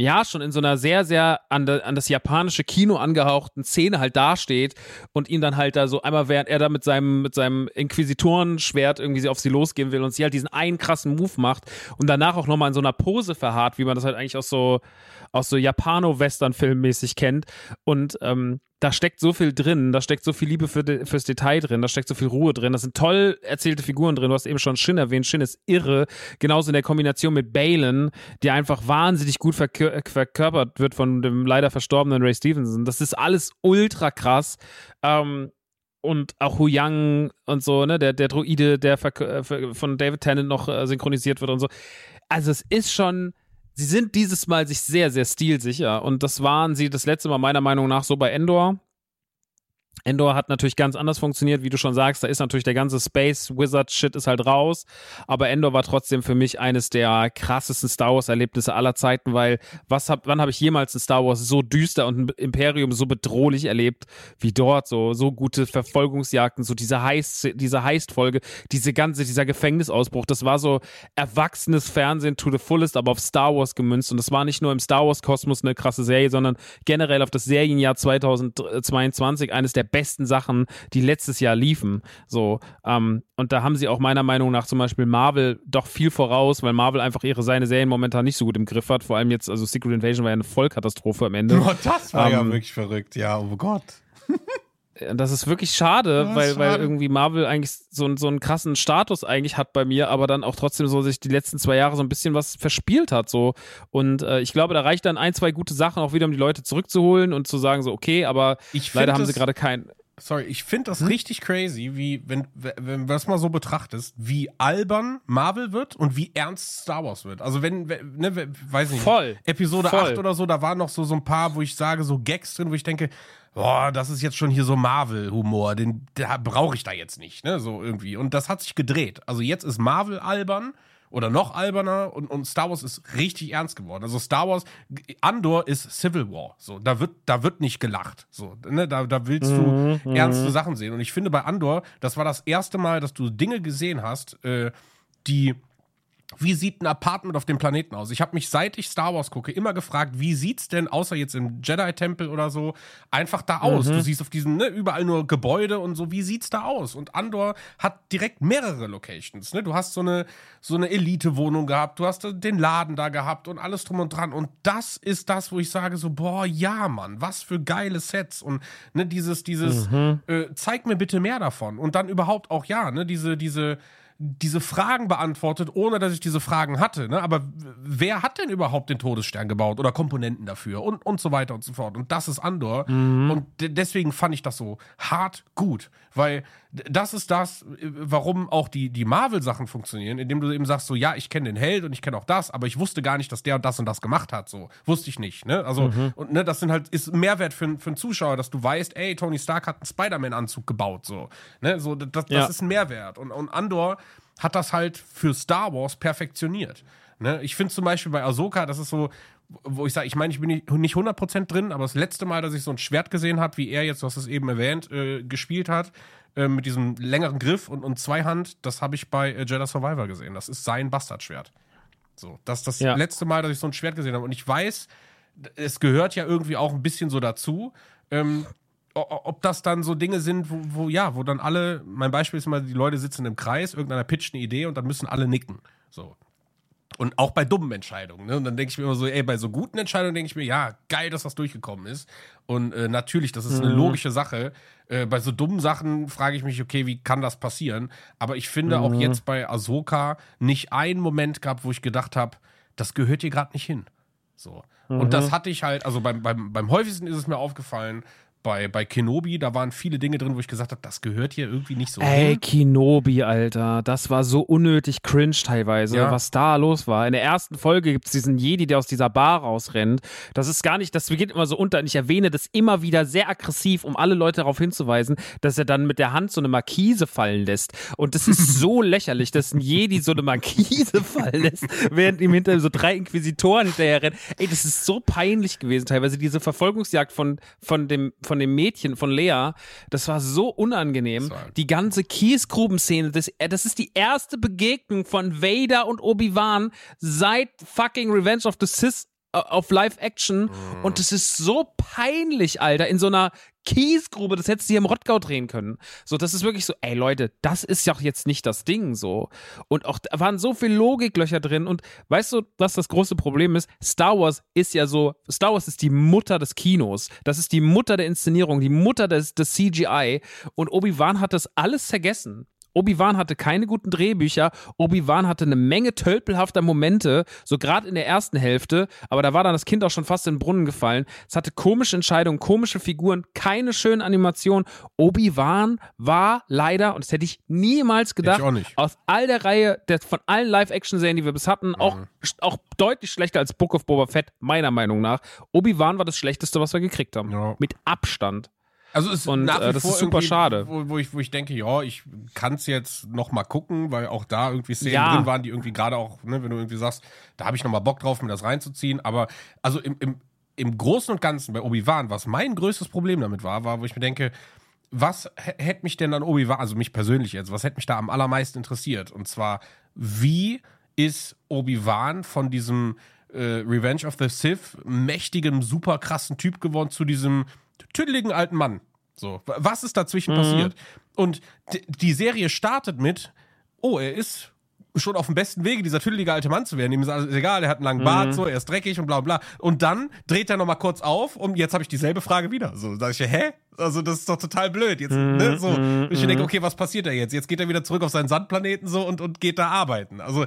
ja, schon in so einer sehr, sehr an, de, an das japanische Kino angehauchten Szene halt dasteht und ihn dann halt da so einmal, während er da mit seinem, mit seinem Inquisitorenschwert irgendwie auf sie losgehen will und sie halt diesen einen krassen Move macht und danach auch nochmal in so einer Pose verharrt, wie man das halt eigentlich aus so, aus so Japano-Western-Film-mäßig kennt. Und ähm, da steckt so viel drin, da steckt so viel Liebe für de, fürs Detail drin, da steckt so viel Ruhe drin, da sind toll erzählte Figuren drin. Du hast eben schon Shin erwähnt, Shin ist irre, genauso in der Kombination mit Balen, die einfach wahnsinnig gut verkör verkörpert wird von dem leider verstorbenen Ray Stevenson. Das ist alles ultra krass. Ähm, und auch Hu Yang und so, ne, der, der Droide, der äh, von David Tennant noch äh, synchronisiert wird und so. Also es ist schon sie sind dieses Mal sich sehr, sehr stilsicher. Und das waren sie das letzte Mal meiner Meinung nach so bei Endor. Endor hat natürlich ganz anders funktioniert, wie du schon sagst. Da ist natürlich der ganze Space Wizard Shit ist halt raus. Aber Endor war trotzdem für mich eines der krassesten Star Wars Erlebnisse aller Zeiten, weil was hab, wann habe ich jemals ein Star Wars so düster und ein Imperium so bedrohlich erlebt wie dort? So, so gute Verfolgungsjagden, so diese Heist, diese Heist-Folge, diese ganze, dieser Gefängnisausbruch. Das war so erwachsenes Fernsehen to the fullest, aber auf Star Wars gemünzt. Und das war nicht nur im Star Wars Kosmos eine krasse Serie, sondern generell auf das Serienjahr 2022 eines der besten Sachen, die letztes Jahr liefen. So, ähm, und da haben sie auch meiner Meinung nach zum Beispiel Marvel doch viel voraus, weil Marvel einfach ihre seine Serien momentan nicht so gut im Griff hat. Vor allem jetzt, also Secret Invasion war ja eine Vollkatastrophe am Ende. Oh, das war ähm, ja wirklich verrückt, ja, oh Gott. Das ist wirklich schade, Ja, weil, weil schade. irgendwie Marvel eigentlich so, so einen krassen Status eigentlich hat bei mir, aber dann auch trotzdem so sich die letzten zwei Jahre so ein bisschen was verspielt hat. So. Und äh, ich glaube, da reicht dann ein, zwei gute Sachen auch wieder, um die Leute zurückzuholen und zu sagen, so, okay, aber Ich leider haben sie gerade kein. Sorry, ich finde Hm? das richtig crazy, wie, wenn, wenn, du das mal so betrachtest, wie albern Marvel wird und wie ernst Star Wars wird. Also wenn, ne, weiß nicht, Voll. Episode Voll. 8 oder so, da waren noch so, so ein paar, wo ich sage, so Gags drin, wo ich denke, boah, das ist jetzt schon hier so Marvel-Humor, den da brauche ich da jetzt nicht, ne, so irgendwie. Und das hat sich gedreht. Also jetzt ist Marvel albern oder noch alberner und, und Star Wars ist richtig ernst geworden. Also Star Wars, Andor ist Civil War. So, da wird, da wird nicht gelacht. So, ne, da, da willst du ernste Sachen sehen. Und ich finde bei Andor, das war das erste Mal, dass du Dinge gesehen hast, äh, die wie sieht ein Apartment auf dem Planeten aus? Ich habe mich, seit ich Star Wars gucke, immer gefragt, wie sieht's denn, außer jetzt im Jedi-Tempel oder so, einfach da aus? Du siehst auf diesem, ne, überall nur Gebäude und so, wie sieht's da aus? Und Andor hat direkt mehrere Locations, ne? Du hast so eine, so eine Elite-Wohnung gehabt, du hast den Laden da gehabt und alles drum und dran. Und das ist das, wo ich sage so, boah, ja, Mann, was für geile Sets. Und ne, dieses, dieses, äh, zeig mir bitte mehr davon. Und dann überhaupt auch, ja, ne, diese, diese, diese Fragen beantwortet, ohne dass ich diese Fragen hatte. Ne? Aber wer hat denn überhaupt den Todesstern gebaut oder Komponenten dafür und, und so weiter und so fort. Und das ist Andor. Und de- deswegen fand ich das so hart gut. Weil das ist das, äh, warum auch die, die Marvel-Sachen funktionieren, indem du eben sagst, so, ja, ich kenne den Held und ich kenne auch das, aber ich wusste gar nicht, dass der und das und das gemacht hat. So, wusste ich nicht. Ne? Also, und ne, das sind halt, ist ein Mehrwert für, für einen Zuschauer, dass du weißt, ey, Tony Stark hat einen Spider-Man-Anzug gebaut. So, ne? so das, das Ja. ist ein Mehrwert. Und, und Andor hat das halt für Star Wars perfektioniert. Ne? Ich finde zum Beispiel bei Ahsoka, das ist so, wo ich sage, ich meine, ich bin nicht nicht 100% drin, aber das letzte Mal, dass ich so ein Schwert gesehen habe, wie er jetzt, du hast es eben erwähnt, äh, gespielt hat, äh, mit diesem längeren Griff und, und Zweihand, das habe ich bei äh, Jedi Survivor gesehen. Das ist sein Bastardschwert. So, das ist das Ja. letzte Mal, dass ich so ein Schwert gesehen habe. Und ich weiß, es gehört ja irgendwie auch ein bisschen so dazu. Ähm, ob das dann so Dinge sind, wo, wo, ja, wo dann alle, mein Beispiel ist immer, die Leute sitzen im Kreis, irgendeiner pitcht eine Idee und dann müssen alle nicken. So. Und auch bei dummen Entscheidungen. Ne? Und dann denke ich mir immer so, ey, bei so guten Entscheidungen denke ich mir, ja, geil, dass das durchgekommen ist. Und äh, natürlich, das ist eine logische Sache. Äh, bei so dummen Sachen frage ich mich, okay, wie kann das passieren? Aber ich finde auch jetzt bei Ahsoka nicht einen Moment gehabt, wo ich gedacht habe, das gehört hier gerade nicht hin. So. Und das hatte ich halt, also beim, beim, beim häufigsten ist es mir aufgefallen, bei, bei Kenobi, da waren viele Dinge drin, wo ich gesagt habe, das gehört hier irgendwie nicht so Ey, hin. Kenobi, Alter. Das war so unnötig cringe teilweise, Ja. was da los war. In der ersten Folge gibt es diesen Jedi, der aus dieser Bar rausrennt. Das ist gar nicht, das geht immer so unter. Und ich erwähne das immer wieder sehr aggressiv, um alle Leute darauf hinzuweisen, dass er dann mit der Hand so eine Markise fallen lässt. Und das ist so lächerlich, dass ein Jedi so eine Markise fallen lässt, während ihm hinter ihm so drei Inquisitoren hinterher rennen. Ey, das ist so peinlich gewesen teilweise. Diese Verfolgungsjagd von, von, dem, von dem Mädchen, von Lea, das war so unangenehm. Das war- Die ganze Kiesgrubenszene, das, äh, das ist die erste Begegnung von Vader und Obi-Wan seit fucking Revenge of the Sith äh, auf Live-Action. Mhm. Und es ist so peinlich, Alter, in so einer Kiesgrube, das hättest du hier im Rottgau drehen können. So, das ist wirklich so, ey Leute, das ist ja jetzt nicht das Ding so. Und auch da waren so viele Logiklöcher drin. Und weißt du, was das große Problem ist? Star Wars ist ja so, Star Wars ist die Mutter des Kinos. Das ist die Mutter der Inszenierung, die Mutter des, des CGI. Und Obi-Wan hat das alles vergessen. Obi-Wan hatte keine guten Drehbücher. Obi-Wan hatte eine Menge tölpelhafter Momente, so gerade in der ersten Hälfte. Aber da war dann das Kind auch schon fast in den Brunnen gefallen. Es hatte komische Entscheidungen, komische Figuren, keine schönen Animationen. Obi-Wan war leider, und das hätte ich niemals gedacht, Ich aus all der Reihe, der, von allen Live-Action-Serien, die wir bis hatten, auch, auch deutlich schlechter als Book of Boba Fett, meiner Meinung nach. Obi-Wan war das Schlechteste, was wir gekriegt haben. Ja. Mit Abstand. Also es ist Und, nach wie äh, das vor ist super schade. Wo, wo, ich, wo ich denke, ja, ich kann es jetzt noch mal gucken, weil auch da irgendwie Szenen Ja. drin waren, die irgendwie gerade auch, ne, wenn du irgendwie sagst, da habe ich noch mal Bock drauf, mir das reinzuziehen. Aber also im, im, im Großen und Ganzen bei Obi-Wan, was mein größtes Problem damit war, war, wo ich mir denke, was hä- hätte mich denn an Obi-Wan, also mich persönlich jetzt, was hätte mich da am allermeisten interessiert? Und zwar, wie ist Obi-Wan von diesem äh, Revenge of the Sith mächtigen, super krassen Typ geworden zu diesem tüdeligen alten Mann? So, wa- was ist dazwischen passiert? Und die Serie startet mit, oh, er ist schon auf dem besten Wege, dieser tüdelige alte Mann zu werden. Ihm ist alles egal, er hat einen langen Bart, Mhm. so, er ist dreckig und bla bla. Und dann dreht er nochmal kurz auf und jetzt habe ich dieselbe Frage wieder. So, da ich, hä? Also, das ist doch total blöd. Jetzt, Mhm, ne, so. mhm, Und ich denke, okay, was passiert da jetzt? Jetzt geht er wieder zurück auf seinen Sandplaneten so und, und geht da arbeiten. Also,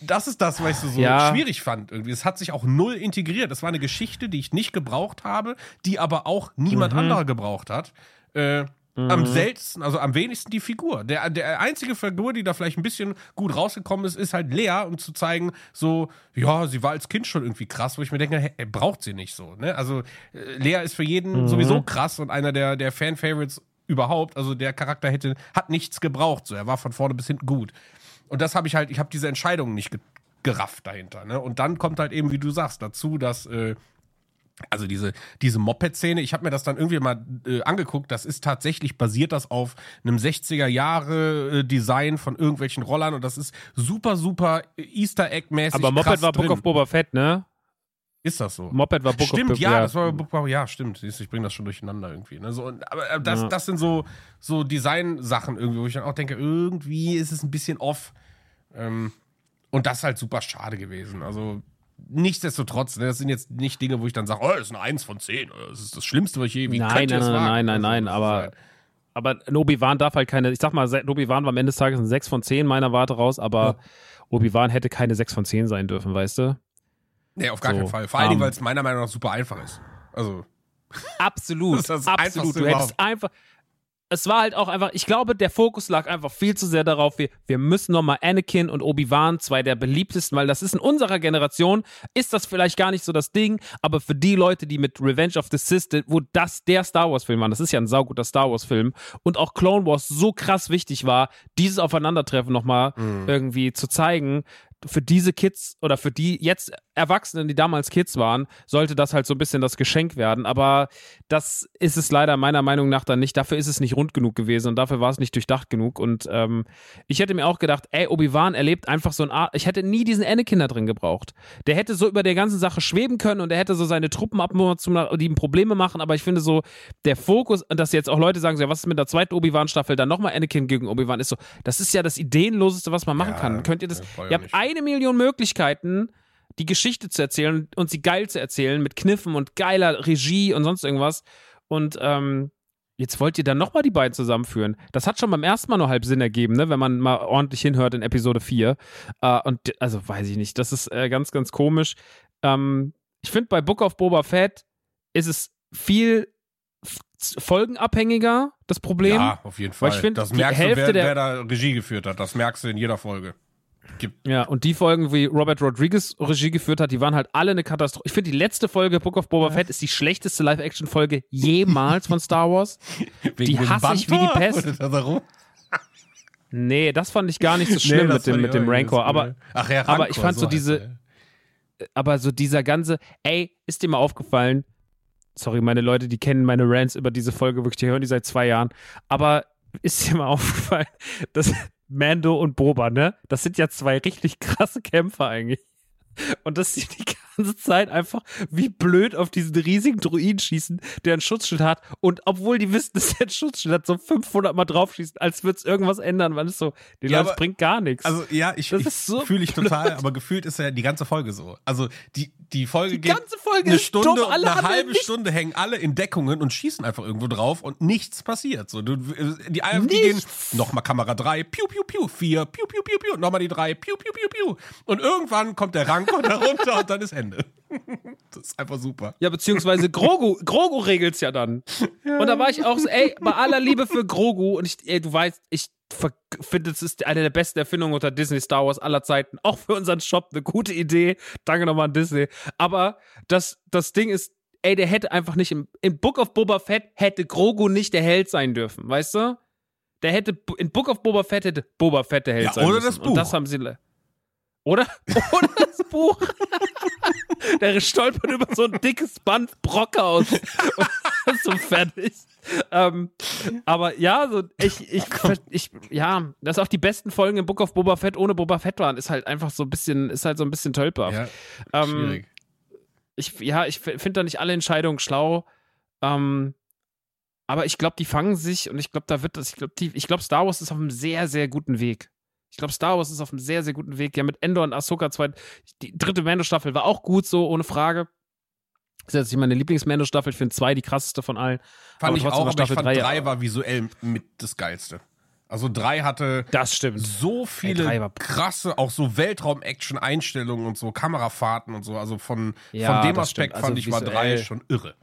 das ist das, was ich so, Ja. schwierig fand. Irgendwie. Es hat sich auch null integriert. Es war eine Geschichte, die ich nicht gebraucht habe, die aber auch niemand Mhm. anderer gebraucht hat. Äh, Am seltensten, also am wenigsten die Figur. Der, der einzige Figur, die da vielleicht ein bisschen gut rausgekommen ist, ist halt Lea, um zu zeigen, so, ja, sie war als Kind schon irgendwie krass, wo ich mir denke, hey, braucht sie nicht so. Ne? Also äh, Lea ist für jeden Mhm. sowieso krass und einer der, der Fan-Favorites überhaupt. Also der Charakter hätte, hat nichts gebraucht. So, er war von vorne bis hinten gut. Und das habe ich halt, ich habe diese Entscheidung nicht ge gerafft dahinter. Ne? Und dann kommt halt eben, wie du sagst, dazu, dass äh, also diese, diese Moped-Szene, ich habe mir das dann irgendwie mal äh, angeguckt, das ist tatsächlich, basiert das auf einem 60er-Jahre-Design von irgendwelchen Rollern und das ist super, super Easter Egg-mäßig. Aber Moped war Book drin. of Boba Fett, ne? Ist das so? Moped war Book stimmt, of ja, das war Book of, ja, stimmt. Ich bringe das schon durcheinander irgendwie. Ne? So, aber äh, das, Ja. das sind so, so Design-Sachen irgendwie, wo ich dann auch denke, irgendwie ist es ein bisschen off. Ähm, und das ist halt super schade gewesen. Also nichtsdestotrotz, ne, das sind jetzt nicht Dinge, wo ich dann sage, oh, das ist eine 1 von 10. Oder das ist das Schlimmste, was ich je, wie Nein, nein, nein, wagen? nein, nein, Also, nein, ist aber- halt- Aber Obi-Wan darf halt keine, ich sag mal, Obi-Wan war am Ende des Tages ein 6 von 10 meiner Warte raus, aber Obi-Wan hätte keine 6 von 10 sein dürfen, weißt du? Nee, auf gar So, keinen Fall. Vor allen Dingen, ähm, weil es meiner Meinung nach super einfach ist. Also, Absolut, Das ist das absolut. Du hättest einfach. Es war halt auch einfach, ich glaube, der Fokus lag einfach viel zu sehr darauf, wir, wir müssen nochmal Anakin und Obi-Wan, zwei der beliebtesten, weil das ist in unserer Generation, ist das vielleicht gar nicht so das Ding, aber für die Leute, die mit Revenge of the Sith, wo das der Star Wars-Film war, das ist ja ein sauguter Star Wars-Film und auch Clone Wars so krass wichtig war, dieses Aufeinandertreffen nochmal irgendwie zu zeigen, für diese Kids oder für die jetzt Erwachsenen, die damals Kids waren, sollte das halt so ein bisschen das Geschenk werden. Aber das ist es leider meiner Meinung nach dann nicht. Dafür ist es nicht rund genug gewesen und dafür war es nicht durchdacht genug. Und ähm, ich hätte mir auch gedacht, ey, Obi-Wan erlebt einfach so ein Art. Ich hätte nie diesen Anakin da drin gebraucht. Der hätte so über der ganzen Sache schweben können und er hätte so seine Truppen abmurren, die ihm Probleme machen. Aber ich finde so, der Fokus, und dass jetzt auch Leute sagen, so, ja, was ist mit der zweiten Obi-Wan-Staffel, dann nochmal Anakin gegen Obi-Wan, ist so, das ist ja das Ideenloseste, was man machen Ja, kann. Könnt ihr das? das ich Ihr habt eine Million Möglichkeiten, die Geschichte zu erzählen und sie geil zu erzählen mit Kniffen und geiler Regie und sonst irgendwas. Und ähm, jetzt wollt ihr dann nochmal die beiden zusammenführen. Das hat schon beim ersten Mal nur halb Sinn ergeben, ne? wenn man mal ordentlich hinhört in Episode 4. Äh, und also weiß ich nicht, das ist äh, ganz, ganz komisch. Ähm, ich finde, bei Book of Boba Fett ist es viel folgenabhängiger, das Problem. ja, auf jeden Weil Fall. ich find, das merkst du, Hälfte wer, der- wer da Regie geführt hat. Das merkst du in jeder Folge. Gibt, Ja, und die Folgen, wie Robert Rodriguez Regie geführt hat, die waren halt alle eine Katastrophe. Ich finde, die letzte Folge Book of Boba Fett ist die schlechteste Live-Action-Folge jemals von Star Wars. Die dem hasse ich wie die? Pest. Nee, das fand ich gar nicht so schlimm Nee, mit dem, mit dem Rancor. so Aber. Ach ja, aber Rancor, ich fand so heißt diese- er. aber so dieser ganze, ey, ist dir mal aufgefallen, sorry, meine Leute, die kennen meine Rants über diese Folge wirklich, die hören die seit zwei Jahren, aber ist dir mal aufgefallen, dass Mando und Boba, ne, das sind ja zwei richtig krasse Kämpfer eigentlich. Und dass sie die ganze Zeit einfach wie blöd auf diesen riesigen Druiden schießen, der ein Schutzschild hat. Und obwohl die wissen, dass der ein Schutzschild hat, so 500 Mal draufschießen, als würde es irgendwas ändern, weil es so, die Ja, Leute, aber- bringt gar nichts. Also ja, ich, ich so fühle ich total, aber gefühlt ist ja die ganze Folge so. Also die, die Folge Die geht ganze Folge eine Stunde dumm, und eine halbe Stunde hängen alle in Deckungen und schießen einfach irgendwo drauf und nichts passiert. So, du, die einen die gehen Nichts. nochmal Kamera 3, piu, piu, piu, 4, piu, piu, piu, piu, nochmal die 3, piu, piu, piu, piu. Und irgendwann kommt der Rancor da runter und dann ist Ende. Das ist einfach super. Ja, beziehungsweise Grogu, Grogu regelt's ja dann. Und da war ich auch so, ey, bei aller Liebe für Grogu und ich, ey, du weißt, ich finde, es ist eine der besten Erfindungen unter Disney Star Wars aller Zeiten. Auch für unseren Shop eine gute Idee. Danke nochmal an Disney. Aber das, das Ding ist, ey, der hätte einfach nicht im, im Book of Boba Fett hätte Grogu nicht der Held sein dürfen, weißt du? Der hätte, in Book of Boba Fett hätte Boba Fett der Held Ja, sein oder müssen. das Und Buch. das haben sie, oder, oder das Buch. Der stolpert über so ein dickes Band Brock aus und ist so fertig. Ähm, aber ja, so ich, ich, ich, ja, dass auch die besten Folgen im Book of Boba Fett ohne Boba Fett waren, ist halt einfach so ein bisschen, ist halt so ein bisschen tölper. Ja, ähm, schwierig. ich, ja, ich finde da nicht alle Entscheidungen schlau. Ähm, aber ich glaube, die fangen sich und ich glaube, da wird das, ich glaube, ich glaube, Star Wars ist auf einem sehr, sehr guten Weg. Ich glaube, Star Wars ist auf einem sehr, sehr guten Weg. Ja, mit Endor und Ahsoka zwei. Die dritte Mando-Staffel war auch gut, so ohne Frage. Das ist jetzt nicht meine Lieblings-Mando-Staffel. Ich finde zwei die krasseste von allen. Fand aber ich auch, aber ich Staffel fand drei- drei war visuell mit das Geilste. Also drei hatte Das stimmt. so viele war- krasse, auch so Weltraum-Action-Einstellungen und so, Kamerafahrten und so. Also von, Ja, von dem Aspekt. Also fand ich war drei schon irre.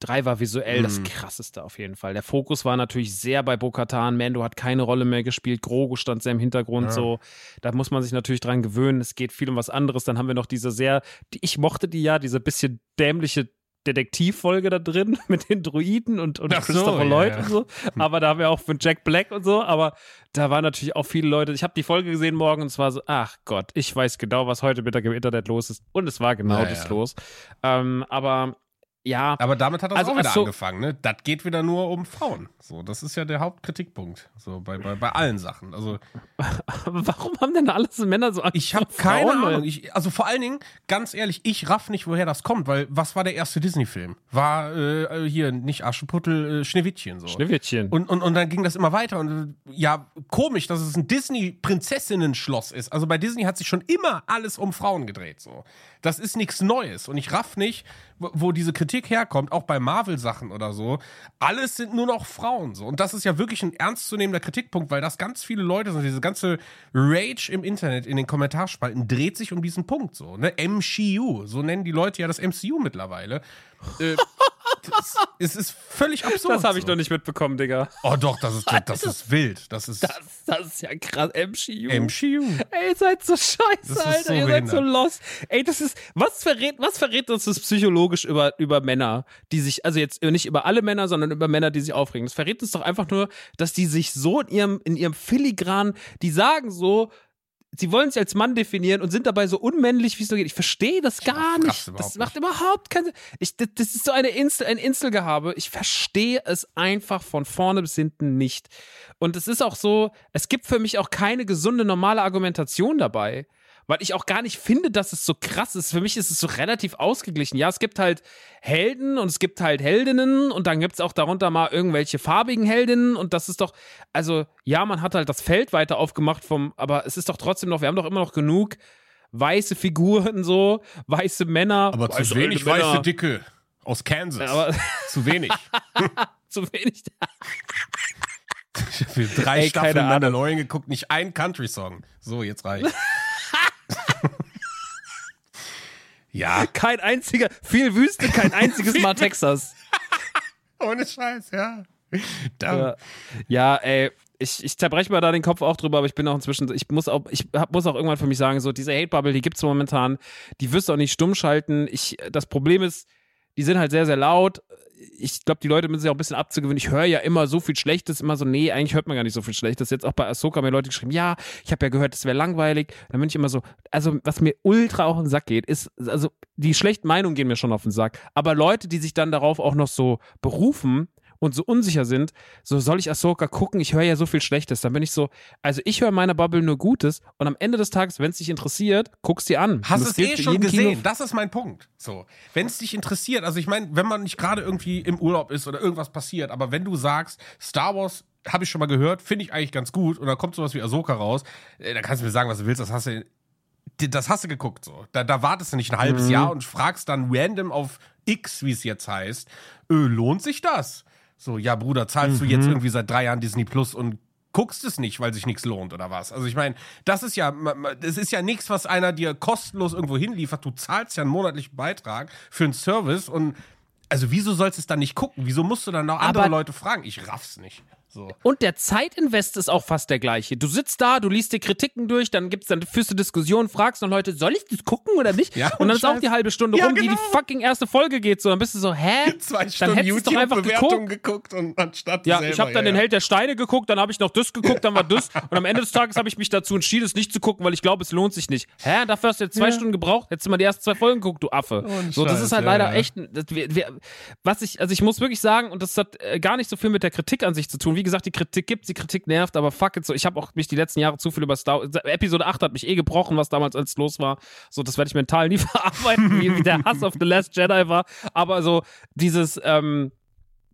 Drei war visuell das Mhm. krasseste auf jeden Fall. Der Fokus war natürlich sehr bei Bo-Katan. Mando hat keine Rolle mehr gespielt. Grogu stand sehr im Hintergrund. Ja. So, da muss man sich natürlich dran gewöhnen. Es geht viel um was anderes. Dann haben wir noch diese sehr, die, ich mochte die ja, diese bisschen dämliche Detektivfolge da drin mit den Druiden und, und Ach so, Christopher ja, Lloyd ja. und so. Aber da haben wir auch von Jack Black und so. Aber da waren natürlich auch viele Leute. Ich habe die Folge gesehen morgen und es war so, ach Gott, ich weiß genau, was heute Mittag im Internet los ist. Und es war genau Ja, das ja. los. Ähm, aber ja, Aber damit hat das Also, auch wieder so. angefangen, ne? Das geht wieder nur um Frauen. So, das ist ja der Hauptkritikpunkt. So, bei, bei, bei allen Sachen. Also, Aber warum haben denn alles Männer so Angst ich habe keine? Ahnung. Ich, also vor allen Dingen, ganz ehrlich, ich raff nicht, woher das kommt, weil was war der erste Disney-Film? War äh, hier nicht Aschenputtel, äh, Schneewittchen so. Schneewittchen. Und, und, und dann ging das immer weiter. Und ja, komisch, dass es ein Disney-Prinzessinnen-Schloss ist. Also bei Disney hat sich schon immer alles um Frauen gedreht. So. Das ist nichts Neues. Und ich raff nicht, wo, wo diese Kritik herkommt, auch bei Marvel-Sachen oder so. Alles sind nur noch Frauen. So. Und das ist ja wirklich ein ernstzunehmender Kritikpunkt, weil das ganz viele Leute sind. Diese ganze Rage im Internet, in den Kommentarspalten, dreht sich um diesen Punkt. So, ne? MCU. So nennen die Leute ja das MCU mittlerweile. Äh, das, es ist völlig absurd. das habe ich so. noch nicht mitbekommen, Digga. Oh doch, das ist, das ist wild. Das ist Das, das ist ja krass. MCU. MCU. Ey, ihr seid so scheiße, Alter. so ihr seid so behindert. lost. Ey, das ist, was verrät, was verrät uns das psychologisch über, über Männer, die sich, also jetzt nicht über alle Männer, sondern über Männer, die sich aufregen. Das verrät uns doch einfach nur, dass die sich so in ihrem, in ihrem Filigran, die sagen so, sie wollen sich als Mann definieren und sind dabei so unmännlich, wie es so geht. Ich verstehe das gar raff's nicht. überhaupt Das macht überhaupt keinen Sinn. Ich, das, das ist so eine Insel, ein Inselgehabe. Ich verstehe es einfach von vorne bis hinten nicht. Und es ist auch so, es gibt für mich auch keine gesunde, normale Argumentation dabei. Weil ich auch gar nicht finde, dass es so krass ist. Für mich ist es so relativ ausgeglichen. Ja, es gibt halt Helden und es gibt halt Heldinnen und dann gibt es auch darunter mal irgendwelche farbigen Heldinnen und das ist doch, also ja, man hat halt das Feld weiter aufgemacht vom, aber es ist doch trotzdem noch, wir haben doch immer noch genug weiße Figuren so, weiße Männer. Aber zu weiße wenig Männer. weiße Dicke aus Kansas. Aber zu wenig. zu wenig. Für drei Ey, Staffeln. Mandalorian geguckt, nicht ein Country-Song. So, jetzt reicht. Ja, Kein einziger, viel Wüste, kein einziges Mal Texas. ohne Scheiß, ja. Ja, ja ey, ich, ich zerbreche mir da den Kopf auch drüber, aber ich bin auch inzwischen, ich muss auch, ich hab, muss auch irgendwann für mich sagen, so diese Hate-Bubble, die gibt's momentan, die wirst du auch nicht stumm schalten. Ich, das Problem ist, die sind halt sehr, sehr laut. Ich glaube, die Leute müssen sich auch ein bisschen abzugewöhnen. Ich höre ja immer so viel Schlechtes, immer so, nee, eigentlich hört man gar nicht so viel Schlechtes. Jetzt auch bei Ahsoka haben mir Leute geschrieben, ja, ich habe ja gehört, das wäre langweilig. Dann bin ich immer so, also was mir ultra auf den Sack geht, ist, also die schlechten Meinungen gehen mir schon auf den Sack. Aber Leute, die sich dann darauf auch noch so berufen, und so unsicher sind, so soll ich Ahsoka gucken, ich höre ja so viel Schlechtes. Dann bin ich so, also ich höre in meiner Bubble nur Gutes und am Ende des Tages, wenn es dich interessiert, guckst dir an. Hast es eh schon gesehen? Kino- Das ist mein Punkt. So, wenn es dich interessiert, also ich meine, wenn man nicht gerade irgendwie im Urlaub ist oder irgendwas passiert, aber wenn du sagst, Star Wars habe ich schon mal gehört, finde ich eigentlich ganz gut und dann kommt sowas wie Ahsoka raus, äh, dann kannst du mir sagen, was du willst, das hast du das hast du geguckt so. Da, da wartest du nicht ein halbes Mhm. Jahr und fragst dann random auf X, wie es jetzt heißt, äh, lohnt sich das? So, ja, Bruder, zahlst du Mhm. jetzt irgendwie seit drei Jahren Disney Plus und guckst es nicht, weil sich nichts lohnt oder was? Also ich meine, das ist ja, das ist ja nichts, was einer dir kostenlos irgendwo hinliefert. Du zahlst ja einen monatlichen Beitrag für einen Service und also wieso sollst du es dann nicht gucken? Wieso musst du dann noch andere Aber- Leute fragen? Ich raff's nicht. So. Und der Zeitinvest ist auch fast der gleiche. Du sitzt da, du liest dir Kritiken durch, dann gibt's dann führst du Diskussionen, fragst dann Leute, soll ich das gucken oder nicht? Ja, und dann ist auch die halbe Stunde Ja, rum, die genau. die fucking erste Folge geht. So, dann bist du so, hä? Zwei dann Stunden hättest du doch einfach YouTube-Bewertung geguckt. geguckt und anstatt Ja, selber, ich habe dann ja, den ja. Held der Steine geguckt, dann habe ich noch das geguckt, dann war das. Und am Ende des Tages habe ich mich dazu entschieden, es nicht zu gucken, weil ich glaube, es lohnt sich nicht. Hä? Dafür hast du jetzt zwei Stunden gebraucht? Hättest du mal die ersten zwei Folgen geguckt, du Affe. Ohne so, das Scheiß, ist halt ja, leider ja. echt. ein- Das, wir, wir, was ich, also ich muss wirklich sagen, und das hat äh, gar nicht so viel mit der Kritik an sich zu tun. Wie gesagt, die Kritik gibt's, die Kritik nervt, aber fuck it so. Ich habe auch mich die letzten Jahre zu viel über Star Episode 8 hat mich eh gebrochen, was damals als los war. So, das werde ich mental nie verarbeiten, wie, wie der Hass auf The Last Jedi war. Aber so dieses, ähm,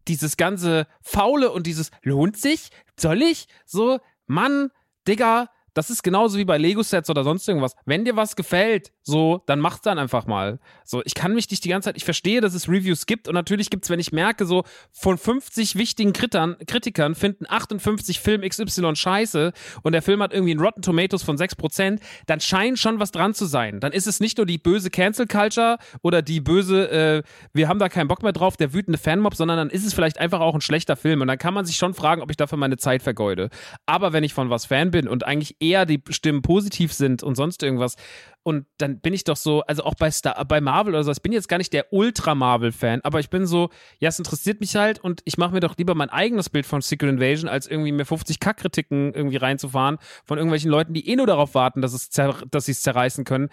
dieses ganze Faule und dieses lohnt sich, soll ich, so, Mann, Digga, das ist genauso wie bei Lego-Sets oder sonst irgendwas. Wenn dir was gefällt, so, dann mach's dann einfach mal. So, ich kann mich nicht die ganze Zeit, ich verstehe, dass es Reviews gibt und natürlich gibt's, wenn ich merke, so von 50 wichtigen Kritikern, Kritikern finden 58 Film XY scheiße und der Film hat irgendwie einen Rotten Tomatoes von 6%, dann scheint schon was dran zu sein. Dann ist es nicht nur die böse Cancel Culture oder die böse, äh, wir haben da keinen Bock mehr drauf, der wütende Fanmob, sondern dann ist es vielleicht einfach auch ein schlechter Film und dann kann man sich schon fragen, ob ich dafür meine Zeit vergeude. Aber wenn ich von was Fan bin und eigentlich eher die Stimmen positiv sind und sonst irgendwas. Und dann bin ich doch so, also auch bei Star, bei Marvel oder so, ich bin jetzt gar nicht der Ultra-Marvel-Fan, aber ich bin so, ja, es interessiert mich halt und ich mache mir doch lieber mein eigenes Bild von Secret Invasion, als irgendwie mir 50 Kack-Kritiken irgendwie reinzufahren von irgendwelchen Leuten, die eh nur darauf warten, dass, dass sie es zerreißen können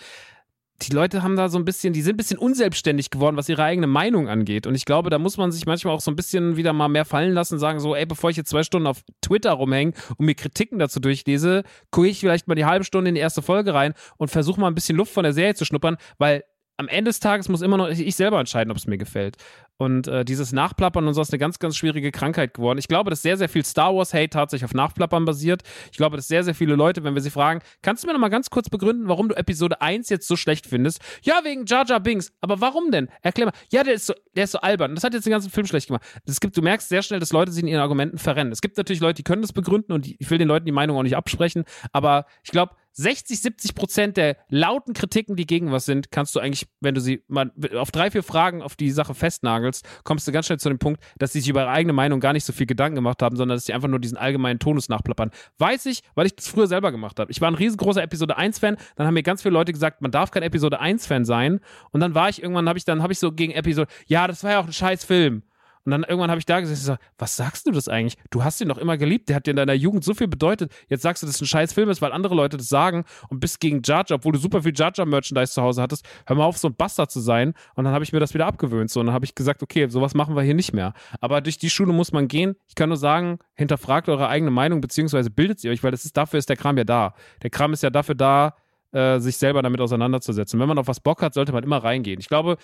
die Leute haben da so ein bisschen, die sind ein bisschen unselbstständig geworden, was ihre eigene Meinung angeht. Und ich glaube, da muss man sich manchmal auch so ein bisschen wieder mal mehr fallen lassen sagen so, ey, bevor ich jetzt zwei Stunden auf Twitter rumhänge und mir Kritiken dazu durchlese, gucke ich vielleicht mal die halbe Stunde in die erste Folge rein und versuche mal ein bisschen Luft von der Serie zu schnuppern, weil am Ende des Tages muss immer noch ich selber entscheiden, ob es mir gefällt. Und äh, dieses Nachplappern und so ist eine ganz, ganz schwierige Krankheit geworden. Ich glaube, dass sehr, sehr viel Star Wars-Hate tatsächlich auf Nachplappern basiert. Ich glaube, dass sehr, sehr viele Leute, wenn wir sie fragen, kannst du mir noch mal ganz kurz begründen, warum du Episode 1 jetzt so schlecht findest? Ja, wegen Jar Jar Binks. Aber warum denn? Erklär mal. Ja, der ist so, der ist so albern. Das hat jetzt den ganzen Film schlecht gemacht. Es gibt, du merkst sehr schnell, dass Leute sich in ihren Argumenten verrennen. Es gibt natürlich Leute, die können das begründen und ich will den Leuten die Meinung auch nicht absprechen. Aber ich glaube, 60, 70 Prozent der lauten Kritiken, die gegen was sind, kannst du eigentlich, wenn du sie mal auf drei, vier Fragen auf die Sache festnagelst, kommst du ganz schnell zu dem Punkt, dass sie sich über ihre eigene Meinung gar nicht so viel Gedanken gemacht haben, sondern dass sie einfach nur diesen allgemeinen Tonus nachplappern. Weiß ich, weil ich das früher selber gemacht habe. Ich war ein riesengroßer Episode 1-Fan, dann haben mir ganz viele Leute gesagt, man darf kein Episode 1-Fan sein. Und dann war ich irgendwann, habe ich dann, habe ich so gegen Episode, ja, das war ja auch ein scheiß Film. Und dann irgendwann habe ich da gesessen und gesagt, was sagst du das eigentlich? Du hast ihn doch immer geliebt, der hat dir in deiner Jugend so viel bedeutet. Jetzt sagst du, dass es ein scheiß Film ist, weil andere Leute das sagen und bist gegen Jar, obwohl du super viel Jar Jar Merchandise zu Hause hattest. Hör mal auf, so ein Bastard zu sein. Und dann habe ich mir das wieder abgewöhnt. So, und dann habe ich gesagt, okay, sowas machen wir hier nicht mehr. Aber durch die Schule muss man gehen. Ich kann nur sagen, hinterfragt eure eigene Meinung, beziehungsweise bildet sie euch, weil das ist, dafür ist der Kram ja da. Der Kram ist ja dafür da, äh, sich selber damit auseinanderzusetzen. Wenn man auf was Bock hat, sollte man immer reingehen. Ich glaube,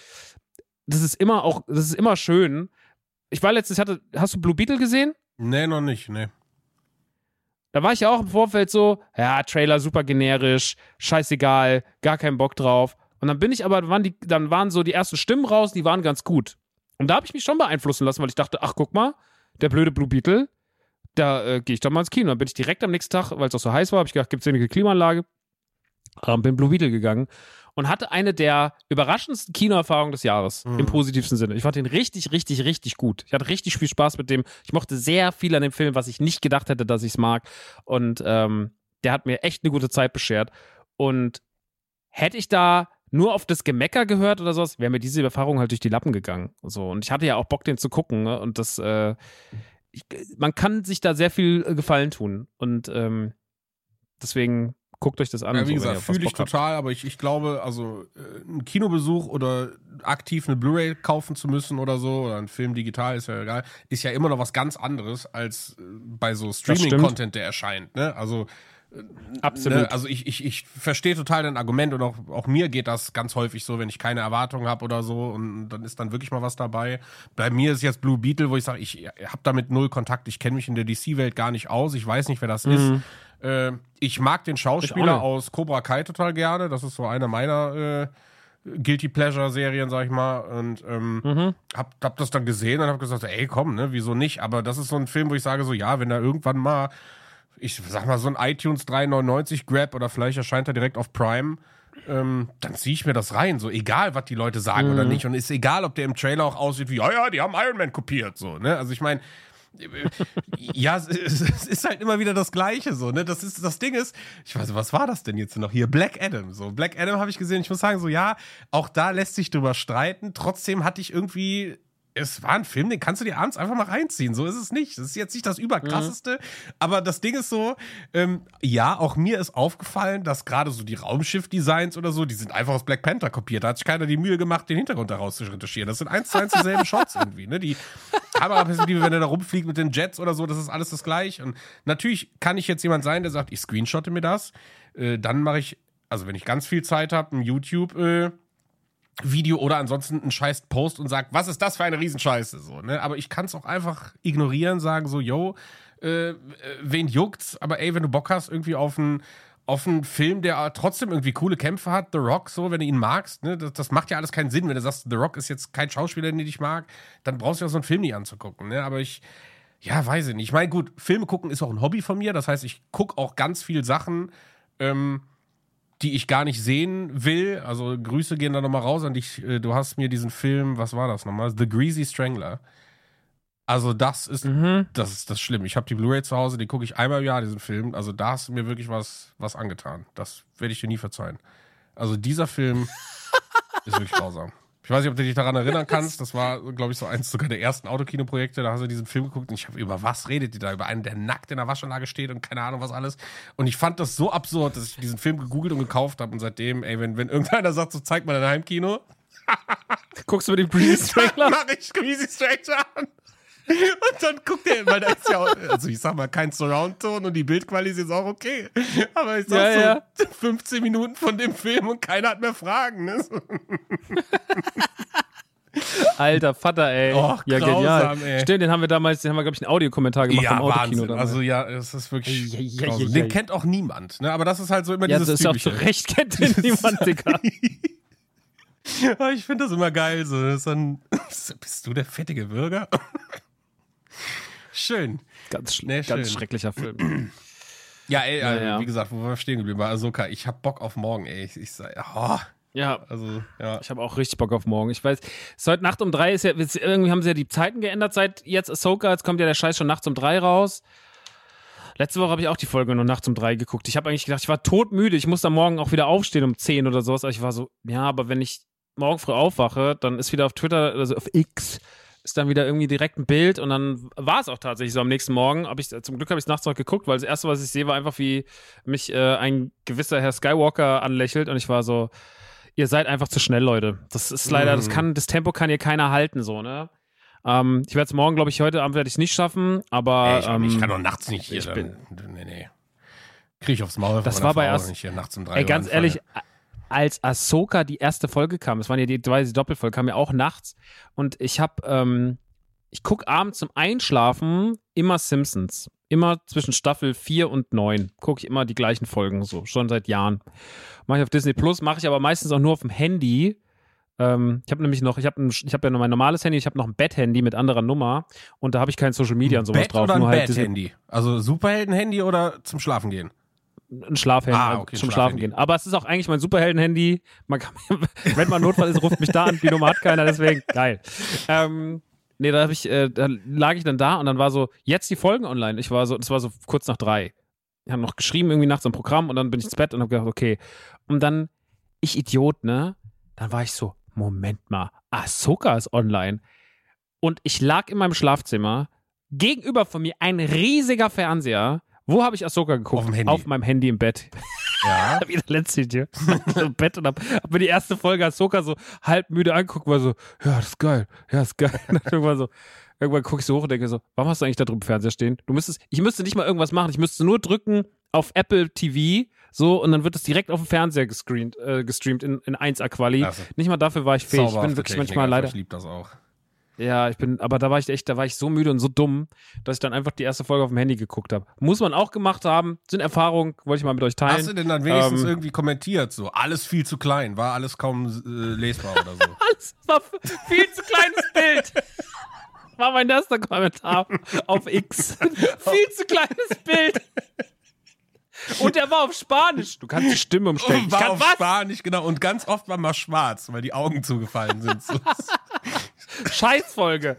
das ist immer auch, das ist immer schön, ich war letztens, hatte, hast du Blue Beetle gesehen? Nee, noch nicht, nee. Da war ich ja auch im Vorfeld so, ja, Trailer super generisch, scheißegal, gar keinen Bock drauf. Und dann bin ich aber, waren die, dann waren so die ersten Stimmen raus, die waren ganz gut. Und da habe ich mich schon beeinflussen lassen, weil ich dachte, ach guck mal, der blöde Blue Beetle, da äh, gehe ich doch mal ins Kino. Dann bin ich direkt am nächsten Tag, weil es auch so heiß war, habe ich gedacht, gibt es eine Klimaanlage? Ähm, bin Blue Beetle gegangen und hatte eine der überraschendsten Kinoerfahrungen des Jahres mhm. im positivsten Sinne. Ich fand ihn richtig, richtig, richtig gut. Ich hatte richtig viel Spaß mit dem. Ich mochte sehr viel an dem Film, was ich nicht gedacht hätte, dass ich es mag. Und ähm, der hat mir echt eine gute Zeit beschert. Und hätte ich da nur auf das Gemecker gehört oder sowas, wäre mir diese Erfahrung halt durch die Lappen gegangen. So, und ich hatte ja auch Bock, den zu gucken. Ne? Und das, äh, ich, man kann sich da sehr viel äh, Gefallen tun. Und ähm, deswegen guckt euch das an. Ja, wie so, gesagt, fühle ich total, aber ich, ich glaube, also äh, ein Kinobesuch oder aktiv eine Blu-ray kaufen zu müssen oder so, oder ein Film digital, ist ja egal, ist ja immer noch was ganz anderes als äh, bei so Streaming-Content, der erscheint. Ne? Also äh, Absolut. Ne, also ich, ich, ich verstehe total dein Argument und auch, auch mir geht das ganz häufig so, wenn ich keine Erwartungen habe oder so und dann ist dann wirklich mal was dabei. Bei mir ist jetzt Blue Beetle, wo ich sage, ich habe damit null Kontakt, ich kenne mich in der DC-Welt gar nicht aus, ich weiß nicht, wer das mhm. ist. Äh, ich mag den Schauspieler aus Cobra Kai total gerne. Das ist so eine meiner äh, Guilty Pleasure Serien, sag ich mal. Und ähm, mhm. hab, hab das dann gesehen und hab gesagt, ey, komm, ne, wieso nicht? Aber das ist so ein Film, wo ich sage so, ja, wenn da irgendwann mal, ich sag mal, so ein iTunes 399 Grab oder vielleicht erscheint er direkt auf Prime, ähm, dann ziehe ich mir das rein. So egal, was die Leute sagen mhm. oder nicht. Und ist egal, ob der im Trailer auch aussieht wie, ja, ja, die haben Iron Man kopiert. So, ne? Also ich meine, ja, es ist halt immer wieder das Gleiche so, ne? Das ist das Ding ist, ich weiß, was war das denn jetzt noch hier? Black Adam, so Black Adam habe ich gesehen. Ich muss sagen, so ja, auch da lässt sich drüber streiten. Trotzdem hatte ich irgendwie es war ein Film, den kannst du dir abends einfach mal reinziehen. So ist es nicht. Das ist jetzt nicht das Überkrasseste. Mhm. Aber das Ding ist so, ähm, ja, auch mir ist aufgefallen, dass gerade so die Raumschiff-Designs oder so, die sind einfach aus Black Panther kopiert. Da hat sich keiner die Mühe gemacht, den Hintergrund daraus zu retuschieren. Das sind eins zu eins dieselben Shots irgendwie. Ne? Die Kameraperspektive, wenn er da rumfliegt mit den Jets oder so, das ist alles das gleiche. Und natürlich kann ich jetzt jemand sein, der sagt, ich screenshotte mir das. Äh, dann mache ich, also wenn ich ganz viel Zeit habe, ein YouTube- äh, Video oder ansonsten einen scheiß Post und sagt, was ist das für eine Riesenscheiße? So, ne? Aber ich kann es auch einfach ignorieren, sagen so, yo, äh, wen juckt's? Aber ey, wenn du Bock hast, irgendwie auf einen auf einen Film, der trotzdem irgendwie coole Kämpfe hat, The Rock, so, wenn du ihn magst, ne, das, das, macht ja alles keinen Sinn. Wenn du sagst, The Rock ist jetzt kein Schauspieler, den ich mag, dann brauchst du ja so einen Film nicht anzugucken, ne? Aber ich, ja, weiß ich nicht. Ich meine, gut, Filme gucken ist auch ein Hobby von mir. Das heißt, ich gucke auch ganz viel Sachen, ähm, die ich gar nicht sehen will. Also Grüße gehen da nochmal raus an dich. Äh, du hast mir diesen Film, was war das nochmal? The Greasy Strangler. Also das ist, mhm. das ist das Schlimme. Ich habe die Blu-ray zu Hause, die gucke ich einmal im Jahr, diesen Film. Also da hast du mir wirklich was, was angetan. Das werde ich dir nie verzeihen. Also dieser Film ist wirklich grausam. Ich weiß nicht, ob du dich daran erinnern kannst. Das war, glaube ich, so eins sogar der ersten Autokinoprojekte. Da hast du diesen Film geguckt und ich habe über was redet die da? Über einen, der nackt in der Waschanlage steht und keine Ahnung was alles. Und ich fand das so absurd, dass ich diesen Film gegoogelt und gekauft habe. Und seitdem, ey, wenn, wenn irgendeiner sagt, so zeig mal dein Heimkino. Guckst du mir den Greasy Strangler? Mach ich Greasy Stranger an. Und dann guckt er, weil da ist ja auch, also ich sag mal, kein Surround-Ton und die Bildqualität ist auch okay. Aber ich sag ja, so ja. 15 Minuten von dem Film und keiner hat mehr Fragen. Ne? Alter Vater, ey. Och, ja, grausam, genial. Ey. Stimmt, den haben wir damals, den haben wir, glaube ich, einen Audiokommentar gemacht ja, vom Autokino. Wahnsinn. Also ja, es ist wirklich ja, ja, ja, Den kennt auch niemand, ne? Aber das ist halt so immer ja, dieses das ist auch zu Recht kennt den niemand, Digga. ich finde das immer geil. So. Das dann, bist du der fettige Bürger? Schön. Ganz, nee, ganz schrecklicher Film. Ja, ey, ja, ja. wie gesagt, wo wir stehen geblieben bei Ahsoka. Ich hab Bock auf morgen, ey. Ich, ich sag, oh. Ja, also, ja. Ich habe auch richtig Bock auf morgen. Ich weiß, es ist heute Nacht um drei, ist ja, irgendwie haben sie ja die Zeiten geändert seit jetzt Ahsoka. Jetzt kommt ja der Scheiß schon nachts um drei raus. Letzte Woche habe ich auch die Folge nur nachts um drei geguckt. Ich habe eigentlich gedacht, ich war todmüde. Ich muss dann morgen auch wieder aufstehen um zehn oder sowas. Aber ich war so, ja, aber wenn ich morgen früh aufwache, dann ist wieder auf Twitter, also auf X, ist dann wieder irgendwie direkt ein Bild und dann war es auch tatsächlich so am nächsten Morgen. Hab ich, zum Glück habe ich es nachts noch geguckt, weil das erste, was ich sehe, war einfach, wie mich äh, ein gewisser Herr Skywalker anlächelt und ich war so, ihr seid einfach zu schnell, Leute. Das ist leider, das mhm. kann, das Tempo kann hier keiner halten, so, ne? Ähm, ich werde es morgen, glaube ich, heute Abend werde ich es nicht schaffen, aber. Ey, ich, ähm, ich, kann doch nachts nicht hier. Ich bin, nee, nee. Krieg ich aufs Maul. Das war bei erst. Nicht hier nachts um drei ey, ganz ehrlich, als Ahsoka die erste Folge kam, das waren ja die, die Doppelfolge, kam ja auch nachts und ich habe, ähm, ich gucke abends zum Einschlafen immer Simpsons. Immer zwischen Staffel 4 und 9 gucke ich immer die gleichen Folgen, so schon seit Jahren. Mache ich auf Disney Plus, mache ich aber meistens auch nur auf dem Handy. Ähm, ich habe nämlich noch, ich habe ich hab ja noch mein normales Handy, ich habe noch ein Bett-Handy mit anderer Nummer und da habe ich kein Social Media und sowas Bett drauf. Oder ein halt Bett-Handy? Also Superhelden-Handy oder zum Schlafen gehen? Ein Schlafhandy ah, okay, zum Schlafen gehen. Aber es ist auch eigentlich mein Superhelden-Handy. Man kann, wenn man Notfall ist, ruft mich da an. Die Nummer hat keiner, deswegen geil. Ähm, nee, da, ich, äh, da lag ich dann da und dann war so, jetzt die Folgen online. Ich war so, das war so kurz nach drei. Ich habe noch geschrieben irgendwie nachts im Programm und dann bin ich ins Bett und habe gedacht, okay. Und dann, ich Idiot, ne? Dann war ich so, Moment mal, Ahsoka ist online. Und ich lag in meinem Schlafzimmer, gegenüber von mir ein riesiger Fernseher wo habe ich Ahsoka geguckt? Auf, Auf, meinem Handy im Bett. Ja. Wie der letzte hier. Im Bett und hab, hab, mir die erste Folge Ahsoka so halb müde angeguckt, war so, ja, das ist geil, ja, das ist geil. Und dann irgendwann so, irgendwann gucke ich so hoch und denke so, warum hast du eigentlich da drüben Fernseher stehen? Du müsstest, ich müsste nicht mal irgendwas machen, ich müsste nur drücken auf Apple TV, so, und dann wird es direkt auf dem Fernseher gescreent, äh, gestreamt in, in 1A Quali. Also, nicht mal dafür war ich fähig. Ich bin wirklich Technik, manchmal leider. Ich liebe das auch. Ja, ich bin, aber da war ich echt, da war ich so müde und so dumm, dass ich dann einfach die erste Folge auf dem Handy geguckt habe. Muss man auch gemacht haben, sind Erfahrungen, wollte ich mal mit euch teilen. Hast du denn dann wenigstens ähm, irgendwie kommentiert, so alles viel zu klein, war alles kaum äh, lesbar oder so? alles war viel zu kleines Bild. War mein erster Kommentar auf X. viel zu kleines Bild. Und der war auf Spanisch. Du kannst die Stimme umstellen. Und war auf was? Spanisch, genau. Und ganz oft war mal schwarz, weil die Augen zugefallen sind. Scheißfolge.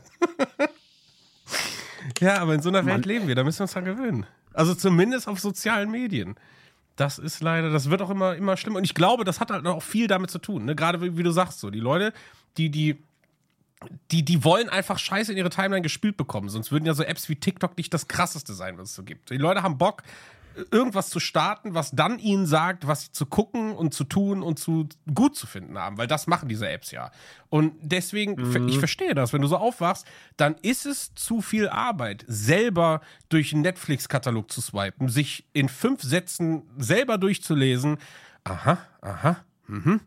ja, aber in so einer Welt Mann. leben wir, da müssen wir uns dran gewöhnen. Also zumindest auf sozialen Medien. Das ist leider, das wird auch immer, immer schlimmer. Und ich glaube, das hat halt auch viel damit zu tun. Ne? Gerade wie, wie du sagst, so die Leute, die, die die, die wollen einfach Scheiße in ihre Timeline gespielt bekommen. Sonst würden ja so Apps wie TikTok nicht das krasseste sein, was es so gibt. Die Leute haben Bock, irgendwas zu starten, was dann ihnen sagt, was sie zu gucken und zu tun und zu gut zu finden haben, weil das machen diese Apps ja. Und deswegen, mhm. ich verstehe das, wenn du so aufwachst, dann ist es zu viel Arbeit, selber durch einen Netflix-Katalog zu swipen, sich in fünf Sätzen selber durchzulesen. Aha, aha, mhm.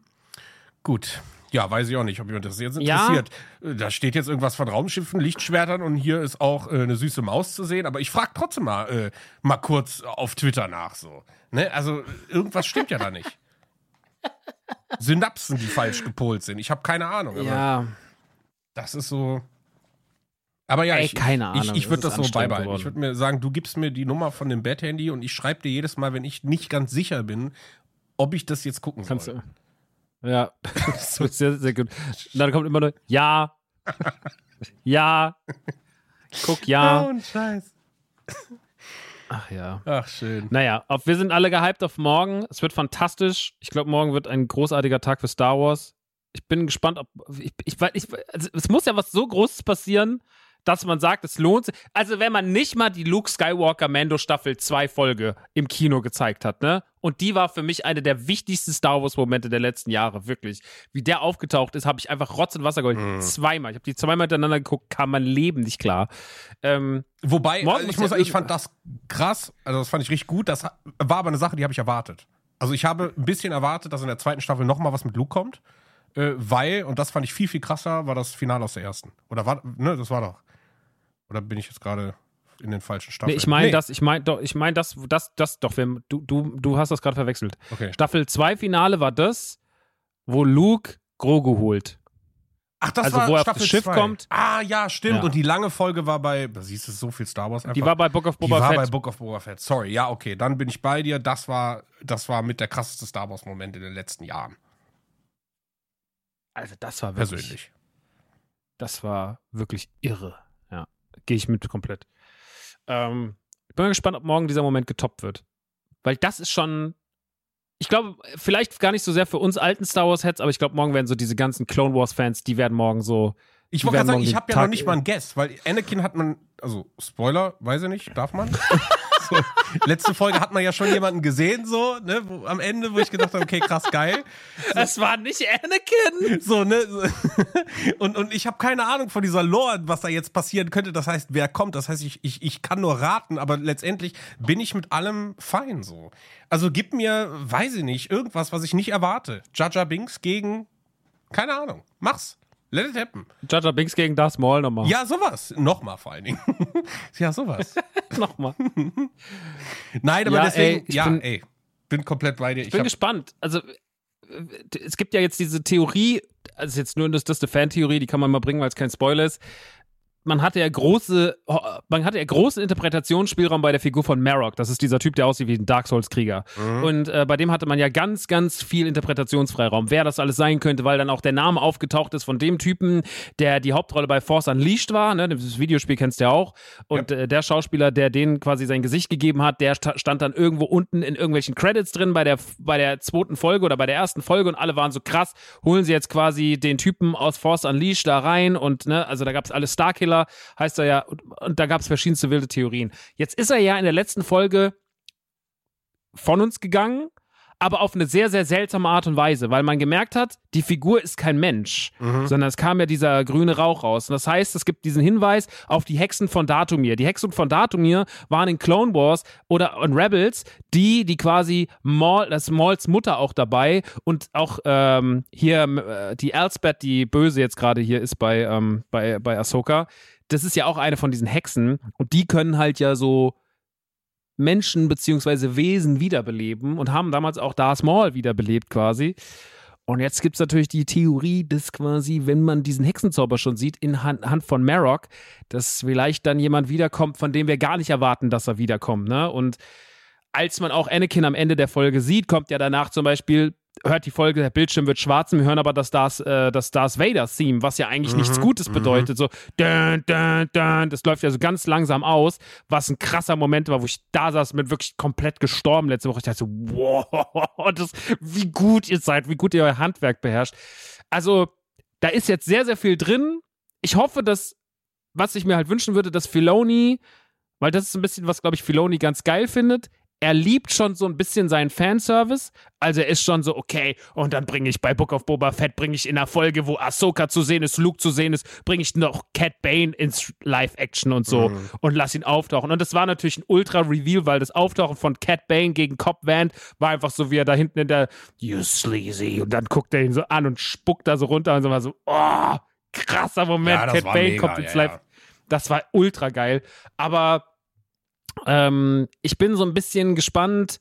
Gut. Ja, weiß ich auch nicht, ob mich das jetzt Ja. interessiert. Äh, Da steht jetzt irgendwas von Raumschiffen, Lichtschwertern und hier ist auch äh, eine süße Maus zu sehen. Aber ich frage trotzdem mal, äh, mal kurz auf Twitter nach. So. Ne? Also irgendwas stimmt ja da nicht. Synapsen, die falsch gepolt sind. Ich habe keine Ahnung. Ja. Das ist so. Aber ja, Ey, ich, keine ich, Ahnung, ich es würde das so beibehalten. Ich geworden. würde mir sagen, du gibst mir die Nummer von dem Bad-Handy und ich schreibe dir jedes Mal, wenn ich nicht ganz sicher bin, ob ich das jetzt gucken Kannst soll. du. Ja. das ist sehr, sehr gut. Und dann kommt immer nur Ja. Ja. Guck, ja. und Scheiß. Ach ja. Ach, schön. Naja, auf, wir sind alle gehypt auf morgen. Es wird fantastisch. Ich glaube, morgen wird ein großartiger Tag für Star Wars. Ich bin gespannt, ob. Ich, ich, ich, also es muss ja was so Großes passieren, dass man sagt, es lohnt sich. Also, wenn man nicht mal die Luke Skywalker Mando Staffel 2 Folge im Kino gezeigt hat, ne? Und die war für mich eine der wichtigsten Star Wars Momente der letzten Jahre, wirklich. Wie der aufgetaucht ist, habe ich einfach Rotz und Wasser geholt. Zweimal. Ich habe die zweimal hintereinander geguckt, kam mein Leben nicht klar. Ähm, Wobei, also ich muss sagen, ich fand das krass. Also, das fand ich richtig gut. Das war aber eine Sache, die habe ich erwartet. Also, ich habe ein bisschen erwartet, dass in der zweiten Staffel nochmal was mit Luke kommt. Äh, weil, und das fand ich viel, viel krasser, war das Finale aus der ersten. Oder war, ne, das war doch. Oder bin ich jetzt gerade in den falschen Staffeln? Nee, ich meine Nee. das, ich meine doch, ich meine das, das, das doch, wir, du, du, du hast das gerade verwechselt. Okay. Staffel 2 Finale war das, wo Luke Grogu holt. Ach, das Also, war wo er auf Staffel das Schiff zwei. kommt. Ah, ja, stimmt. Ja. Und die lange Folge war bei, siehst du so viel Star Wars einfach. Die war bei Book of Die Boba war Fett. bei Book of Boba Fett. Sorry, ja, okay, dann bin ich bei dir. Das war, das war mit der krasseste Star Wars Moment in den letzten Jahren. also das war wirklich, Persönlich. das war wirklich irre. Gehe ich mit komplett. Ähm, ich bin mal gespannt, ob morgen dieser Moment getoppt wird. Weil das ist schon, ich glaube, vielleicht gar nicht so sehr für uns alten Star Wars Heads, aber ich glaube, morgen werden so diese ganzen Clone Wars Fans, die werden morgen so, Ich wollte gerade sagen, ich habe ja noch nicht mal einen Guess, weil Anakin hat man, also Spoiler, weiß ich nicht, darf man? so, letzte Folge hat man ja schon jemanden gesehen, so, ne, wo, am Ende, wo ich gedacht habe, okay, krass, geil. es war nicht Anakin! So, ne? so. Und, und ich habe keine Ahnung von dieser Lore, was da jetzt passieren könnte. Das heißt, wer kommt. Das heißt, ich, ich, ich kann nur raten, aber letztendlich bin ich mit allem fein so. Also gib mir, weiß ich nicht, irgendwas, was ich nicht erwarte. Jaja Binks gegen, keine Ahnung, mach's. Let it happen. Jar Binks gegen Darth Maul nochmal. Ja, sowas. Nochmal vor allen Dingen. ja, sowas. nochmal. Nein, aber Ja, deswegen, ey, ich ja, bin- ey, bin komplett bei dir. Ich Ich bin hab, gespannt. Also, äh, es gibt ja jetzt diese Theorie, also jetzt nur das, das ist eine Fantheorie, die kann man mal bringen, weil es kein Spoiler ist. Man hatte ja große, man hatte ja großen Interpretationsspielraum bei der Figur von Marok. Das ist dieser Typ, der aussieht wie ein Dark Souls Krieger. Und äh, bei dem hatte man ja ganz, ganz viel Interpretationsfreiraum, wer das alles sein könnte, weil dann auch der Name aufgetaucht ist von dem Typen, der die Hauptrolle bei Force Unleashed war. Ne? Das Videospiel kennst du ja auch. Und äh, der Schauspieler, der denen quasi sein Gesicht gegeben hat, der sta- stand dann irgendwo unten in irgendwelchen Credits drin bei der, bei der zweiten Folge oder bei der ersten Folge und alle waren so krass, holen sie jetzt quasi den Typen aus Force Unleashed da rein und ne, also da gab es alle Starkiller, heißt er ja, und, und da gab es verschiedenste wilde Theorien. Jetzt ist er ja in der letzten Folge von uns gegangen, aber auf eine sehr, sehr seltsame Art und Weise, weil man gemerkt hat, die Figur ist kein Mensch, sondern es kam ja dieser grüne Rauch raus. Und das heißt, es gibt diesen Hinweis auf die Hexen von Datumir. Die Hexen von Datumir waren in Clone Wars oder in Rebels die, die quasi Maul, das ist Mauls Mutter auch dabei und auch ähm, hier äh, die Elspeth, die böse jetzt gerade hier ist bei, ähm, bei, bei Ahsoka. Das ist ja auch eine von diesen Hexen und die können halt ja so Menschen beziehungsweise Wesen wiederbeleben und haben damals auch Darth Maul wiederbelebt quasi. Und jetzt gibt es natürlich die Theorie, dass quasi, wenn man diesen Hexenzauber schon sieht, in Hand, Hand von Marok, dass vielleicht dann jemand wiederkommt, von dem wir gar nicht erwarten, dass er wiederkommt. Ne? Und als man auch Anakin am Ende der Folge sieht, kommt ja danach zum Beispiel, hört die Folge, der Bildschirm wird schwarz und wir hören aber das Darth, äh, das Darth Vader-Theme, was ja eigentlich nichts Gutes bedeutet. So, dun, dun, dun, das läuft ja so ganz langsam aus, was ein krasser Moment war, wo ich da saß, mit wirklich komplett gestorben letzte Woche. Ich dachte so, wow, das, wie gut ihr seid, wie gut ihr euer Handwerk beherrscht. Also, da ist jetzt sehr, sehr viel drin. Ich hoffe, dass, was ich mir halt wünschen würde, dass Filoni, weil das ist ein bisschen, was, glaube ich, Filoni ganz geil findet, er liebt schon so ein bisschen seinen Fanservice. Also er ist schon so, okay, und dann bringe ich bei Book of Boba Fett, bringe ich in der Folge, wo Ahsoka zu sehen ist, Luke zu sehen ist, bringe ich noch Cat Bane ins Live-Action und so Mhm. und lass ihn auftauchen. Und das war natürlich ein Ultra-Reveal, weil das Auftauchen von Cat Bane gegen Cobb Vanth war einfach so, wie er da hinten in der You sleazy und dann guckt er ihn so an und spuckt da so runter und so war so, oh, krasser Moment, Ja, Cat Bane mega, kommt ins ja, Live. ja. Das war ultra geil. Aber ähm, ich bin so ein bisschen gespannt,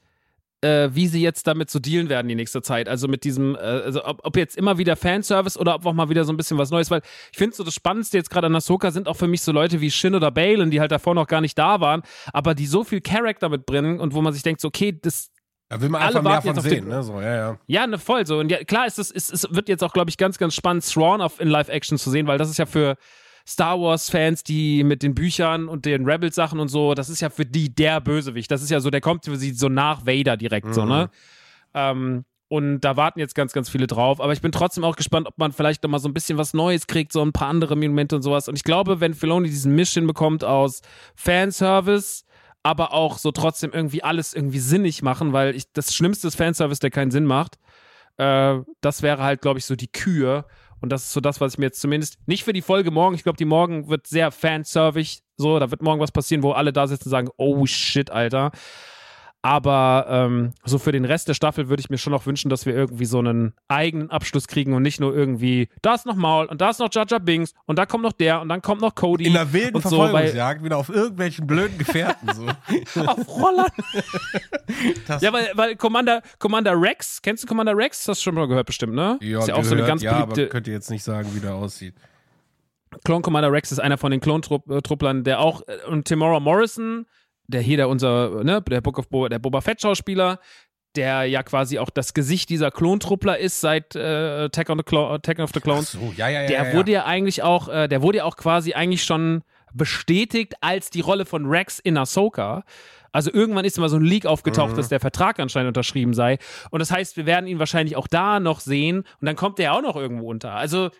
äh, wie sie jetzt damit so dealen werden die nächste Zeit. Also mit diesem, äh, also ob, ob jetzt immer wieder Fanservice oder ob auch mal wieder so ein bisschen was Neues, weil ich finde so das Spannendste jetzt gerade an Ahsoka sind auch für mich so Leute wie Shin oder Balen, die halt davor noch gar nicht da waren, aber die so viel Charakter mitbringen und wo man sich denkt, so, okay, das, Da will man Alle einfach mehr von sehen, den- ne? So, ja, ja. ja, ne, voll so. Und ja, klar ist es, ist, es wird jetzt auch, glaube ich, ganz, ganz spannend, Thrawn auf, in Live-Action zu sehen, weil das ist ja für Star Wars-Fans, die mit den Büchern und den Rebels-Sachen und so, das ist ja für die der Bösewicht. Das ist ja so, der kommt für sie so nach Vader direkt, so, ne? Ähm, und da warten jetzt ganz, ganz viele drauf. Aber ich bin trotzdem auch gespannt, ob man vielleicht noch mal so ein bisschen was Neues kriegt, so ein paar andere Momente und sowas. Und ich glaube, wenn Filoni diesen Mission bekommt aus Fanservice, aber auch so trotzdem irgendwie alles irgendwie sinnig machen, weil ich, das Schlimmste ist Fanservice, der keinen Sinn macht. Äh, das wäre halt, glaube ich, so die Kür. Und das ist so das, was ich mir jetzt zumindest nicht für die Folge morgen, ich glaube, die morgen wird sehr fanservig. So, da wird morgen was passieren, wo alle da sitzen und sagen, oh shit, Alter. Aber ähm, so für den Rest der Staffel würde ich mir schon noch wünschen, dass wir irgendwie so einen eigenen Abschluss kriegen und nicht nur irgendwie, da ist noch Maul und da ist noch Jar Binks und da kommt noch der und dann kommt noch Cody. In der wilden und so, Verfolgungsjagd wieder auf irgendwelchen blöden Gefährten. So. auf Rollern. Ja, weil, weil Commander, Commander Rex, kennst du Commander Rex? Hast du schon mal gehört bestimmt, ne? ist ja auch so eine gehört, ganz ja, beliebte. aber könnt ihr jetzt nicht sagen, wie der aussieht. Clone Commander Rex ist einer von den Klontrupplern, der auch, äh, und Timora Morrison, der hier der unser, ne, der Book of Bo, der Boba Fett Schauspieler, der ja quasi auch das Gesicht dieser Klontruppler ist seit äh, Attack, on the Clo Attack of the Ach Clones. so, ja, ja, ja. der ja, wurde ja eigentlich auch, äh, der wurde ja auch quasi eigentlich schon bestätigt als die Rolle von Rex in Ahsoka. Also irgendwann ist immer so ein Leak aufgetaucht, Mhm. dass der Vertrag anscheinend unterschrieben sei. Und das heißt, wir werden ihn wahrscheinlich auch da noch sehen und dann kommt der auch noch irgendwo unter. Also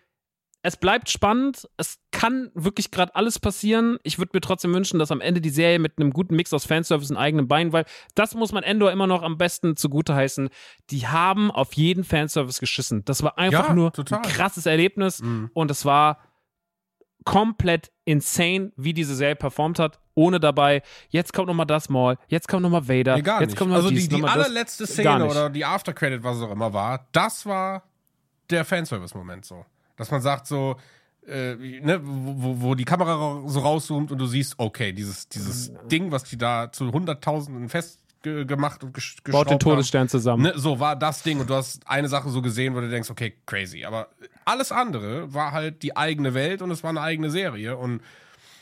es bleibt spannend. Es kann wirklich gerade alles passieren. Ich würde mir trotzdem wünschen, dass am Ende die Serie mit einem guten Mix aus Fanservice und eigenen Beinen, weil das muss man Endor immer noch am besten zugute heißen. Die haben auf jeden Fanservice geschissen. Das war einfach Ja, nur total. ein krasses Erlebnis Mhm. und es war komplett insane, wie diese Serie performt hat, ohne dabei, jetzt kommt nochmal das Maul, jetzt kommt nochmal Vader, Nee, gar jetzt nicht. kommt noch Also dies, die, die das. allerletzte Gar Szene oder die Aftercredit, was es auch immer war, das war der Fanservice-Moment so. Dass man sagt so, äh, ne, wo, wo- die Kamera ra- so rauszoomt und du siehst, okay, dieses, dieses Ding, was die da zu Hunderttausenden festgemacht und gesch Baut den geschraubt haben, Todesstern zusammen. Ne, so war das Ding und du hast eine Sache so gesehen, wo du denkst, okay, crazy. Aber alles andere war halt die eigene Welt und es war eine eigene Serie. Und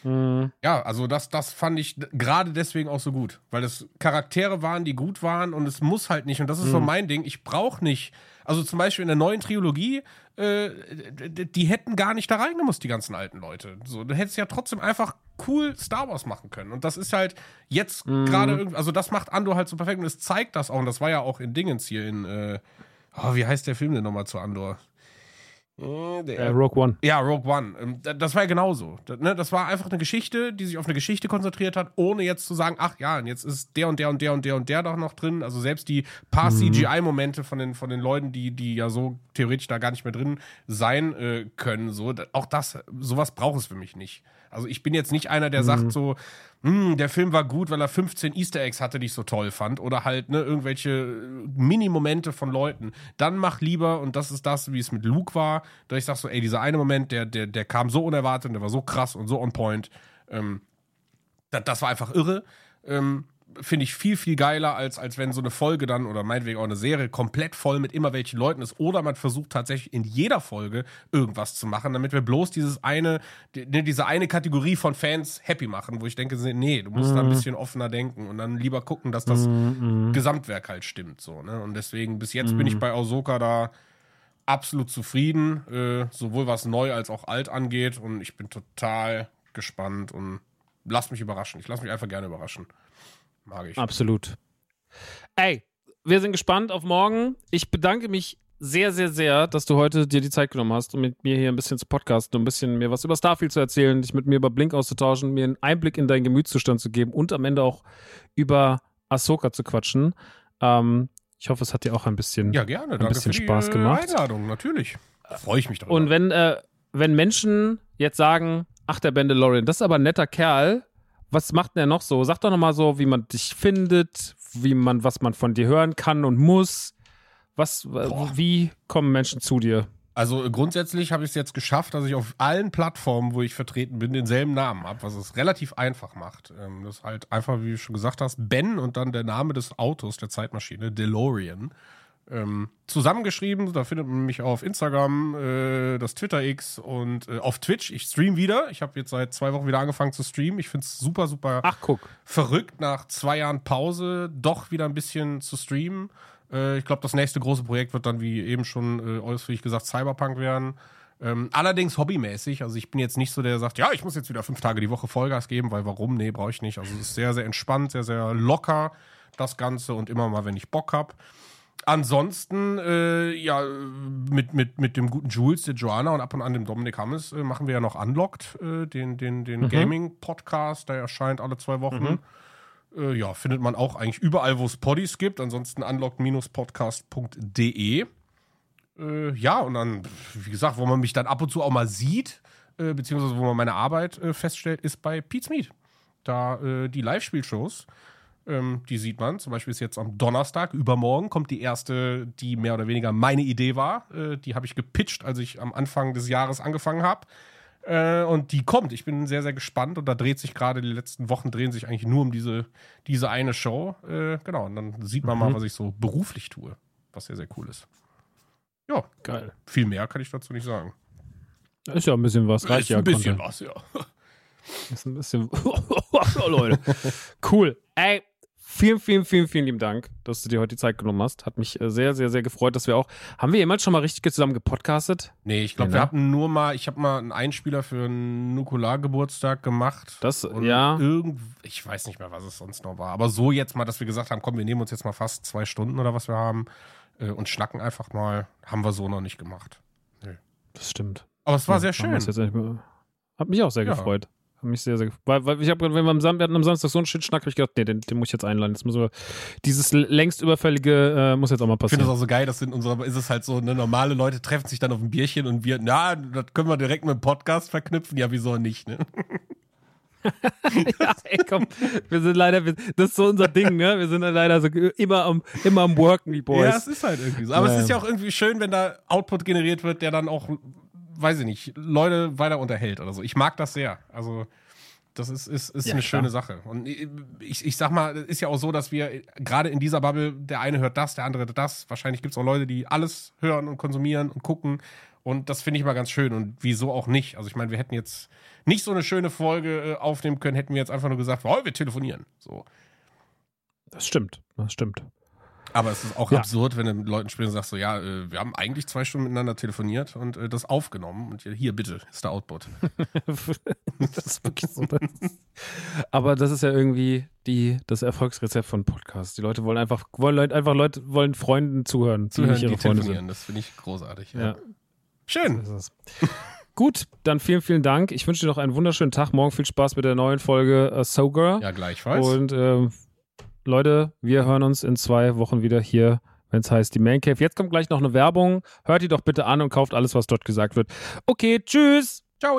Mhm. ja, also das, das fand ich gerade deswegen auch so gut. Weil es Charaktere waren, die gut waren und es muss halt nicht. Und das ist Mhm. so mein Ding. Ich brauche nicht. Also zum Beispiel in der neuen Trilogie, äh, die hätten gar nicht da reingemusst, die ganzen alten Leute. So, du hättest ja trotzdem einfach cool Star Wars machen können. Und das ist halt jetzt Mhm. gerade irgendwie, also das macht Andor halt so perfekt und es zeigt das auch. Und das war ja auch in Dingens hier in, äh, oh, wie heißt der Film denn nochmal zu Andor? Äh, der- Äh, Rogue One. ja, Rogue One. Ähm, da- Das war ja genauso. Das, ne, das war einfach eine Geschichte, die sich auf eine Geschichte konzentriert hat, ohne jetzt zu sagen, ach ja, und jetzt ist der und der und der und der und der doch noch drin. Also selbst die paar CGI-Momente von den, von den Leuten, die, die ja so theoretisch da gar nicht mehr drin sein äh, können, so, auch das, sowas braucht es für mich nicht. Also ich bin jetzt nicht einer, der sagt so, hm, der Film war gut, weil er 15 Easter Eggs hatte, die ich so toll fand. Oder halt, ne, irgendwelche äh, Mini-Momente von Leuten. Dann mach lieber, und das ist das, wie es mit Luke war, dass ich sag so, ey, dieser eine Moment, der, der, der kam so unerwartet, und der war so krass und so on point. Ähm, das, das war einfach irre. Ähm, Finde ich viel, viel geiler, als, als wenn so eine Folge dann oder meinetwegen auch eine Serie komplett voll mit immer welchen Leuten ist. Oder man versucht tatsächlich in jeder Folge irgendwas zu machen, damit wir bloß dieses eine, die, ne, diese eine Kategorie von Fans happy machen, wo ich denke, nee, du musst da ein bisschen offener denken und dann lieber gucken, dass das Gesamtwerk halt stimmt. So, ne? Und deswegen, bis jetzt bin ich bei Ahsoka da absolut zufrieden, äh, sowohl was neu als auch alt angeht. Und ich bin total gespannt und lass mich überraschen. Ich lass mich einfach gerne überraschen. Mag ich. Absolut. Ey, wir sind gespannt auf morgen. Ich bedanke mich sehr, sehr, sehr, dass du heute dir die Zeit genommen hast, um mit mir hier ein bisschen zu podcasten, um ein bisschen mir was über Starfield zu erzählen, dich mit mir über Blink auszutauschen, mir einen Einblick in deinen Gemütszustand zu geben und am Ende auch über Ahsoka zu quatschen. Ähm, ich hoffe, es hat dir auch ein bisschen, Ja, gerne. ein Danke bisschen für die Spaß äh, gemacht. Einladung, natürlich. Freue ich mich darüber. Und wenn, äh, wenn Menschen jetzt sagen, ach, der Mandalorian, das ist aber ein netter Kerl, was macht denn er noch so? Sag doch nochmal so, wie man dich findet, wie man, was man von dir hören kann und muss. Was, Boah. wie kommen Menschen zu dir? Also äh, grundsätzlich habe ich es jetzt geschafft, dass ich auf allen Plattformen, wo ich vertreten bin, denselben Namen habe, was es relativ einfach macht. Ähm, das ist halt einfach, wie du schon gesagt hast, Ben und dann der Name des Autos, der Zeitmaschine, DeLorean. Ähm, zusammengeschrieben, da findet man mich auf Instagram, äh, das Twitter X und äh, auf Twitch. Ich stream wieder. Ich habe jetzt seit zwei Wochen wieder angefangen zu streamen. Ich finde es super, super Ach, guck. verrückt, nach zwei Jahren Pause doch wieder ein bisschen zu streamen. Äh, ich glaube, das nächste große Projekt wird dann, wie eben schon äh, ausführlich gesagt, Cyberpunk werden. Ähm, allerdings hobbymäßig. Also ich bin jetzt nicht so der, der sagt, ja, ich muss jetzt wieder fünf Tage die Woche Vollgas geben, weil warum? Nee, brauche ich nicht. Also es ist sehr, sehr entspannt, sehr, sehr locker, das Ganze und immer mal, wenn ich Bock habe. Ansonsten, äh, ja, mit, mit, mit dem guten Jules, der Joanna und ab und an dem Dominik Hammes äh, machen wir ja noch Unlocked, äh, den, den, den Gaming-Podcast, der erscheint alle zwei Wochen. Äh, ja, findet man auch eigentlich überall, wo es Poddies gibt. Ansonsten unlocked-podcast.de. Äh, ja, und dann, wie gesagt, wo man mich dann ab und zu auch mal sieht, äh, beziehungsweise wo man meine Arbeit feststellt, ist bei Pete's Meet. Da die Live-Spielshows, ähm, die sieht man. Zum Beispiel ist jetzt am Donnerstag, übermorgen, kommt die erste, die mehr oder weniger meine Idee war. Äh, die habe ich gepitcht, als ich am Anfang des Jahres angefangen habe. Äh, und die kommt. Ich bin sehr, sehr gespannt. Und da dreht sich gerade, die letzten Wochen drehen sich eigentlich nur um diese, diese eine Show. Äh, genau, und dann sieht man mal, was ich so beruflich tue. Was sehr, sehr cool ist. Ja, Geil. viel mehr kann ich dazu nicht sagen. Ist ja ein bisschen was. Reicht ist ja. ein bisschen Content. was, ja. Ist ein bisschen. oh, Leute. Cool. Ey, vielen, vielen, vielen, vielen lieben Dank, dass du dir heute die Zeit genommen hast. Hat mich äh, sehr, sehr, sehr gefreut, dass wir auch. Haben wir jemals schon mal richtig zusammen gepodcastet? Nee, ich glaube, Ja, wir ne? hatten nur mal, ich habe mal einen Einspieler für einen Nukulargeburtstag gemacht. Das, Und ja. Irgend, ich weiß nicht mehr, was es sonst noch war. Aber so jetzt mal, dass wir gesagt haben, komm, wir nehmen uns jetzt mal fast zwei Stunden oder was wir haben äh, und schnacken einfach mal, haben wir so noch nicht gemacht. Das stimmt. Aber es war Ja, sehr schön. hat mich auch sehr Ja. gefreut. Hat mich sehr, sehr gefreut. Weil, weil ich habe, wenn wir am, Sam wir hatten am Samstag so einen Shit-Schnack, habe ich gedacht, nee, den, den muss ich jetzt einladen. Jetzt müssen wir, dieses längst überfällige äh, muss jetzt auch mal Ich finde passieren. das auch so geil, dass in unserer, ist es halt so, ne, normale Leute treffen sich dann auf ein Bierchen und wir, na, das können wir direkt mit dem Podcast verknüpfen. Ja, wieso nicht, ne? ja, ey, komm, wir sind leider, wir, das ist so unser Ding, ne? Wir sind leider so immer am, immer am Worken, die Boys. Ja, es ist halt irgendwie so. Aber Ja. es ist ja auch irgendwie schön, wenn da Output generiert wird, der dann auch, weiß ich nicht, Leute weiter unterhält oder so. Ich mag das sehr. Also, das ist, ist, ist Ja, eine klar. schöne Sache. Und ich, ich sag mal, es ist ja auch so, dass wir gerade in dieser Bubble, der eine hört das, der andere das. Wahrscheinlich gibt es auch Leute, die alles hören und konsumieren und gucken. Und das finde ich mal ganz schön. Und wieso auch nicht? Also, ich meine, wir hätten jetzt nicht so eine schöne Folge äh, aufnehmen können, hätten wir jetzt einfach nur gesagt, oh, wir telefonieren. So. Das stimmt, das stimmt. Aber es ist auch Ja. absurd, wenn du mit Leuten sprichst und sagst so, ja, äh, wir haben eigentlich zwei Stunden miteinander telefoniert und äh, das aufgenommen und hier, bitte, ist der Output. das ist wirklich so. Aber das ist ja irgendwie die, das Erfolgsrezept von Podcasts. Die Leute wollen einfach, wollen Leute, einfach Leute wollen Freunden zuhören, die Zuhören, nicht ihre die Freunde telefonieren, das finde ich großartig. sind. Ja. Schön. Gut, dann vielen, vielen Dank. Ich wünsche dir noch einen wunderschönen Tag. Morgen viel Spaß mit der neuen Folge äh, Sogar. Ja, gleichfalls. Und ähm, Leute, wir hören uns in zwei Wochen wieder hier, wenn es heißt die Man Cave. Jetzt kommt gleich noch eine Werbung. Hört die doch bitte an und kauft alles, was dort gesagt wird. Okay, tschüss. Ciao.